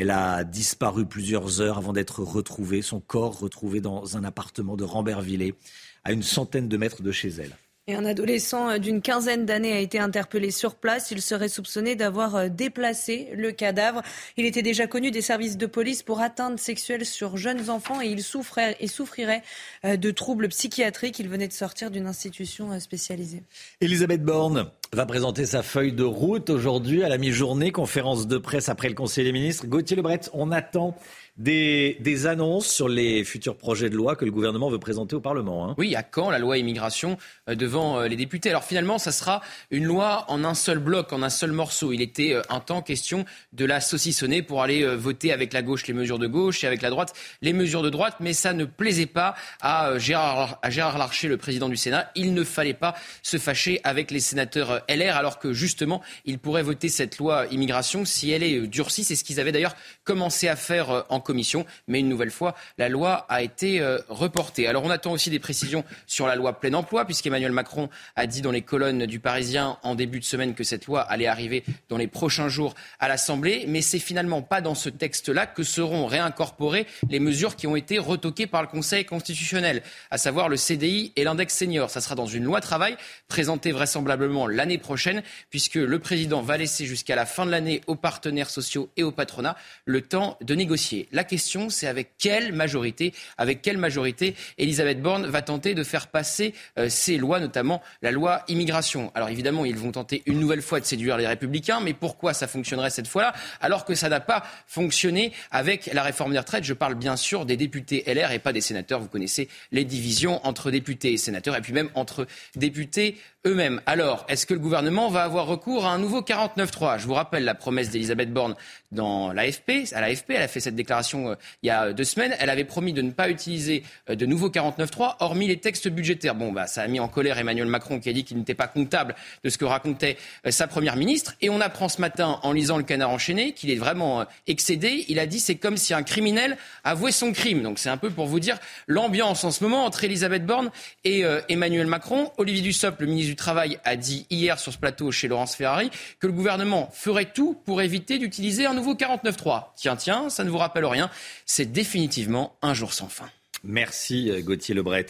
Elle a disparu plusieurs heures avant d'être retrouvée. Son corps retrouvé dans un appartement de Rambervillers, à une centaine de mètres de chez elle. Un adolescent euh, d'une quinzaine d'années a été interpellé sur place. Il serait soupçonné d'avoir euh, déplacé le cadavre. Il était déjà connu des services de police pour atteinte sexuelle sur jeunes enfants et il souffrait et souffrirait euh, de troubles psychiatriques. Il venait de sortir d'une institution spécialisée. Elisabeth Borne va présenter sa feuille de route aujourd'hui à la mi-journée, conférence de presse après le Conseil des ministres. Gauthier Lebret, on attend des, annonces sur les futurs projets de loi que le gouvernement veut présenter au Parlement. Hein. Oui, à quand la loi immigration euh, devant euh, les députés? Alors finalement, ça sera une loi en un seul bloc, en un seul morceau. Il était euh, un temps question de la saucissonner pour aller voter avec la gauche les mesures de gauche et avec la droite les mesures de droite, mais ça ne plaisait pas à Gérard, à Gérard Larcher, le président du Sénat. Il ne fallait pas se fâcher avec les sénateurs LR, alors que justement, il pourrait voter cette loi immigration si elle est durcie. C'est ce qu'ils avaient d'ailleurs commencé à faire en commission. Mais une nouvelle fois, la loi a été euh, reportée. Alors on attend aussi des précisions sur la loi plein emploi, puisqu'Emmanuel Macron a dit dans les colonnes du Parisien en début de semaine que cette loi allait arriver dans les prochains jours à l'Assemblée. Mais c'est finalement pas dans ce texte-là que seront réincorporées les mesures qui ont été retoquées par le Conseil constitutionnel, à savoir le CDI et l'index senior. Ça sera dans une loi travail présentée vraisemblablement l'année prochaine, puisque le président va laisser jusqu'à la fin de l'année aux partenaires sociaux et au patronat le temps de négocier. La question, c'est avec quelle majorité, avec quelle majorité Elisabeth Borne va tenter de faire passer euh, ces lois, notamment la loi immigration. Alors évidemment, ils vont tenter une nouvelle fois de séduire les républicains, mais pourquoi ça fonctionnerait cette fois-là alors que ça n'a pas fonctionné avec la réforme des retraites? Je parle bien sûr des députés LR et pas des sénateurs. Vous connaissez les divisions entre députés et sénateurs et puis même entre députés eux-mêmes. Alors, est-ce que le gouvernement va avoir recours à un nouveau 49-3 Je vous rappelle la promesse d'Elisabeth Borne dans l'AFP. À l'AFP, elle a fait cette déclaration euh, il y a deux semaines. Elle avait promis de ne pas utiliser euh, de nouveau 49.3, hormis les textes budgétaires. Bon, bah, ça a mis en colère Emmanuel Macron qui a dit qu'il n'était pas comptable de ce que racontait euh, sa première ministre. Et on apprend ce matin, en lisant le canard enchaîné, qu'il est vraiment excédé. Il a dit c'est comme si un criminel avouait son crime. Donc c'est un peu pour vous dire l'ambiance en ce moment entre Elisabeth Borne et Emmanuel Macron. Olivier Dussopt, le ministre du Travail, a dit hier sur ce plateau chez Laurence Ferrari que le gouvernement ferait tout pour éviter d'utiliser un nouveau 49.3. Tiens, tiens, ça ne vous rappelle rien. C'est définitivement un jour sans fin. Merci euh, Gauthier Lebret.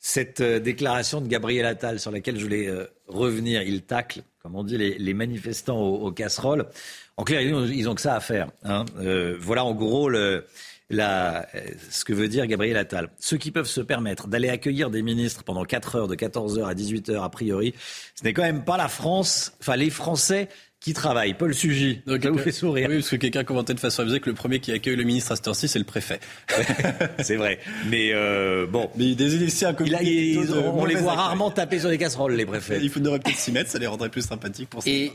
Cette euh, déclaration de Gabriel Attal sur laquelle je voulais euh, revenir, il tacle, comme on dit, les, manifestants aux, casseroles. En clair, ils n'ont que ça à faire. Hein. voilà en gros ce que veut dire Gabriel Attal. Ceux qui peuvent se permettre d'aller accueillir des ministres pendant 4 heures, de 14 heures à 18 heures a priori, ce n'est quand même pas la France, enfin les Français qui travaille. Paul Sugy, ça vous fait sourire. Oui, parce que quelqu'un commentait de façon avisée que le premier qui accueille le ministre à cette heure-ci, c'est le préfet. c'est vrai. Mais euh, bon. Mais des initiés On les voit rarement taper sur des casseroles, les préfets. Il faudrait peut-être s'y mettre, ça les rendrait plus sympathiques pour ça. Et,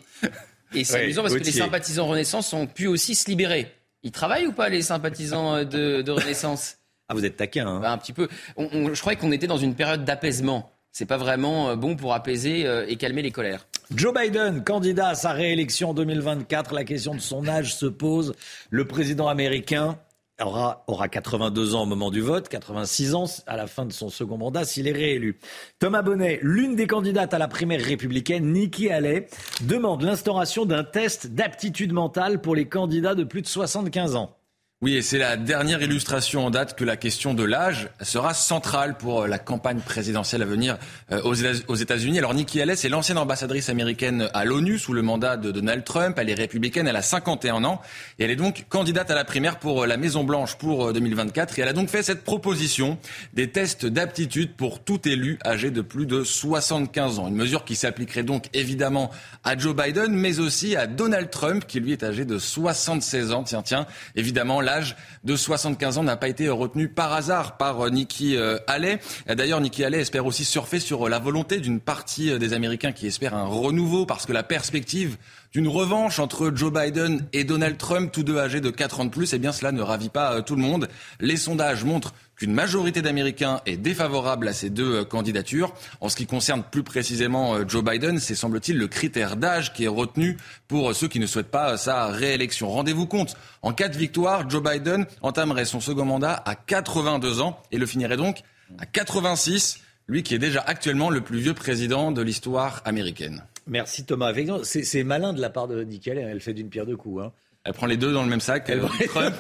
et c'est amusant parce que les sympathisants Renaissance ont pu aussi se libérer. Ils travaillent ou pas, les sympathisants euh, de, Renaissance? Ah, vous êtes taquin, hein. Bah, Un petit peu. je croyais qu'on était dans une période d'apaisement. C'est pas vraiment euh, bon pour apaiser et calmer les colères. Joe Biden, candidat à sa réélection en 2024, la question de son âge se pose. Le président américain aura, aura 82 ans au moment du vote, 86 ans à la fin de son second mandat s'il est réélu. Thomas Bonnet, l'une des candidates à la primaire républicaine, Nikki Haley, demande l'instauration d'un test d'aptitude mentale pour les candidats de plus de 75 ans. Oui, et c'est la dernière illustration en date que la question de l'âge sera centrale pour euh, la campagne présidentielle à venir euh, aux États-Unis. Alors Nikki Haley, c'est l'ancienne ambassadrice américaine à l'ONU sous le mandat de Donald Trump. Elle est républicaine, elle a 51 ans et elle est donc candidate à la primaire pour euh, la Maison Blanche pour 2024. Et elle a donc fait cette proposition des tests d'aptitude pour tout élu âgé de plus de 75 ans. Une mesure qui s'appliquerait donc évidemment à Joe Biden, mais aussi à Donald Trump, qui lui est âgé de 76 ans. Tiens, tiens, évidemment, là l'âge de 75 ans n'a pas été retenu par hasard par euh, Nikki euh, Haley. D'ailleurs, Nikki Haley espère aussi surfer sur euh, la volonté d'une partie des Américains qui espèrent un renouveau parce que la perspective d'une revanche entre Joe Biden et Donald Trump, tous deux âgés de 4 ans de plus, eh bien cela ne ravit pas tout le monde. Les sondages montrent qu'une majorité d'Américains est défavorable à ces deux euh, candidatures. En ce qui concerne plus précisément euh, Joe Biden, c'est semble-t-il le critère d'âge qui est retenu pour euh, ceux qui ne souhaitent pas sa réélection. Rendez-vous compte, en cas de victoire, Joe Biden entamerait son second mandat à 82 ans et le finirait donc à 86 lui qui est déjà actuellement le plus vieux président de l'histoire américaine. Merci Thomas. C'est malin de la part de Nickel, elle fait d'une pierre deux coups. Hein. Elle prend les deux dans le même sac. Elle Trump,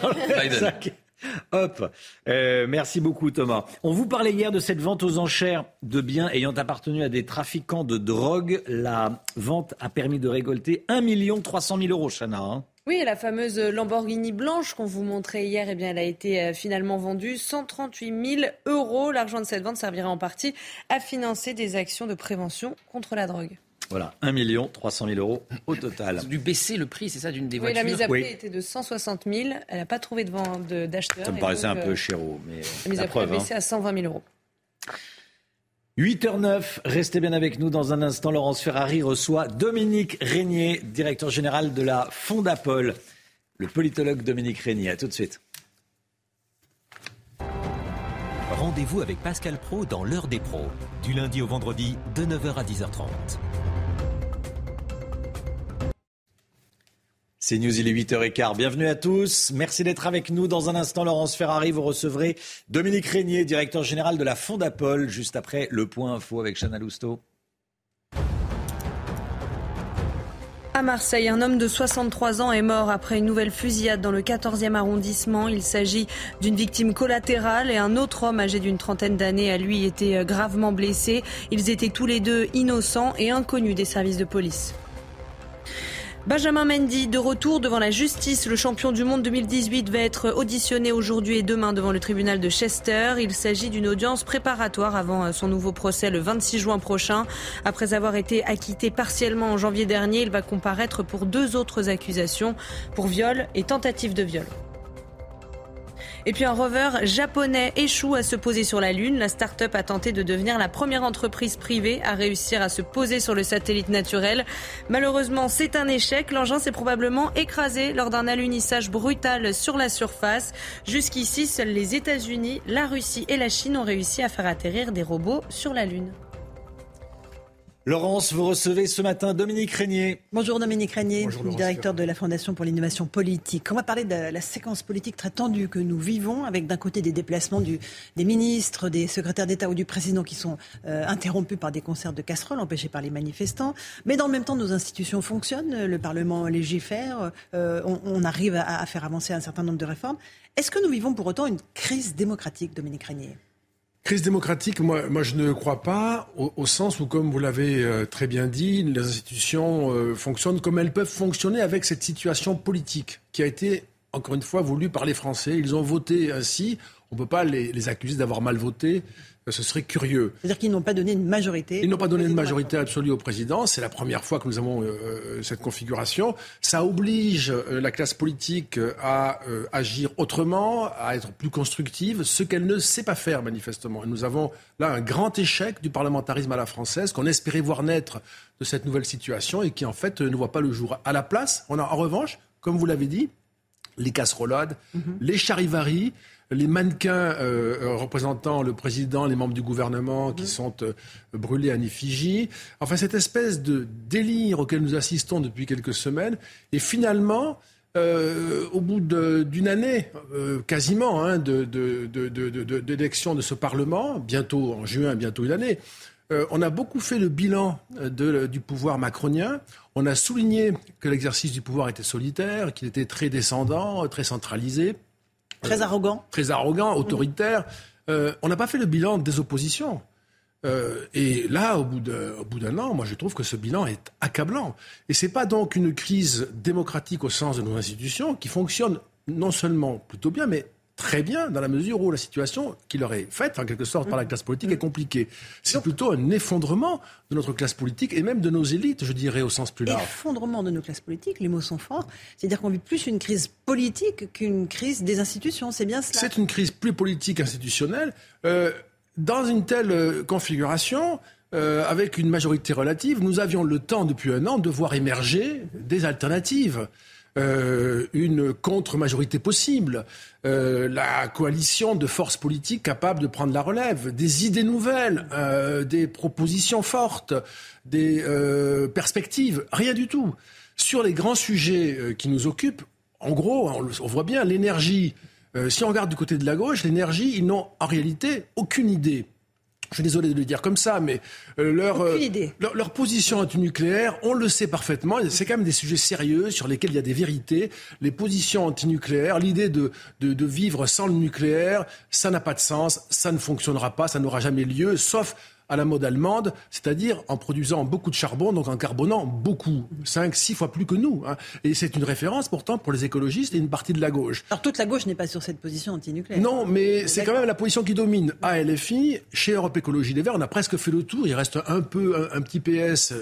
Sac. Hop. Euh, merci beaucoup Thomas. On vous parlait hier de cette vente aux enchères de biens ayant appartenu à des trafiquants de drogue. La vente a permis de récolter 1 300 000 euros, Chana. Hein. Oui, la fameuse Lamborghini blanche qu'on vous montrait hier, eh bien, elle a été euh, finalement vendue 138 000 euros. L'argent de cette vente servira en partie à financer des actions de prévention contre la drogue. Voilà, 1 300 000 euros au total. Du baisser le prix, c'est ça, d'une des oui, voitures La mise à prix était de 160 000. Elle n'a pas trouvé d'acheteur. Ça me paraissait un peu euh, chéro. Mais la mise à prix a baissé hein. à 120 000 euros. 8h09, restez bien avec nous dans un instant. Laurence Ferrari reçoit Dominique Régnier, directeur général de la Fondapol. Le politologue Dominique Régnier, à tout de suite. Rendez-vous avec Pascal Pro dans l'heure des pros, du lundi au vendredi de 9h à 10h30. C'est News, il est 8h15. Bienvenue à tous. Merci d'être avec nous. Dans un instant, Laurence Ferrari, vous recevrez Dominique Régnier, directeur général de la Fondapol, juste après le point info avec Chana Lousteau. À Marseille, un homme de 63 ans est mort après une nouvelle fusillade dans le 14e arrondissement. Il s'agit d'une victime collatérale et un autre homme âgé d'une trentaine d'années a lui été gravement blessé. Ils étaient tous les deux innocents et inconnus des services de police. Benjamin Mendy, de retour devant la justice, le champion du monde 2018 va être auditionné aujourd'hui et demain devant le tribunal de Chester. Il s'agit d'une audience préparatoire avant euh, son nouveau procès le 26 juin prochain. Après avoir été acquitté partiellement en janvier dernier, il va comparaître pour deux autres accusations, pour viol et tentative de viol. Et puis un rover japonais échoue à se poser sur la Lune. La start-up a tenté de devenir la première entreprise privée à réussir à se poser sur le satellite naturel. Malheureusement, c'est un échec. L'engin s'est probablement écrasé lors d'un alunissage brutal sur la surface. Jusqu'ici, seuls les États-Unis, la Russie et la Chine ont réussi à faire atterrir des robots sur la Lune. Laurence, vous recevez ce matin Dominique Régnier. Bonjour Dominique Régnier, directeur de la Fondation pour l'innovation politique. On va parler de la séquence politique très tendue que nous vivons, avec d'un côté des déplacements du, des ministres, des secrétaires d'État ou du président qui sont euh, interrompus par des concerts de casseroles empêchés par les manifestants. Mais dans le même temps, nos institutions fonctionnent, le Parlement légifère, euh, on, on, arrive à, à faire avancer un certain nombre de réformes. Est-ce que nous vivons pour autant une crise démocratique, Dominique Régnier? Crise démocratique, moi, moi je ne crois pas, au, sens où, comme vous l'avez euh, très bien dit, les institutions euh, fonctionnent comme elles peuvent fonctionner avec cette situation politique qui a été, encore une fois, voulue par les Français. Ils ont voté ainsi. On ne peut pas les, les accuser d'avoir mal voté ce serait curieux. C'est-à-dire qu'ils n'ont pas donné une majorité. Ils n'ont pas donné une majorité absolue au président. C'est la première fois que nous avons euh, cette configuration. Ça oblige euh, la classe politique euh, à agir autrement, à être plus constructive, ce qu'elle ne sait pas faire manifestement. Et nous avons là un grand échec du parlementarisme à la française qu'on espérait voir naître de cette nouvelle situation et qui en fait ne voit pas le jour. À la place, on a en revanche, comme vous l'avez dit, les casserolades, mm-hmm. les charivaris, les mannequins euh, euh, représentant le président, les membres du gouvernement qui sont euh, brûlés à effigie. Enfin, cette espèce de délire auquel nous assistons depuis quelques semaines. Et finalement, au bout d'une année, quasiment, hein, d'élection de, ce Parlement, bientôt en juin, bientôt une année, on a beaucoup fait le bilan du pouvoir macronien. On a souligné que l'exercice du pouvoir était solitaire, qu'il était très descendant, très centralisé. Très arrogant. Très arrogant, autoritaire. Euh, on n'a pas fait le bilan des oppositions. Euh, et là, au bout, d'un an, moi je trouve que ce bilan est accablant. Et ce n'est pas donc une crise démocratique au sens de nos institutions qui fonctionne non seulement plutôt bien, mais très bien dans la mesure où la situation qui leur est faite, en quelque sorte, par la classe politique est compliquée. C'est plutôt un effondrement de notre classe politique et même de nos élites, je dirais, au sens plus large. Effondrement de nos classes politiques, les mots sont forts. C'est-à-dire qu'on vit plus une crise politique qu'une crise des institutions. C'est bien cela. C'est une crise plus politique institutionnelle. Euh, dans une telle euh, configuration, euh, avec une majorité relative, nous avions le temps depuis un an de voir émerger des alternatives. Euh, une contre-majorité possible, euh, la coalition de forces politiques capables de prendre la relève, des idées nouvelles, euh, des propositions fortes, des perspectives, rien du tout. Sur les grands sujets qui nous occupent, en gros, on, on voit bien l'énergie. si on regarde du côté de la gauche, l'énergie, ils n'ont en réalité aucune idée. Je suis désolé de le dire comme ça, mais euh, leur, euh, leur, leur, position antinucléaire, on le sait parfaitement, c'est quand même des sujets sérieux sur lesquels il y a des vérités. Les positions antinucléaires, l'idée de, de, de vivre sans le nucléaire, ça n'a pas de sens, ça ne fonctionnera pas, ça n'aura jamais lieu, sauf à la mode allemande, c'est-à-dire en produisant beaucoup de charbon, donc en carbonant beaucoup, 5, 6 fois plus que nous. Hein. Et c'est une référence pourtant pour les écologistes et une partie de la gauche. Alors toute la gauche n'est pas sur cette position antinucléaire. Non, mais c'est quand même la position qui domine. À LFI, chez Europe Écologie Les Verts, on a presque fait le tour. Il reste un peu un, petit PS.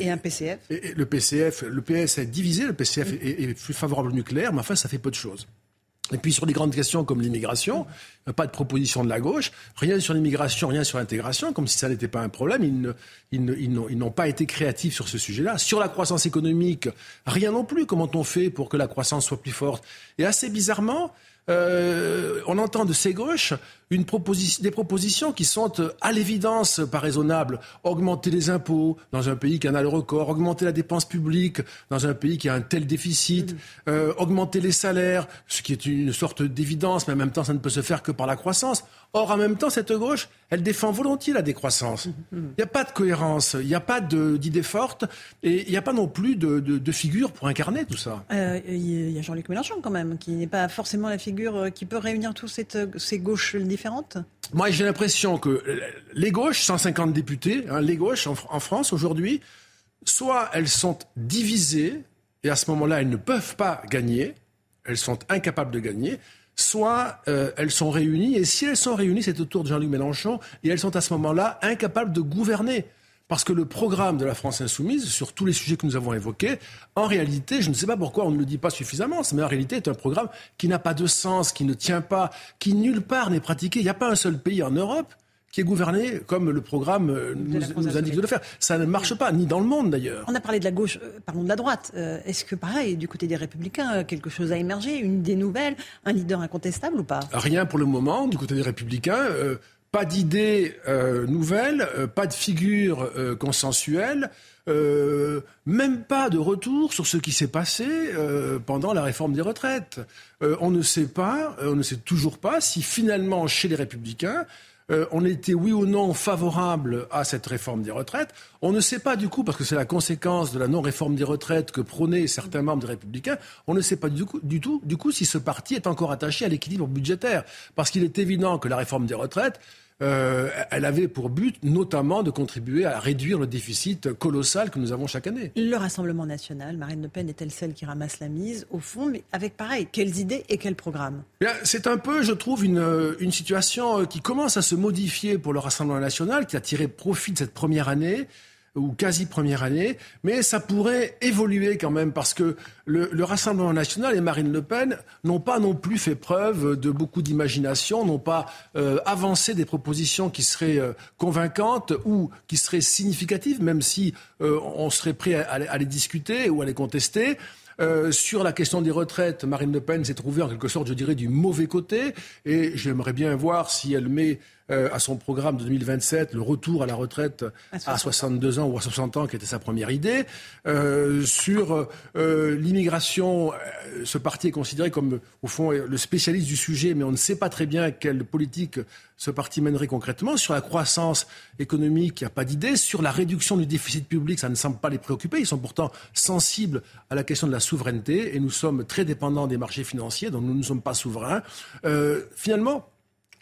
Et, un PCF. Et, le PCF, le PS est divisé, le PCF est, est plus favorable au nucléaire, mais enfin ça fait peu de choses. Et puis sur des grandes questions comme l'immigration, pas de proposition de la gauche, rien sur l'immigration, rien sur l'intégration, comme si ça n'était pas un problème. Ils, ils n'ont pas été créatifs sur ce sujet-là. Sur la croissance économique, rien non plus. Comment on fait pour que la croissance soit plus forte? Et assez bizarrement, euh, on entend de ces gauches des propositions qui sont euh, à l'évidence pas raisonnables. Augmenter les impôts dans un pays qui en a le record, augmenter la dépense publique dans un pays qui a un tel déficit, euh, augmenter les salaires, ce qui est une sorte d'évidence, mais en même temps ça ne peut se faire que par la croissance. Or, en même temps, cette gauche, elle défend volontiers la décroissance. Il n'y a pas de cohérence, il n'y a pas d'idées fortes, et il n'y a pas non plus de, de, figure pour incarner tout ça. Il y a Jean-Luc Mélenchon quand même, qui n'est pas forcément la figure qui peut réunir toutes ces gauches moi, j'ai l'impression que les gauches, 150 députés, hein, les gauches en, France aujourd'hui, soit elles sont divisées, et à ce moment-là, elles ne peuvent pas gagner, elles sont incapables de gagner, soit euh, elles sont réunies, et si elles sont réunies, c'est autour de Jean-Luc Mélenchon, et elles sont à ce moment-là incapables de gouverner. Parce que le programme de la France insoumise, sur tous les sujets que nous avons évoqués, en réalité, je ne sais pas pourquoi on ne le dit pas suffisamment, mais en réalité est un programme qui n'a pas de sens, qui ne tient pas, qui nulle part n'est pratiqué. Il n'y a pas un seul pays en Europe qui est gouverné comme le programme euh, nous, indique de le faire. Ça ne marche pas, ni dans le monde d'ailleurs. On a parlé de la gauche, euh, parlons de la droite. Euh, est-ce que pareil, du côté des républicains, quelque chose a émergé, une idée nouvelle, un leader incontestable ou pas? Rien pour le moment, du côté des républicains pas d'idées euh, nouvelles, euh, pas de figure euh, consensuelle, même pas de retour sur ce qui s'est passé pendant la réforme des retraites. on ne sait pas, on ne sait toujours pas si finalement chez les républicains, on était oui ou non favorable à cette réforme des retraites. On ne sait pas du coup, parce que c'est la conséquence de la non-réforme des retraites que prônaient certains membres des Républicains, on ne sait pas du, coup, du tout du coup si ce parti est encore attaché à l'équilibre budgétaire. Parce qu'il est évident que la réforme des retraites, euh, elle avait pour but notamment de contribuer à réduire le déficit colossal que nous avons chaque année. Le Rassemblement national, Marine Le Pen est-elle celle qui ramasse la mise au fond, mais avec pareil, quelles idées et quels programmes? C'est un peu, je trouve, une, une situation qui commence à se modifier pour le Rassemblement national, qui a tiré profit de cette première année ou quasi première année, mais ça pourrait évoluer quand même parce que le, Rassemblement national et Marine Le Pen n'ont pas non plus fait preuve de beaucoup d'imagination, n'ont pas euh, avancé des propositions qui seraient euh, convaincantes ou qui seraient significatives, même si euh, on serait prêt à, les discuter ou à les contester. sur la question des retraites, Marine Le Pen s'est trouvée en quelque sorte, je dirais, du mauvais côté. Et j'aimerais bien voir si elle met euh, à son programme de 2027 le retour à la retraite à, 62 ans ou à 60 ans, qui était sa première idée. Euh, sur euh, l'immigration, ce parti est considéré comme, au fond, le spécialiste du sujet, mais on ne sait pas très bien quelle politique ce parti mènerait concrètement. Sur la croissance économique, il n'y a pas d'idée. Sur la réduction du déficit public, ça ne semble pas les préoccuper. Ils sont pourtant sensibles à la question de la souveraineté et nous sommes très dépendants des marchés financiers, donc nous ne sommes pas souverains. finalement,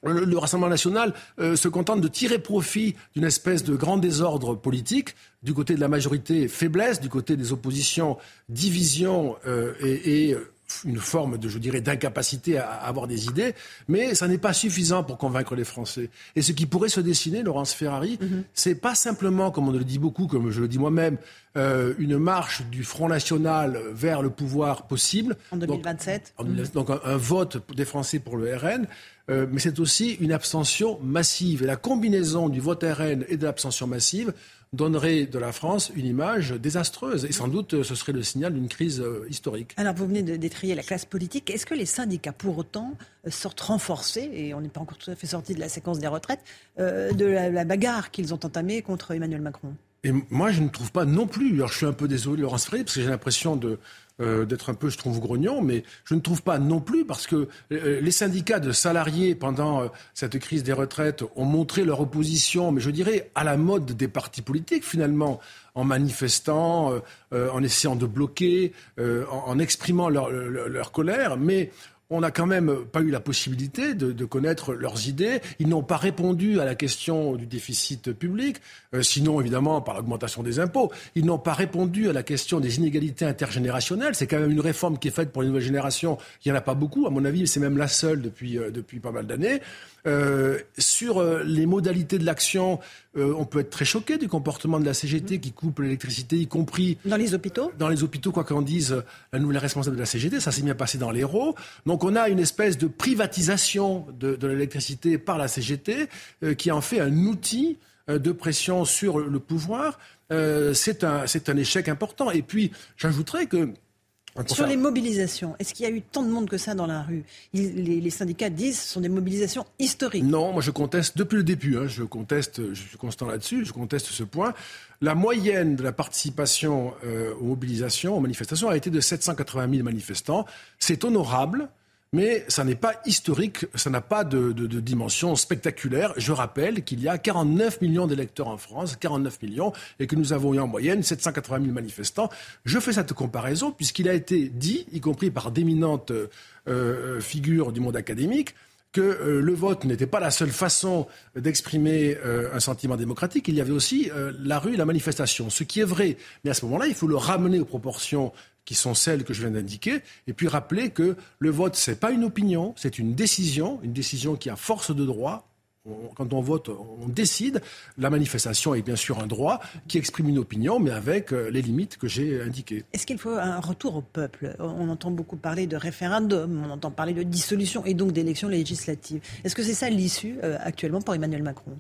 le, Rassemblement national euh, se contente de tirer profit d'une espèce de grand désordre politique, du côté de la majorité faiblesse, du côté des oppositions division euh, et, et, une forme de, je dirais, d'incapacité à, avoir des idées, mais ça n'est pas suffisant pour convaincre les Français. Et ce qui pourrait se dessiner, Laurence Ferrari, mm-hmm. c'est pas simplement, comme on le dit beaucoup, comme je le dis moi-même, euh, une marche du Front National vers le pouvoir possible. En 2027. Donc, donc un, un, vote des Français pour le RN. Euh, mais c'est aussi une abstention massive. Et la combinaison du vote RN et de l'abstention massive donnerait de la France une image désastreuse. Et sans doute, ce serait le signal d'une crise euh, historique. Alors, vous venez de détrier la classe politique. Est-ce que les syndicats, pour autant, euh, sortent renforcés, et on n'est pas encore tout à fait sorti de la séquence des retraites, de la, bagarre qu'ils ont entamée contre Emmanuel Macron? Et moi, je ne trouve pas non plus. Alors, je suis un peu désolé, Laurence Ferry, parce que j'ai l'impression de, euh, d'être un peu, je trouve, grognon, mais je ne trouve pas non plus parce que euh, les syndicats de salariés pendant euh, cette crise des retraites ont montré leur opposition, mais je dirais à la mode des partis politiques finalement, en manifestant, en essayant de bloquer, en, exprimant leur, leur colère, mais on n'a quand même pas eu la possibilité de, connaître leurs idées. Ils n'ont pas répondu à la question du déficit public, euh, sinon évidemment par l'augmentation des impôts. Ils n'ont pas répondu à la question des inégalités intergénérationnelles. C'est quand même une réforme qui est faite pour les nouvelles générations. Il n'y en a pas beaucoup, à mon avis, c'est même la seule depuis, euh, depuis pas mal d'années. Euh, sur euh, les modalités de l'action, euh, on peut être très choqué du comportement de la CGT qui coupe l'électricité, y compris dans les hôpitaux. Dans les hôpitaux, quoi qu'en dise la nouvelle responsable de la CGT, ça s'est bien passé dans l'Hérault. Donc on a une espèce de privatisation de, de l'électricité par la CGT qui en fait un outil de pression sur le pouvoir. c'est un, un échec important. Et puis j'ajouterais que sur les mobilisations, est-ce qu'il y a eu tant de monde que ça dans la rue les, syndicats disent que ce sont des mobilisations historiques. Non, moi je conteste depuis le début, hein, je conteste, je suis constant là-dessus, je conteste ce point. La moyenne de la participation euh, aux mobilisations, aux manifestations, a été de 780 000 manifestants. C'est honorable mais ça n'est pas historique, ça n'a pas de, dimension spectaculaire. Je rappelle qu'il y a 49 millions d'électeurs en France, 49 millions, et que nous avons eu en moyenne 780 000 manifestants. Je fais cette comparaison puisqu'il a été dit, y compris par d'éminentes euh, figures du monde académique, que euh, le vote n'était pas la seule façon d'exprimer euh, un sentiment démocratique, il y avait aussi la rue et la manifestation. Ce qui est vrai, mais à ce moment-là, il faut le ramener aux proportions qui sont celles que je viens d'indiquer, et puis rappeler que le vote, ce n'est pas une opinion, c'est une décision, une décision qui a force de droit. quand on vote, on décide. La manifestation est bien sûr un droit qui exprime une opinion, mais avec euh, les limites que j'ai indiquées. Est-ce qu'il faut un retour au peuple? On entend beaucoup parler de référendum, on entend parler de dissolution et donc d'élections législatives. Est-ce que c'est ça l'issue euh, actuellement pour Emmanuel Macron?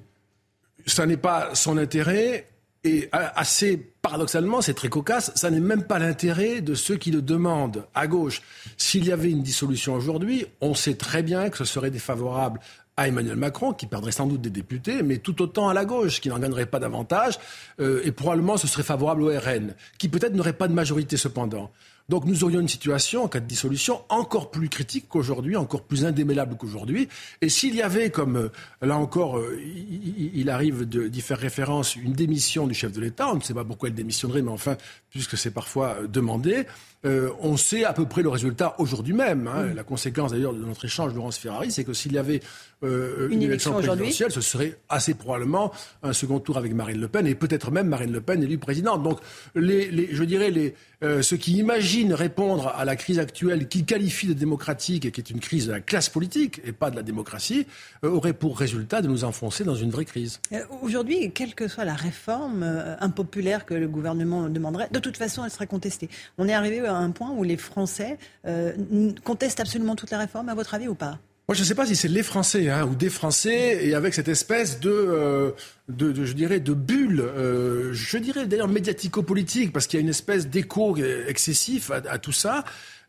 Ça n'est pas son intérêt. Et assez paradoxalement, c'est très cocasse, ça n'est même pas l'intérêt de ceux qui le demandent à gauche. S'il y avait une dissolution aujourd'hui, on sait très bien que ce serait défavorable à Emmanuel Macron, qui perdrait sans doute des députés, mais tout autant à la gauche, qui n'en gagnerait pas davantage, euh, et probablement ce serait favorable au RN, qui peut-être n'aurait pas de majorité cependant. Donc nous aurions une situation, en cas de dissolution, encore plus critique qu'aujourd'hui, encore plus indémêlable qu'aujourd'hui. Et s'il y avait, comme euh, là encore, euh, il, arrive d'y faire référence, une démission du chef de l'État, on ne sait pas pourquoi il démissionnerait, mais enfin, puisque c'est parfois euh, demandé, on sait à peu près le résultat aujourd'hui même. Hein. La conséquence d'ailleurs de notre échange, Laurence Ferrari, c'est que s'il y avait une, élection, présidentielle, ce serait assez probablement un second tour avec Marine Le Pen et peut-être même Marine Le Pen élue présidente. Donc, les, je dirais, les, ceux qui imaginent répondre à la crise actuelle, qu'ils qualifient de démocratique et qui est une crise de la classe politique et pas de la démocratie, auraient pour résultat de nous enfoncer dans une vraie crise. Aujourd'hui, quelle que soit la réforme impopulaire que le gouvernement demanderait, de toute façon, elle serait contestée. On est arrivé à un point où les Français contestent absolument toutes les réformes, à votre avis, ou pas? Moi, je ne sais pas si c'est les Français hein, ou des Français, et avec cette espèce de, de, je dirais, de bulle, je dirais d'ailleurs médiatico-politique, parce qu'il y a une espèce d'écho excessif à, tout ça.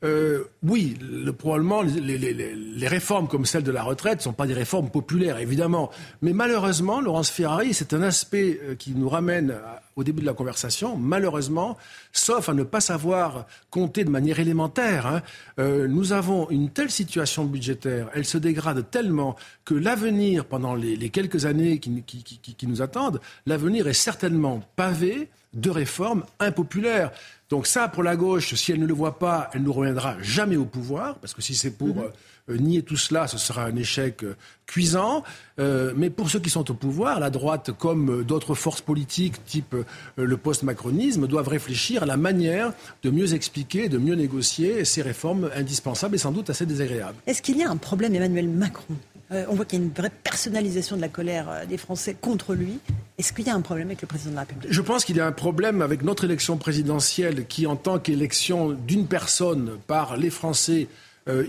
Euh, oui, le, probablement, les, réformes comme celle de la retraite ne sont pas des réformes populaires, évidemment. Mais malheureusement, Laurence Ferrari, c'est un aspect qui nous ramène au début de la conversation, malheureusement, sauf à ne pas savoir compter de manière élémentaire, hein, euh, nous avons une telle situation budgétaire, elle se dégrade tellement que l'avenir, pendant les, quelques années qui nous attendent, l'avenir est certainement pavé de réformes impopulaires. Donc ça, pour la gauche, si elle ne le voit pas, elle ne reviendra jamais au pouvoir, parce que si c'est pour... Mhm. Euh, euh, nier tout cela, ce sera un échec euh, cuisant. mais pour ceux qui sont au pouvoir, la droite, comme d'autres forces politiques, type le post-macronisme, doivent réfléchir à la manière de mieux expliquer, de mieux négocier ces réformes indispensables et sans doute assez désagréables. Est-ce qu'il y a un problème, Emmanuel Macron? Euh, on voit qu'il y a une vraie personnalisation de la colère euh, des Français contre lui. Est-ce qu'il y a un problème avec le président de la République? Je pense qu'il y a un problème avec notre élection présidentielle qui, en tant qu'élection d'une personne par les Français,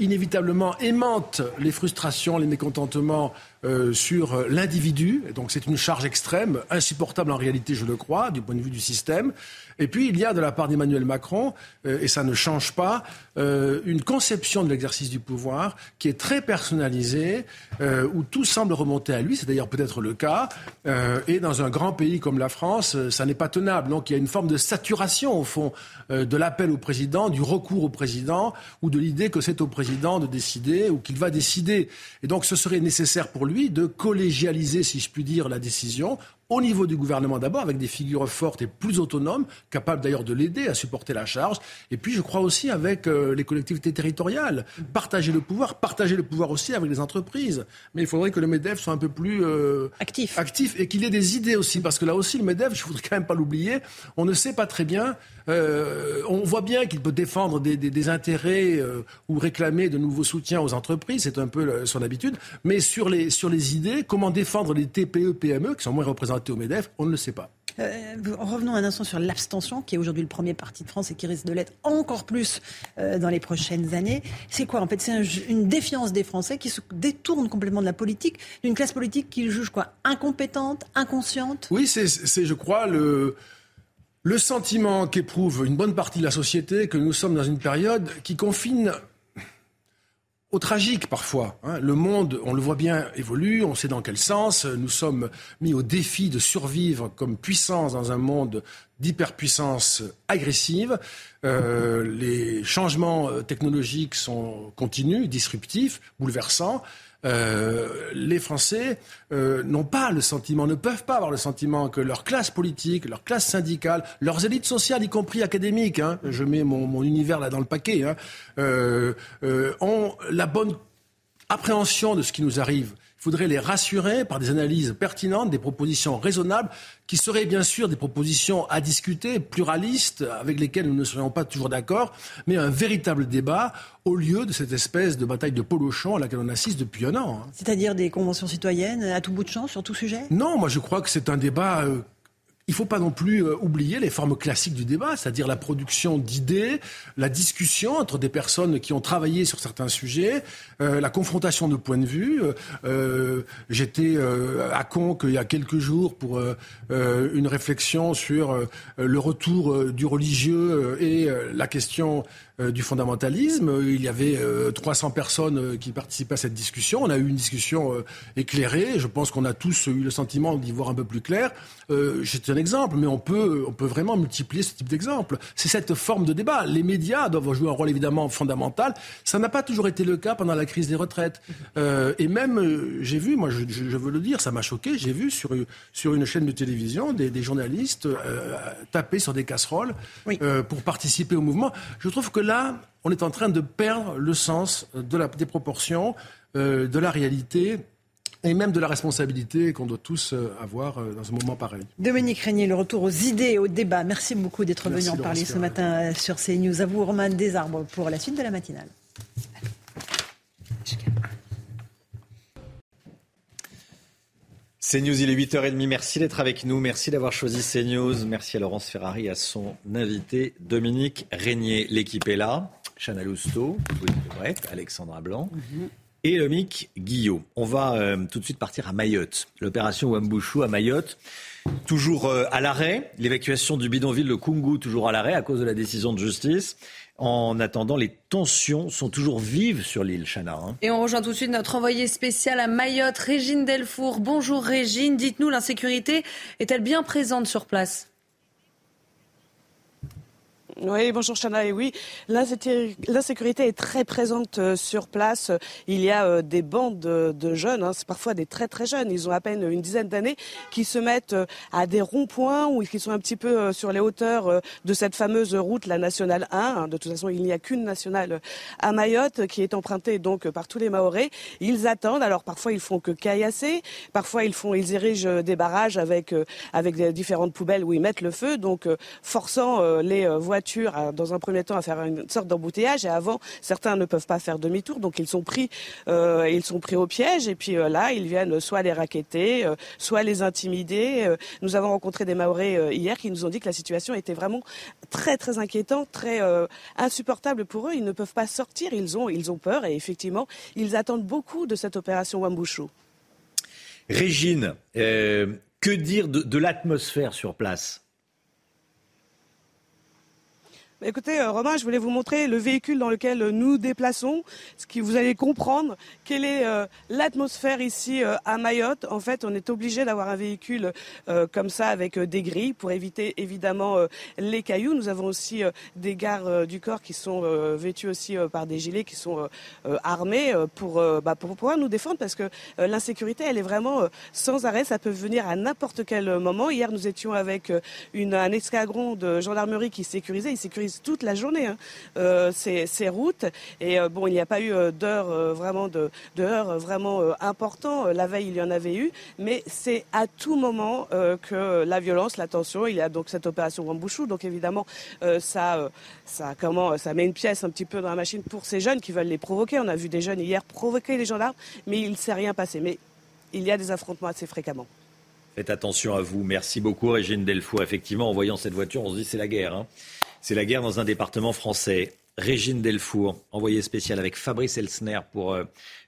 inévitablement aimantent les frustrations, les mécontentements sur l'individu. Donc c'est une charge extrême, insupportable en réalité, je le crois, du point de vue du système. Et puis, il y a de la part d'Emmanuel Macron, euh, et ça ne change pas, euh, une conception de l'exercice du pouvoir qui est très personnalisée, euh, où tout semble remonter à lui, c'est d'ailleurs peut-être le cas, et dans un grand pays comme la France, ça n'est pas tenable. Donc il y a une forme de saturation, au fond, de l'appel au président, du recours au président, ou de l'idée que c'est au président de décider, ou qu'il va décider. Et donc ce serait nécessaire pour lui de collégialiser, si je puis dire, la décision au niveau du gouvernement d'abord, avec des figures fortes et plus autonomes, capables d'ailleurs de l'aider à supporter la charge. Et puis, je crois aussi avec euh, les collectivités territoriales, partager le pouvoir, partager le pouvoir aussi avec les entreprises. Mais il faudrait que le MEDEF soit un peu plus euh, actif. actif et qu'il ait des idées aussi, parce que là aussi, le MEDEF, je voudrais quand même pas l'oublier, on ne sait pas très bien. Euh, on voit bien qu'il peut défendre des, des, des intérêts ou réclamer de nouveaux soutiens aux entreprises, c'est un peu son habitude. Mais sur les, sur les idées, comment défendre les TPE, PME, qui sont moins représentés au MEDEF, on ne le sait pas. Euh, revenons un instant sur l'abstention, qui est aujourd'hui le premier parti de France et qui risque de l'être encore plus euh, dans les prochaines années. C'est quoi En fait, c'est une défiance des Français qui se détournent complètement de la politique, d'une classe politique qu'ils jugent quoi Incompétente, inconsciente? Oui, c'est, je crois, le, le sentiment qu'éprouve une bonne partie de la société que nous sommes dans une période qui confine tragique parfois. Hein. Le monde, on le voit bien, évolue, on sait dans quel sens. Nous sommes mis au défi de survivre comme puissance dans un monde d'hyperpuissance agressive. Euh, les changements euh, technologiques sont continus, disruptifs, bouleversants. Euh, les Français euh, n'ont pas le sentiment, ne peuvent pas avoir le sentiment que leur classe politique, leur classe syndicale, leurs élites sociales, y compris académiques, hein, je mets mon, univers là dans le paquet, hein, euh, ont la bonne appréhension de ce qui nous arrive. Il faudrait les rassurer par des analyses pertinentes, des propositions raisonnables, qui seraient bien sûr des propositions à discuter, pluralistes, avec lesquelles nous ne serions pas toujours d'accord, mais un véritable débat au lieu de cette espèce de bataille de polochon à laquelle on assiste depuis un an. Hein. C'est-à-dire des conventions citoyennes à tout bout de champ sur tout sujet? Non, moi je crois que c'est un débat euh, il ne faut pas non plus euh, oublier les formes classiques du débat, c'est-à-dire la production d'idées, la discussion entre des personnes qui ont travaillé sur certains sujets, euh, la confrontation de points de vue. Euh, j'étais à Conques il y a quelques jours pour une réflexion sur le retour du religieux et la question du fondamentalisme. Il y avait 300 euh, personnes euh, qui participaient à cette discussion. On a eu une discussion éclairée. Je pense qu'on a tous eu le sentiment d'y voir un peu plus clair. C'est un exemple, mais on peut, on peut vraiment multiplier ce type d'exemple. C'est cette forme de débat. Les médias doivent jouer un rôle évidemment fondamental. Ça n'a pas toujours été le cas pendant la crise des retraites. et même, j'ai vu, moi je, veux le dire, ça m'a choqué, j'ai vu sur, sur une chaîne de télévision des, des journalistes taper sur des casseroles pour participer au mouvement. Je trouve que là, on est en train de perdre le sens de la, des proportions, euh, de la réalité et même de la responsabilité qu'on doit tous euh, avoir euh, dans un moment pareil. Dominique Régnier, le retour aux idées et au débat. Merci beaucoup d'être venu en parler ce matin sur CNews. À vous, Romain Desarbres, pour la suite de la matinale. CNews, il est 8h30. Merci d'être avec nous. Merci d'avoir choisi CNews. Merci à Laurence Ferrari et à son invité Dominique Régnier. L'équipe est là. Chana Lousteau, Alexandra Blanc mhm. et Lomic Guillot. On va euh, tout de suite partir à Mayotte. L'opération Wambouchou à Mayotte, toujours euh, à l'arrêt. L'évacuation du bidonville de Kungu, toujours à l'arrêt à cause de la décision de justice. En attendant, les tensions sont toujours vives sur l'île, Chana. Hein. Et on rejoint tout de suite notre envoyé spécial à Mayotte, Régine Delfour. Bonjour Régine, dites-nous, l'insécurité est-elle bien présente sur place? Oui, bonjour Chana. Et oui, l'insécurité est très présente euh, sur place. Il y a euh, des bandes de jeunes, hein, c'est parfois des très très jeunes. Ils ont à peine une dizaine d'années qui se mettent euh, à des ronds-points ou qui sont un petit peu sur les hauteurs de cette fameuse route, la nationale 1. Hein. De toute façon, il n'y a qu'une nationale à Mayotte qui est empruntée donc par tous les Maorais. Ils attendent. Alors parfois ils font que caillasser, parfois ils font, ils érigent des barrages avec avec différentes poubelles où ils mettent le feu, donc forçant les voitures dans un premier temps, à faire une sorte d'embouteillage. Et avant, certains ne peuvent pas faire demi-tour, donc ils sont pris, ils sont pris au piège. Et puis là, ils viennent soit les raqueter, soit les intimider. Nous avons rencontré des Maoris hier qui nous ont dit que la situation était vraiment très très inquiétante, très insupportable pour eux. Ils ne peuvent pas sortir, ils ont, peur et effectivement, ils attendent beaucoup de cette opération Wambushu. Régine, euh, que dire de l'atmosphère sur place? Écoutez, euh, Romain, je voulais vous montrer le véhicule dans lequel nous déplaçons, ce qui vous allez comprendre quelle est euh, l'atmosphère ici euh, à Mayotte. En fait, on est obligé d'avoir un véhicule comme ça avec des grilles pour éviter évidemment les cailloux. Nous avons aussi des gardes du corps qui sont vêtus aussi par des gilets qui sont armés pour, bah, pour pouvoir nous défendre parce que l'insécurité, elle est vraiment sans arrêt. Ça peut venir à n'importe quel moment. Hier, nous étions avec un escadron de gendarmerie qui sécurisait. Il sécurisait toute la journée hein. euh, ces, routes. Et euh, bon, il n'y a pas eu euh, d'heures vraiment de, vraiment importants. La veille, il y en avait eu, mais c'est à tout moment que la violence, la tension. Il y a donc cette opération Wambouchou. Donc évidemment, ça, ça, comment, ça met une pièce un petit peu dans la machine pour ces jeunes qui veulent les provoquer. On a vu des jeunes hier provoquer les gendarmes, mais il ne s'est rien passé. Mais il y a des affrontements assez fréquemment. Faites attention à vous. Merci beaucoup, Régine Delfour. Effectivement, en voyant cette voiture, on se dit c'est la guerre. Hein. C'est la guerre dans un département français. Régine Delfour, envoyée spéciale avec Fabrice Elsner pour, euh,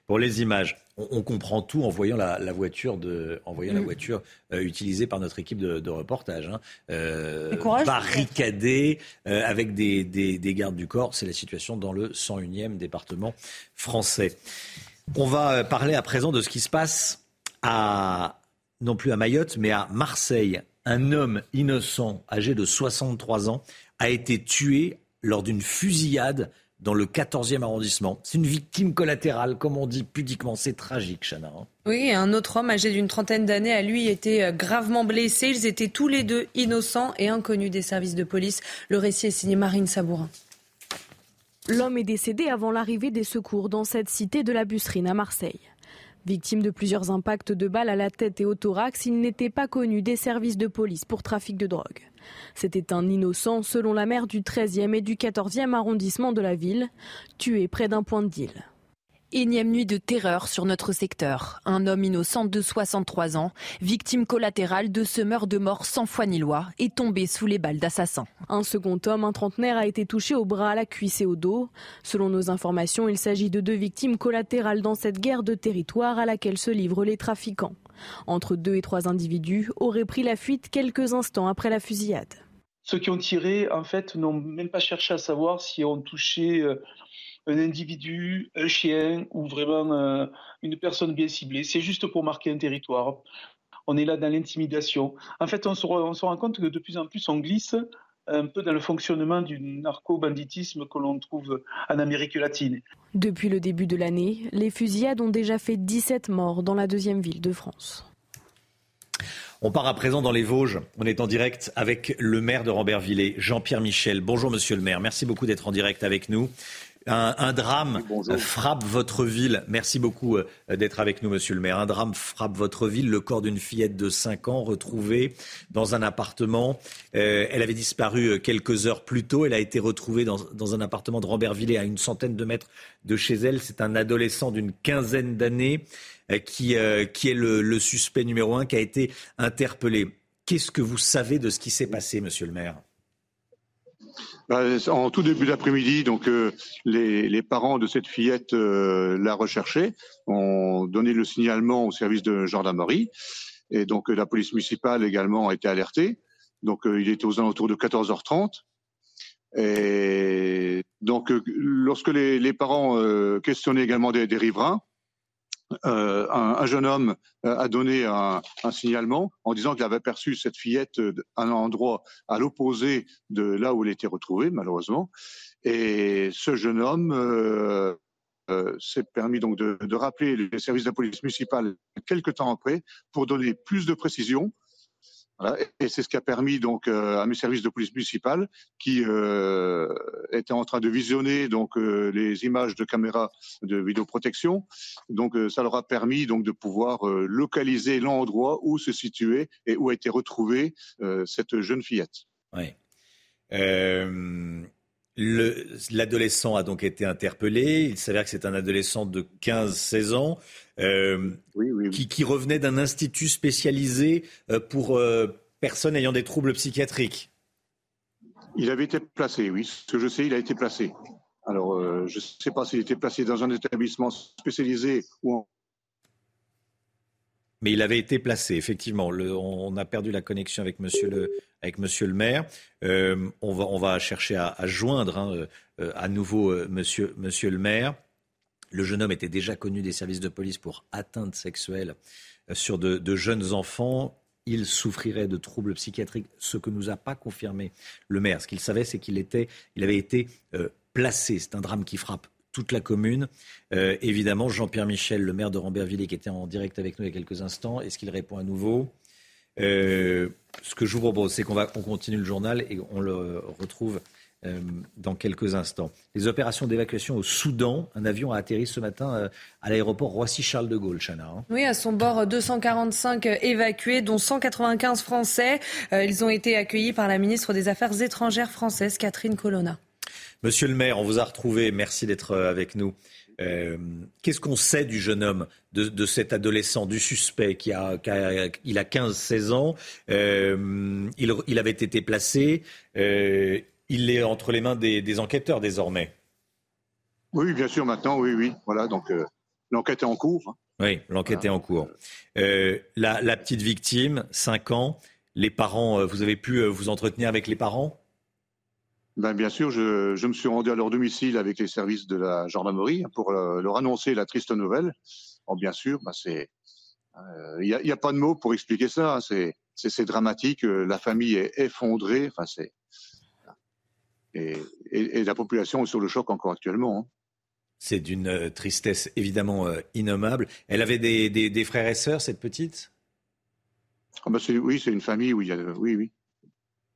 pour les images. On, comprend tout en voyant la, voiture, de, en voyant la mm. voiture euh, utilisée par notre équipe de, reportage. Hein. Euh, barricadée avec des, des, gardes du corps. C'est la situation dans le 101e département français. On va parler à présent de ce qui se passe à, non plus à Mayotte, mais à Marseille. Un homme innocent, âgé de 63 ans, a été tué lors d'une fusillade dans le 14e arrondissement. C'est une victime collatérale, comme on dit pudiquement. C'est tragique, Chana. Hein. Oui, un autre homme âgé d'une trentaine d'années a lui été euh, gravement blessé. Ils étaient tous les deux innocents et inconnus des services de police. Le récit est signé Marine Sabourin. L'homme est décédé avant l'arrivée des secours dans cette cité de la Busserine à Marseille. Victime de plusieurs impacts de balles à la tête et au thorax, il n'était pas connu des services de police pour trafic de drogue. C'était un innocent selon la maire du 13e et du 14e arrondissement de la ville, tué près d'un point de deal. Énième nuit de terreur sur notre secteur. Un homme innocent de 63 ans, victime collatérale de ce meurtre de mort sans foi ni loi, est tombé sous les balles d'assassins. Un second homme, un trentenaire, a été touché au bras, à la cuisse et au dos. Selon nos informations, il s'agit de deux victimes collatérales dans cette guerre de territoire à laquelle se livrent les trafiquants. Entre deux et trois individus auraient pris la fuite quelques instants après la fusillade. Ceux qui ont tiré, en fait, n'ont même pas cherché à savoir si on touchait euh, un individu, un chien ou vraiment euh, une personne bien ciblée. C'est juste pour marquer un territoire. On est là dans l'intimidation. En fait, on se, rend compte que de plus en plus, on glisse un peu dans le fonctionnement du narco-banditisme que l'on trouve en Amérique latine. Depuis le début de l'année, les fusillades ont déjà fait 17 morts dans la deuxième ville de France. On part à présent dans les Vosges. On est en direct avec le maire de Rambervillers, Jean-Pierre Michel. Bonjour monsieur le maire, merci beaucoup d'être en direct avec nous. Un, drame frappe votre ville. Merci beaucoup euh, d'être avec nous, monsieur le maire. Un drame frappe votre ville. Le corps d'une fillette de 5 ans retrouvée dans un appartement. Euh, elle avait disparu euh, quelques heures plus tôt. Elle a été retrouvée dans, un appartement de Rambervillers à une centaine de mètres de chez elle. C'est un adolescent d'une quinzaine d'années qui, qui est le, le suspect numéro un qui a été interpellé. Qu'est-ce que vous savez de ce qui s'est passé, monsieur le maire? En tout début d'après-midi, donc euh, les, parents de cette fillette euh, la recherchaient, ont donné le signalement au service de gendarmerie, et donc la police municipale également a été alertée. Donc euh, il était aux alentours de 14h30. Et donc lorsque les, parents questionnaient également des riverains, euh, un, jeune homme euh, a donné un, signalement en disant qu'il avait perçu cette fillette à un endroit à l'opposé de là où elle était retrouvée, malheureusement. Et ce jeune homme euh, s'est permis donc de, de, rappeler les services de la police municipale quelques temps après pour donner plus de précisions et c'est ce qui a permis donc euh, à mes services de police municipale, qui euh, étaient en train de visionner donc euh, les images de caméras de vidéoprotection. Donc ça leur a permis donc de pouvoir localiser l'endroit où se situait et où a été retrouvée cette jeune fillette. Oui. L'adolescent a donc été interpellé. Il s'avère que c'est un adolescent de 15-16 ans Qui, qui, revenait d'un institut spécialisé pour personnes ayant des troubles psychiatriques. Il avait été placé, oui. Ce que je sais, il a été placé. Alors, euh, je ne sais pas s'il était placé dans un établissement spécialisé ou en... Mais il avait été placé, effectivement. on a perdu la connexion avec Monsieur le, avec monsieur le maire. Euh, on, va, on va chercher à, joindre hein, euh, à nouveau monsieur, monsieur le maire. Le jeune homme était déjà connu des services de police pour atteinte sexuelle sur de, jeunes enfants il souffrirait de troubles psychiatriques, ce que nous a pas confirmé le maire. Ce qu'il savait, c'est qu'il était, il avait été euh, placé. C'est un drame qui frappe toute la commune. Euh, évidemment, Jean-Pierre Michel, le maire de Rambervillers, qui était en direct avec nous il y a quelques instants, est-ce qu'il répond à nouveau? Euh, Ce que je vous propose, c'est qu'on on continue le journal et on le retrouve euh, dans quelques instants. Les opérations d'évacuation au Soudan, un avion a atterri ce matin à l'aéroport Roissy-Charles de Gaulle, Chana. Hein. Oui, à son bord, 245 évacués, dont 195 Français. Ils ont été accueillis par la ministre des Affaires étrangères française, Catherine Colonna. Monsieur le maire, on vous a retrouvé. Merci d'être avec nous. Qu'est-ce qu'on sait du jeune homme, de, cet adolescent, du suspect qui a, il a 15-16 ans? Il, il, avait été placé il est entre les mains des, enquêteurs désormais. Oui, bien sûr, maintenant, oui, oui. Voilà, donc euh, l'enquête est en cours. Hein. Oui, l'enquête est en cours. Euh, la, petite victime, 5 ans, les parents, euh, vous avez pu vous entretenir avec les parents? Ben, Bien sûr, je, me suis rendu à leur domicile avec les services de la gendarmerie pour leur annoncer la triste nouvelle. bien sûr, ben, c'est. Il n'y a, pas de mots pour expliquer ça. Hein. C'est dramatique. La famille est effondrée. Enfin, c'est et, la population est sur le choc encore actuellement. Hein. C'est d'une euh, tristesse évidemment euh, innommable. Elle avait des, frères et sœurs, cette petite? Ah bah, Oui, c'est une famille où il y a. Oui, oui.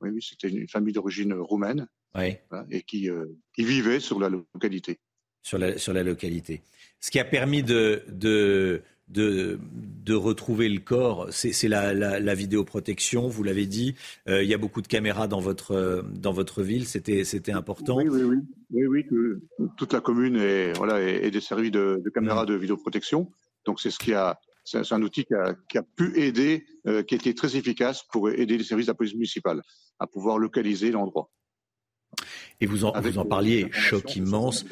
Oui, oui c'était une famille d'origine roumaine. Et qui, euh, qui, vivait sur la localité. Sur la, sur la localité. Ce qui a permis de, de de, de retrouver le corps, c'est la, la, vidéoprotection, vous l'avez dit. Euh, il y a beaucoup de caméras dans votre, dans votre ville, c'était important. Oui, oui, oui. oui, toute la commune est, voilà, est, desservie de, de caméras de vidéoprotection. Donc c'est ce qui a, c'est un outil qui a, qui a pu aider, euh, qui a été très efficace pour aider les services de la police municipale à pouvoir localiser l'endroit. Et vous en, vous en parliez, choc immense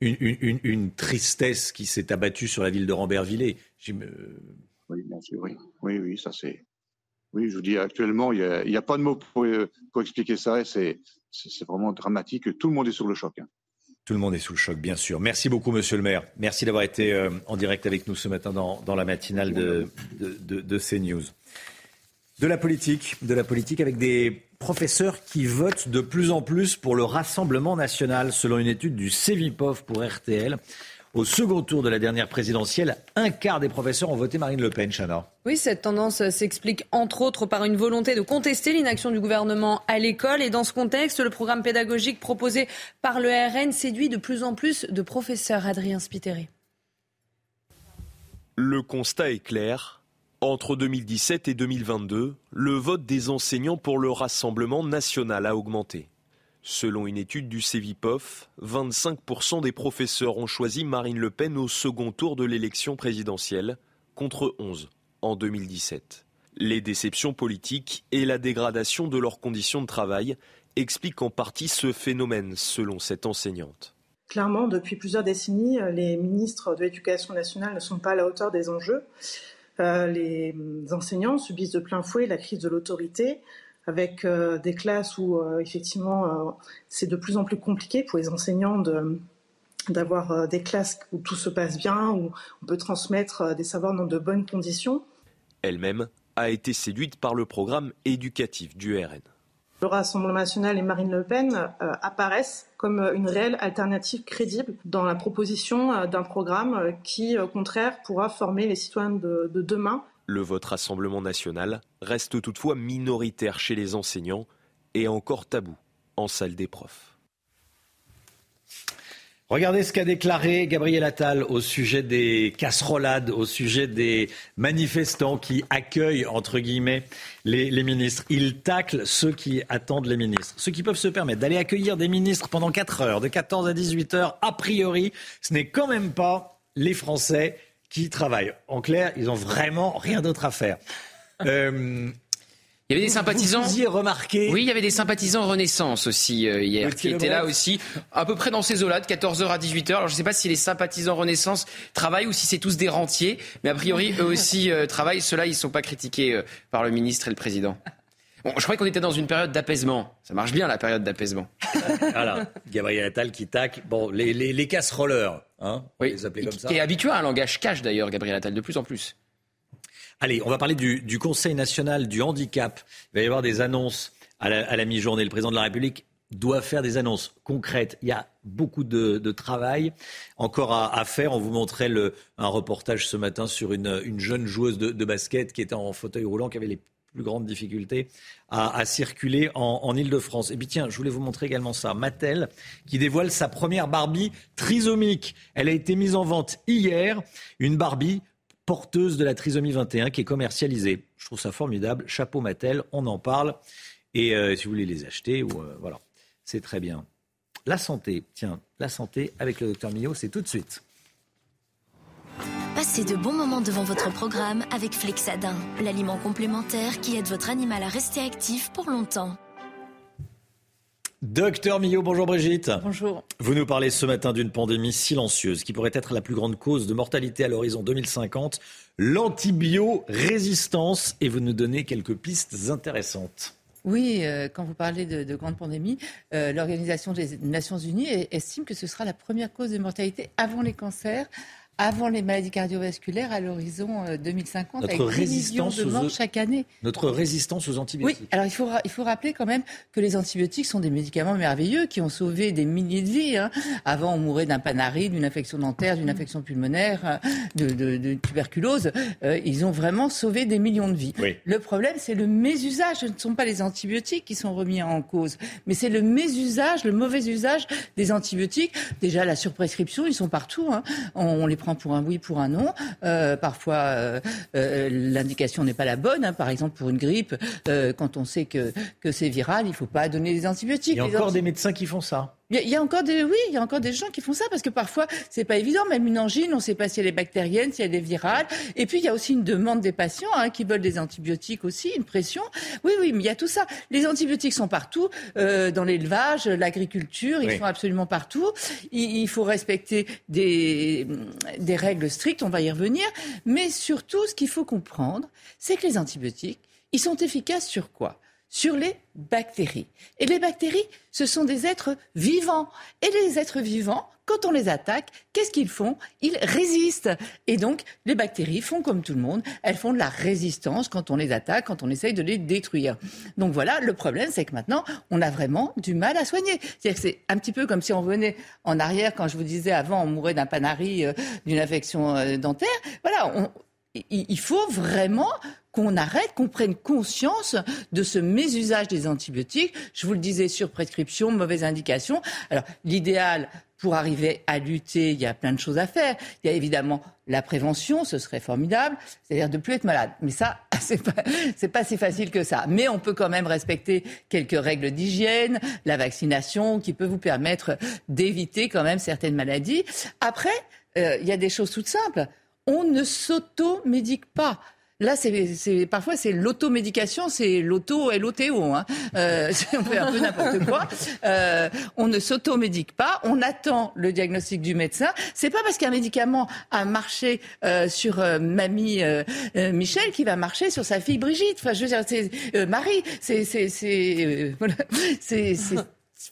une, une, tristesse qui s'est abattue sur la ville de Rambervillers. Oui, bien sûr, oui. Oui, oui, ça c'est. Oui, je vous dis, actuellement, il n'y a, a, pas de mots pour, euh, pour expliquer ça. C'est vraiment dramatique. Tout le monde est sur le choc. Hein. Tout le monde est sous le choc, bien sûr. Merci beaucoup, monsieur le maire. Merci d'avoir été euh, en direct avec nous ce matin dans, dans la matinale de, de, de, de CNews. De la politique, de la politique avec des professeurs qui votent de plus en plus pour le Rassemblement national, selon une étude du CEVIPOF pour RTL. Au second tour de la dernière présidentielle, un quart des professeurs ont voté Marine Le Pen, Chana. Oui, cette tendance s'explique entre autres par une volonté de contester l'inaction du gouvernement à l'école. Et dans ce contexte, le programme pédagogique proposé par le RN séduit de plus en plus de professeurs. Adrien Spiteri. Le constat est clair. Entre 2017 et 2022, le vote des enseignants pour le Rassemblement national a augmenté. Selon une étude du CEVIPOF, 25% des professeurs ont choisi Marine Le Pen au second tour de l'élection présidentielle, contre 11 en 2017. Les déceptions politiques et la dégradation de leurs conditions de travail expliquent en partie ce phénomène, selon cette enseignante. Clairement, depuis plusieurs décennies, les ministres de l'Éducation nationale ne sont pas à la hauteur des enjeux. Euh, les enseignants subissent de plein fouet la crise de l'autorité, avec euh, des classes où euh, effectivement c'est de plus en plus compliqué pour les enseignants d'avoir des classes où tout se passe bien, où on peut transmettre des savoirs dans de bonnes conditions. Elle-même a été séduite par le programme éducatif du RN le Rassemblement national et Marine Le Pen euh, apparaissent comme euh, une réelle alternative crédible dans la proposition euh, d'un programme qui, au contraire, pourra former les citoyens de, de demain. Le vote Rassemblement national reste toutefois minoritaire chez les enseignants et encore tabou en salle des profs. Regardez ce qu'a déclaré Gabriel Attal au sujet des casserolades, au sujet des manifestants qui accueillent, entre guillemets, les, ministres. Il tacle ceux qui attendent les ministres. Ceux qui peuvent se permettre d'aller accueillir des ministres pendant 4 heures, de 14 à 18 heures, a priori, ce n'est quand même pas les Français qui travaillent. En clair, ils ont vraiment rien d'autre à faire. Euh, il y avait des sympathisants. Vous, y remarqué Oui, il y avait des sympathisants Renaissance aussi euh, hier, qui étaient là aussi, à peu près dans ces eaux-là, de 14h à 18h. Alors je ne sais pas si les sympathisants Renaissance travaillent ou si c'est tous des rentiers, mais a priori eux aussi euh, travaillent. Ceux-là, ils ne sont pas critiqués euh, par le ministre et le président. Bon, je croyais qu'on était dans une période d'apaisement. Ça marche bien la période d'apaisement. voilà, Gabriel Attal qui tacle. Bon, les, les, les casseroleurs, hein, oui, les appeler comme ça. Qui est habitué à un langage cash d'ailleurs, Gabriel Attal, de plus en plus. Allez, on va parler du, Conseil national du handicap. Il va y avoir des annonces à la, mi-journée. Le président de la République doit faire des annonces concrètes. Il y a beaucoup de, travail encore à, faire. On vous montrait un reportage ce matin sur une, une jeune joueuse de, basket qui était en fauteuil roulant, qui avait les plus grandes difficultés à, circuler en, en Ile-de-France. Et puis tiens, je voulais vous montrer également ça. Mattel qui dévoile sa première Barbie trisomique. Elle a été mise en vente hier. Une Barbie porteuse de la trisomie 21 qui est commercialisée. Je trouve ça formidable. Chapeau Mattel, on en parle. Et euh, si vous voulez les acheter, ou, euh, voilà, c'est très bien. La santé, tiens, la santé avec le docteur Millot, c'est tout de suite. Passez de bons moments devant votre programme avec Flexadin, l'aliment complémentaire qui aide votre animal à rester actif pour longtemps. Docteur Millot, bonjour Brigitte. Bonjour. Vous nous parlez ce matin d'une pandémie silencieuse qui pourrait être la plus grande cause de mortalité à l'horizon 2050, l'antibiorésistance, et vous nous donnez quelques pistes intéressantes. Oui, euh, quand vous parlez de, de grande pandémie, euh, l'Organisation des Nations Unies estime que ce sera la première cause de mortalité avant les cancers, avant les maladies cardiovasculaires à l'horizon 2050 Notre avec 10 millions de morts aux... chaque année. Notre résistance aux antibiotiques. Oui, alors il faut, il faut rappeler quand même que les antibiotiques sont des médicaments merveilleux qui ont sauvé des milliers de vies. Hein. Avant, on mourait d'un panari, d'une infection dentaire, d'une infection pulmonaire, de, de, de tuberculose. Euh, ils ont vraiment sauvé des millions de vies. Oui. Le problème, c'est le mésusage. Ce ne sont pas les antibiotiques qui sont remis en cause, mais c'est le mésusage, le mauvais usage des antibiotiques. Déjà, la surprescription, ils sont partout. Hein. On, on les prend pour un oui, pour un non. Euh, parfois, euh, euh, l'indication n'est pas la bonne. Hein. Par exemple, pour une grippe, quand on sait que, que c'est viral, il ne faut pas donner des antibiotiques. Il y a encore des médecins qui font ça. Il y, a, encore des, oui, il y a encore des gens qui font ça parce que parfois c'est pas évident. Même une angine, on ne sait pas si elle est bactérienne, si elle est virale. Et puis il y a aussi une demande des patients hein, qui veulent des antibiotiques aussi, une pression. Oui, oui, mais il y a tout ça. Les antibiotiques sont partout, euh, dans l'élevage, l'agriculture, ils Oui. sont absolument partout. Il, il faut respecter des, des règles strictes. On va y revenir. Mais surtout, ce qu'il faut comprendre, c'est que les antibiotiques, ils sont efficaces sur quoi? Sur les bactéries. Et les bactéries, ce sont des êtres vivants. Et les êtres vivants, quand on les attaque, qu'est-ce qu'ils font? Ils résistent. Et donc, les bactéries font comme tout le monde, elles font de la résistance quand on les attaque, quand on essaye de les détruire. Donc voilà, le problème, c'est que maintenant, on a vraiment du mal à soigner. C'est-à-dire que c'est un petit peu comme si on revenait en arrière, quand je vous disais avant, on mourait d'un panari, euh, d'une infection euh, dentaire. Voilà, il faut vraiment qu'on arrête, qu'on prenne conscience de ce mésusage des antibiotiques. Je vous le disais, sur prescription, mauvaise indication. Alors, l'idéal pour arriver à lutter, il y a plein de choses à faire. Il y a évidemment la prévention, ce serait formidable, c'est-à-dire de plus être malade. Mais ça, c'est pas, pas si facile que ça. Mais on peut quand même respecter quelques règles d'hygiène, la vaccination, qui peut vous permettre d'éviter quand même certaines maladies. Après, euh, il y a des choses toutes simples. On ne s'auto-médique pas. Là, c'est, parfois, c'est l'automédication, c'est l'auto, L-O-T-O. Hein. Euh, on fait un peu n'importe quoi. Euh, on ne s'automédique pas. On attend le diagnostic du médecin. C'est pas parce qu'un médicament a marché euh, sur euh, mamie euh, euh, Michel qui va marcher sur sa fille Brigitte. Enfin, je veux dire, c'est euh, Marie. C'est, voilà. c'est, c'est-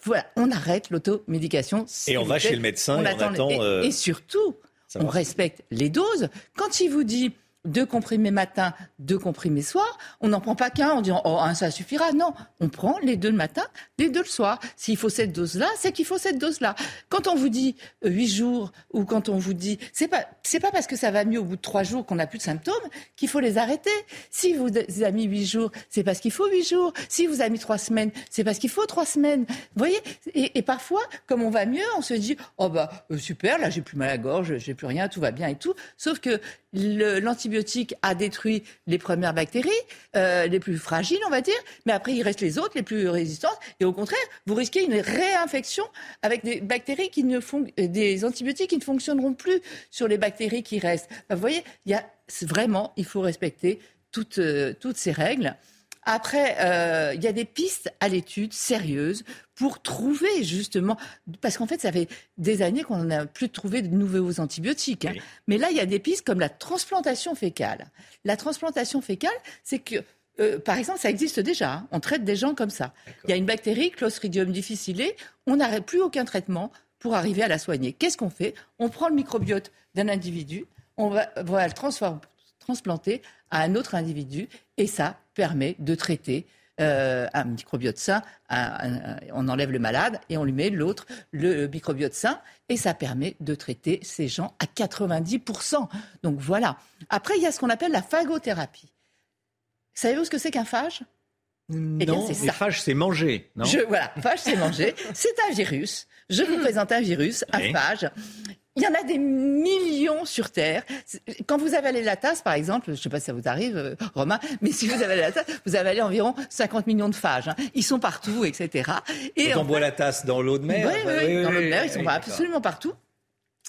voilà. On arrête l'automédication. Et on va chez le médecin et on attend le- attend, et- et surtout, on respecte les doses. Quand il vous dit deux comprimés matin, deux comprimés soir. On n'en prend pas qu'un en disant oh un ça suffira. Non, on prend les deux le matin, les deux le soir. S'il faut cette dose-là, c'est qu'il faut cette dose-là. Quand on vous dit euh, huit jours ou quand on vous dit c'est pas c'est pas parce que ça va mieux au bout de trois jours qu'on n'a plus de symptômes qu'il faut les arrêter. Si vous avez mis huit jours, c'est parce qu'il faut huit jours. Si vous avez mis trois semaines, c'est parce qu'il faut trois semaines. Vous voyez? Et, et, parfois, comme on va mieux, on se dit oh bah euh, super, là j'ai plus mal à la gorge, j'ai plus rien, tout va bien et tout. Sauf que l'antibiotique a détruit les premières bactéries, euh, les plus fragiles, on va dire, mais après, il reste les autres, les plus résistantes. Et au contraire, vous risquez une réinfection avec des bactéries qui ne font, des antibiotiques qui ne fonctionneront plus sur les bactéries qui restent. vous voyez, il y a vraiment, il faut respecter toutes, euh, toutes ces règles. Après, euh, il y a des pistes à l'étude sérieuses pour trouver justement, parce qu'en fait, ça fait des années qu'on n'a plus trouvé de nouveaux antibiotiques. Hein. Mais là, il y a des pistes comme la transplantation fécale. La transplantation fécale, c'est que euh, par exemple, ça existe déjà. Hein. On traite des gens comme ça. Il y a une bactérie, Clostridium difficile, on n'arrête plus aucun traitement pour arriver à la soigner. Qu'est-ce qu'on fait? On prend le microbiote d'un individu, on va, va le transplanter à un autre individu, et ça permet de traiter euh, un microbiote sain, on enlève le malade et on lui met l'autre, le microbiote sain, et ça permet de traiter ces gens à 90%. Donc voilà. Après, il y a ce qu'on appelle la phagothérapie. Savez-vous ce que c'est qu'un phage? Eh non, c'est phage, c'est manger. Non? Voilà, phage, c'est manger. C'est un virus. Je vous présente un virus, un phage. Il y en a des millions sur Terre. Quand vous avalez la tasse, par exemple, je ne sais pas si ça vous arrive, euh, Romain, mais si vous avalez la tasse, vous avalez environ 50 millions de phages. Hein. Ils sont partout, etc. Et Quand on boit la tasse dans l'eau de mer Oui, oui, dans l'eau de mer, ils sont absolument partout.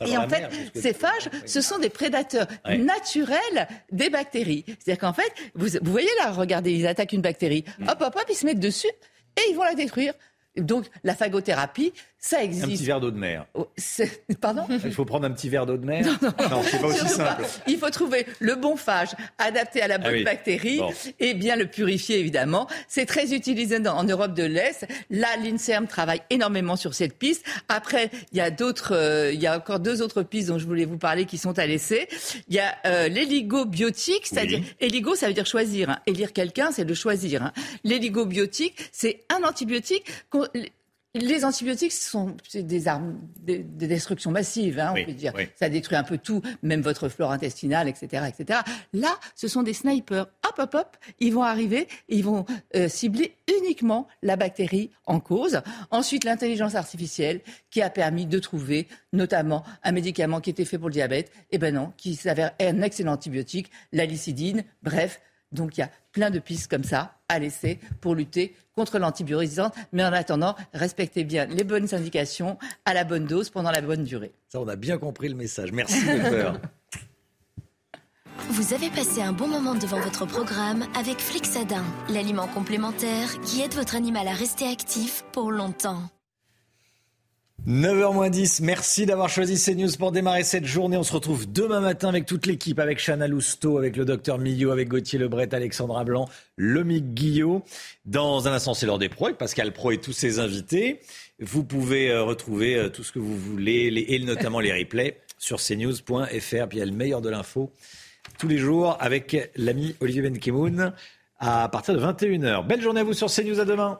Et en fait, ces phages, ce sont des prédateurs naturels des bactéries. C'est-à-dire qu'en fait, vous, vous voyez là, regardez, ils attaquent une bactérie, mm. hop, hop, hop, ils se mettent dessus et ils vont la détruire. Donc la phagothérapie, ça existe. Un petit verre d'eau de mer. Oh, pardon Il faut prendre un petit verre d'eau de mer Non, non, c'est pas aussi simple. Il faut trouver le bon phage adapté à la bonne ah bactérie et bien le purifier évidemment. C'est très utilisé en Europe de l'Est. Là, l'INSERM travaille énormément sur cette piste. Après, il y a d'autres, euh, il y a encore deux autres pistes dont je voulais vous parler qui sont à l'essai. Il y a euh, l'héligo-biotique, c'est-à-dire héligo, ça veut dire choisir. Hein. Élire quelqu'un, c'est de choisir. Hein. L'héligo-biotique, c'est un antibiotique les antibiotiques sont des armes de, destruction massive, hein, on peut dire. Ça détruit un peu tout, même votre flore intestinale, etc., etc. Là, ce sont des snipers. Hop, hop, hop, ils vont arriver ils vont euh, cibler uniquement la bactérie en cause. Ensuite, l'intelligence artificielle qui a permis de trouver, notamment, un médicament qui était fait pour le diabète. Eh ben non, qui s'avère un excellent antibiotique, la licidine. Bref, donc il y a plein de pistes comme ça à laisser pour lutter contre l'antibiorésistance. Mais en attendant, respectez bien les bonnes indications à la bonne dose pendant la bonne durée. Ça, on a bien compris le message. Merci, docteur. Vous avez passé un bon moment devant votre programme avec Flixadin, l'aliment complémentaire qui aide votre animal à rester actif pour longtemps. 9h10, merci d'avoir choisi CNews pour démarrer cette journée. On se retrouve demain matin avec toute l'équipe, avec Chana Lousteau, avec le docteur Millot, avec Gauthier Lebret, Alexandra Blanc, Lomic Guillot. Dans un instant, c'est l'heure des pros, avec Pascal Pro et tous ses invités. Vous pouvez euh, retrouver euh, tout ce que vous voulez, et notamment les replays, sur cnews.fr. Puis il y a le meilleur de l'info tous les jours avec l'ami Olivier Benkemoun à partir de 21h. Belle journée à vous sur CNews, à demain.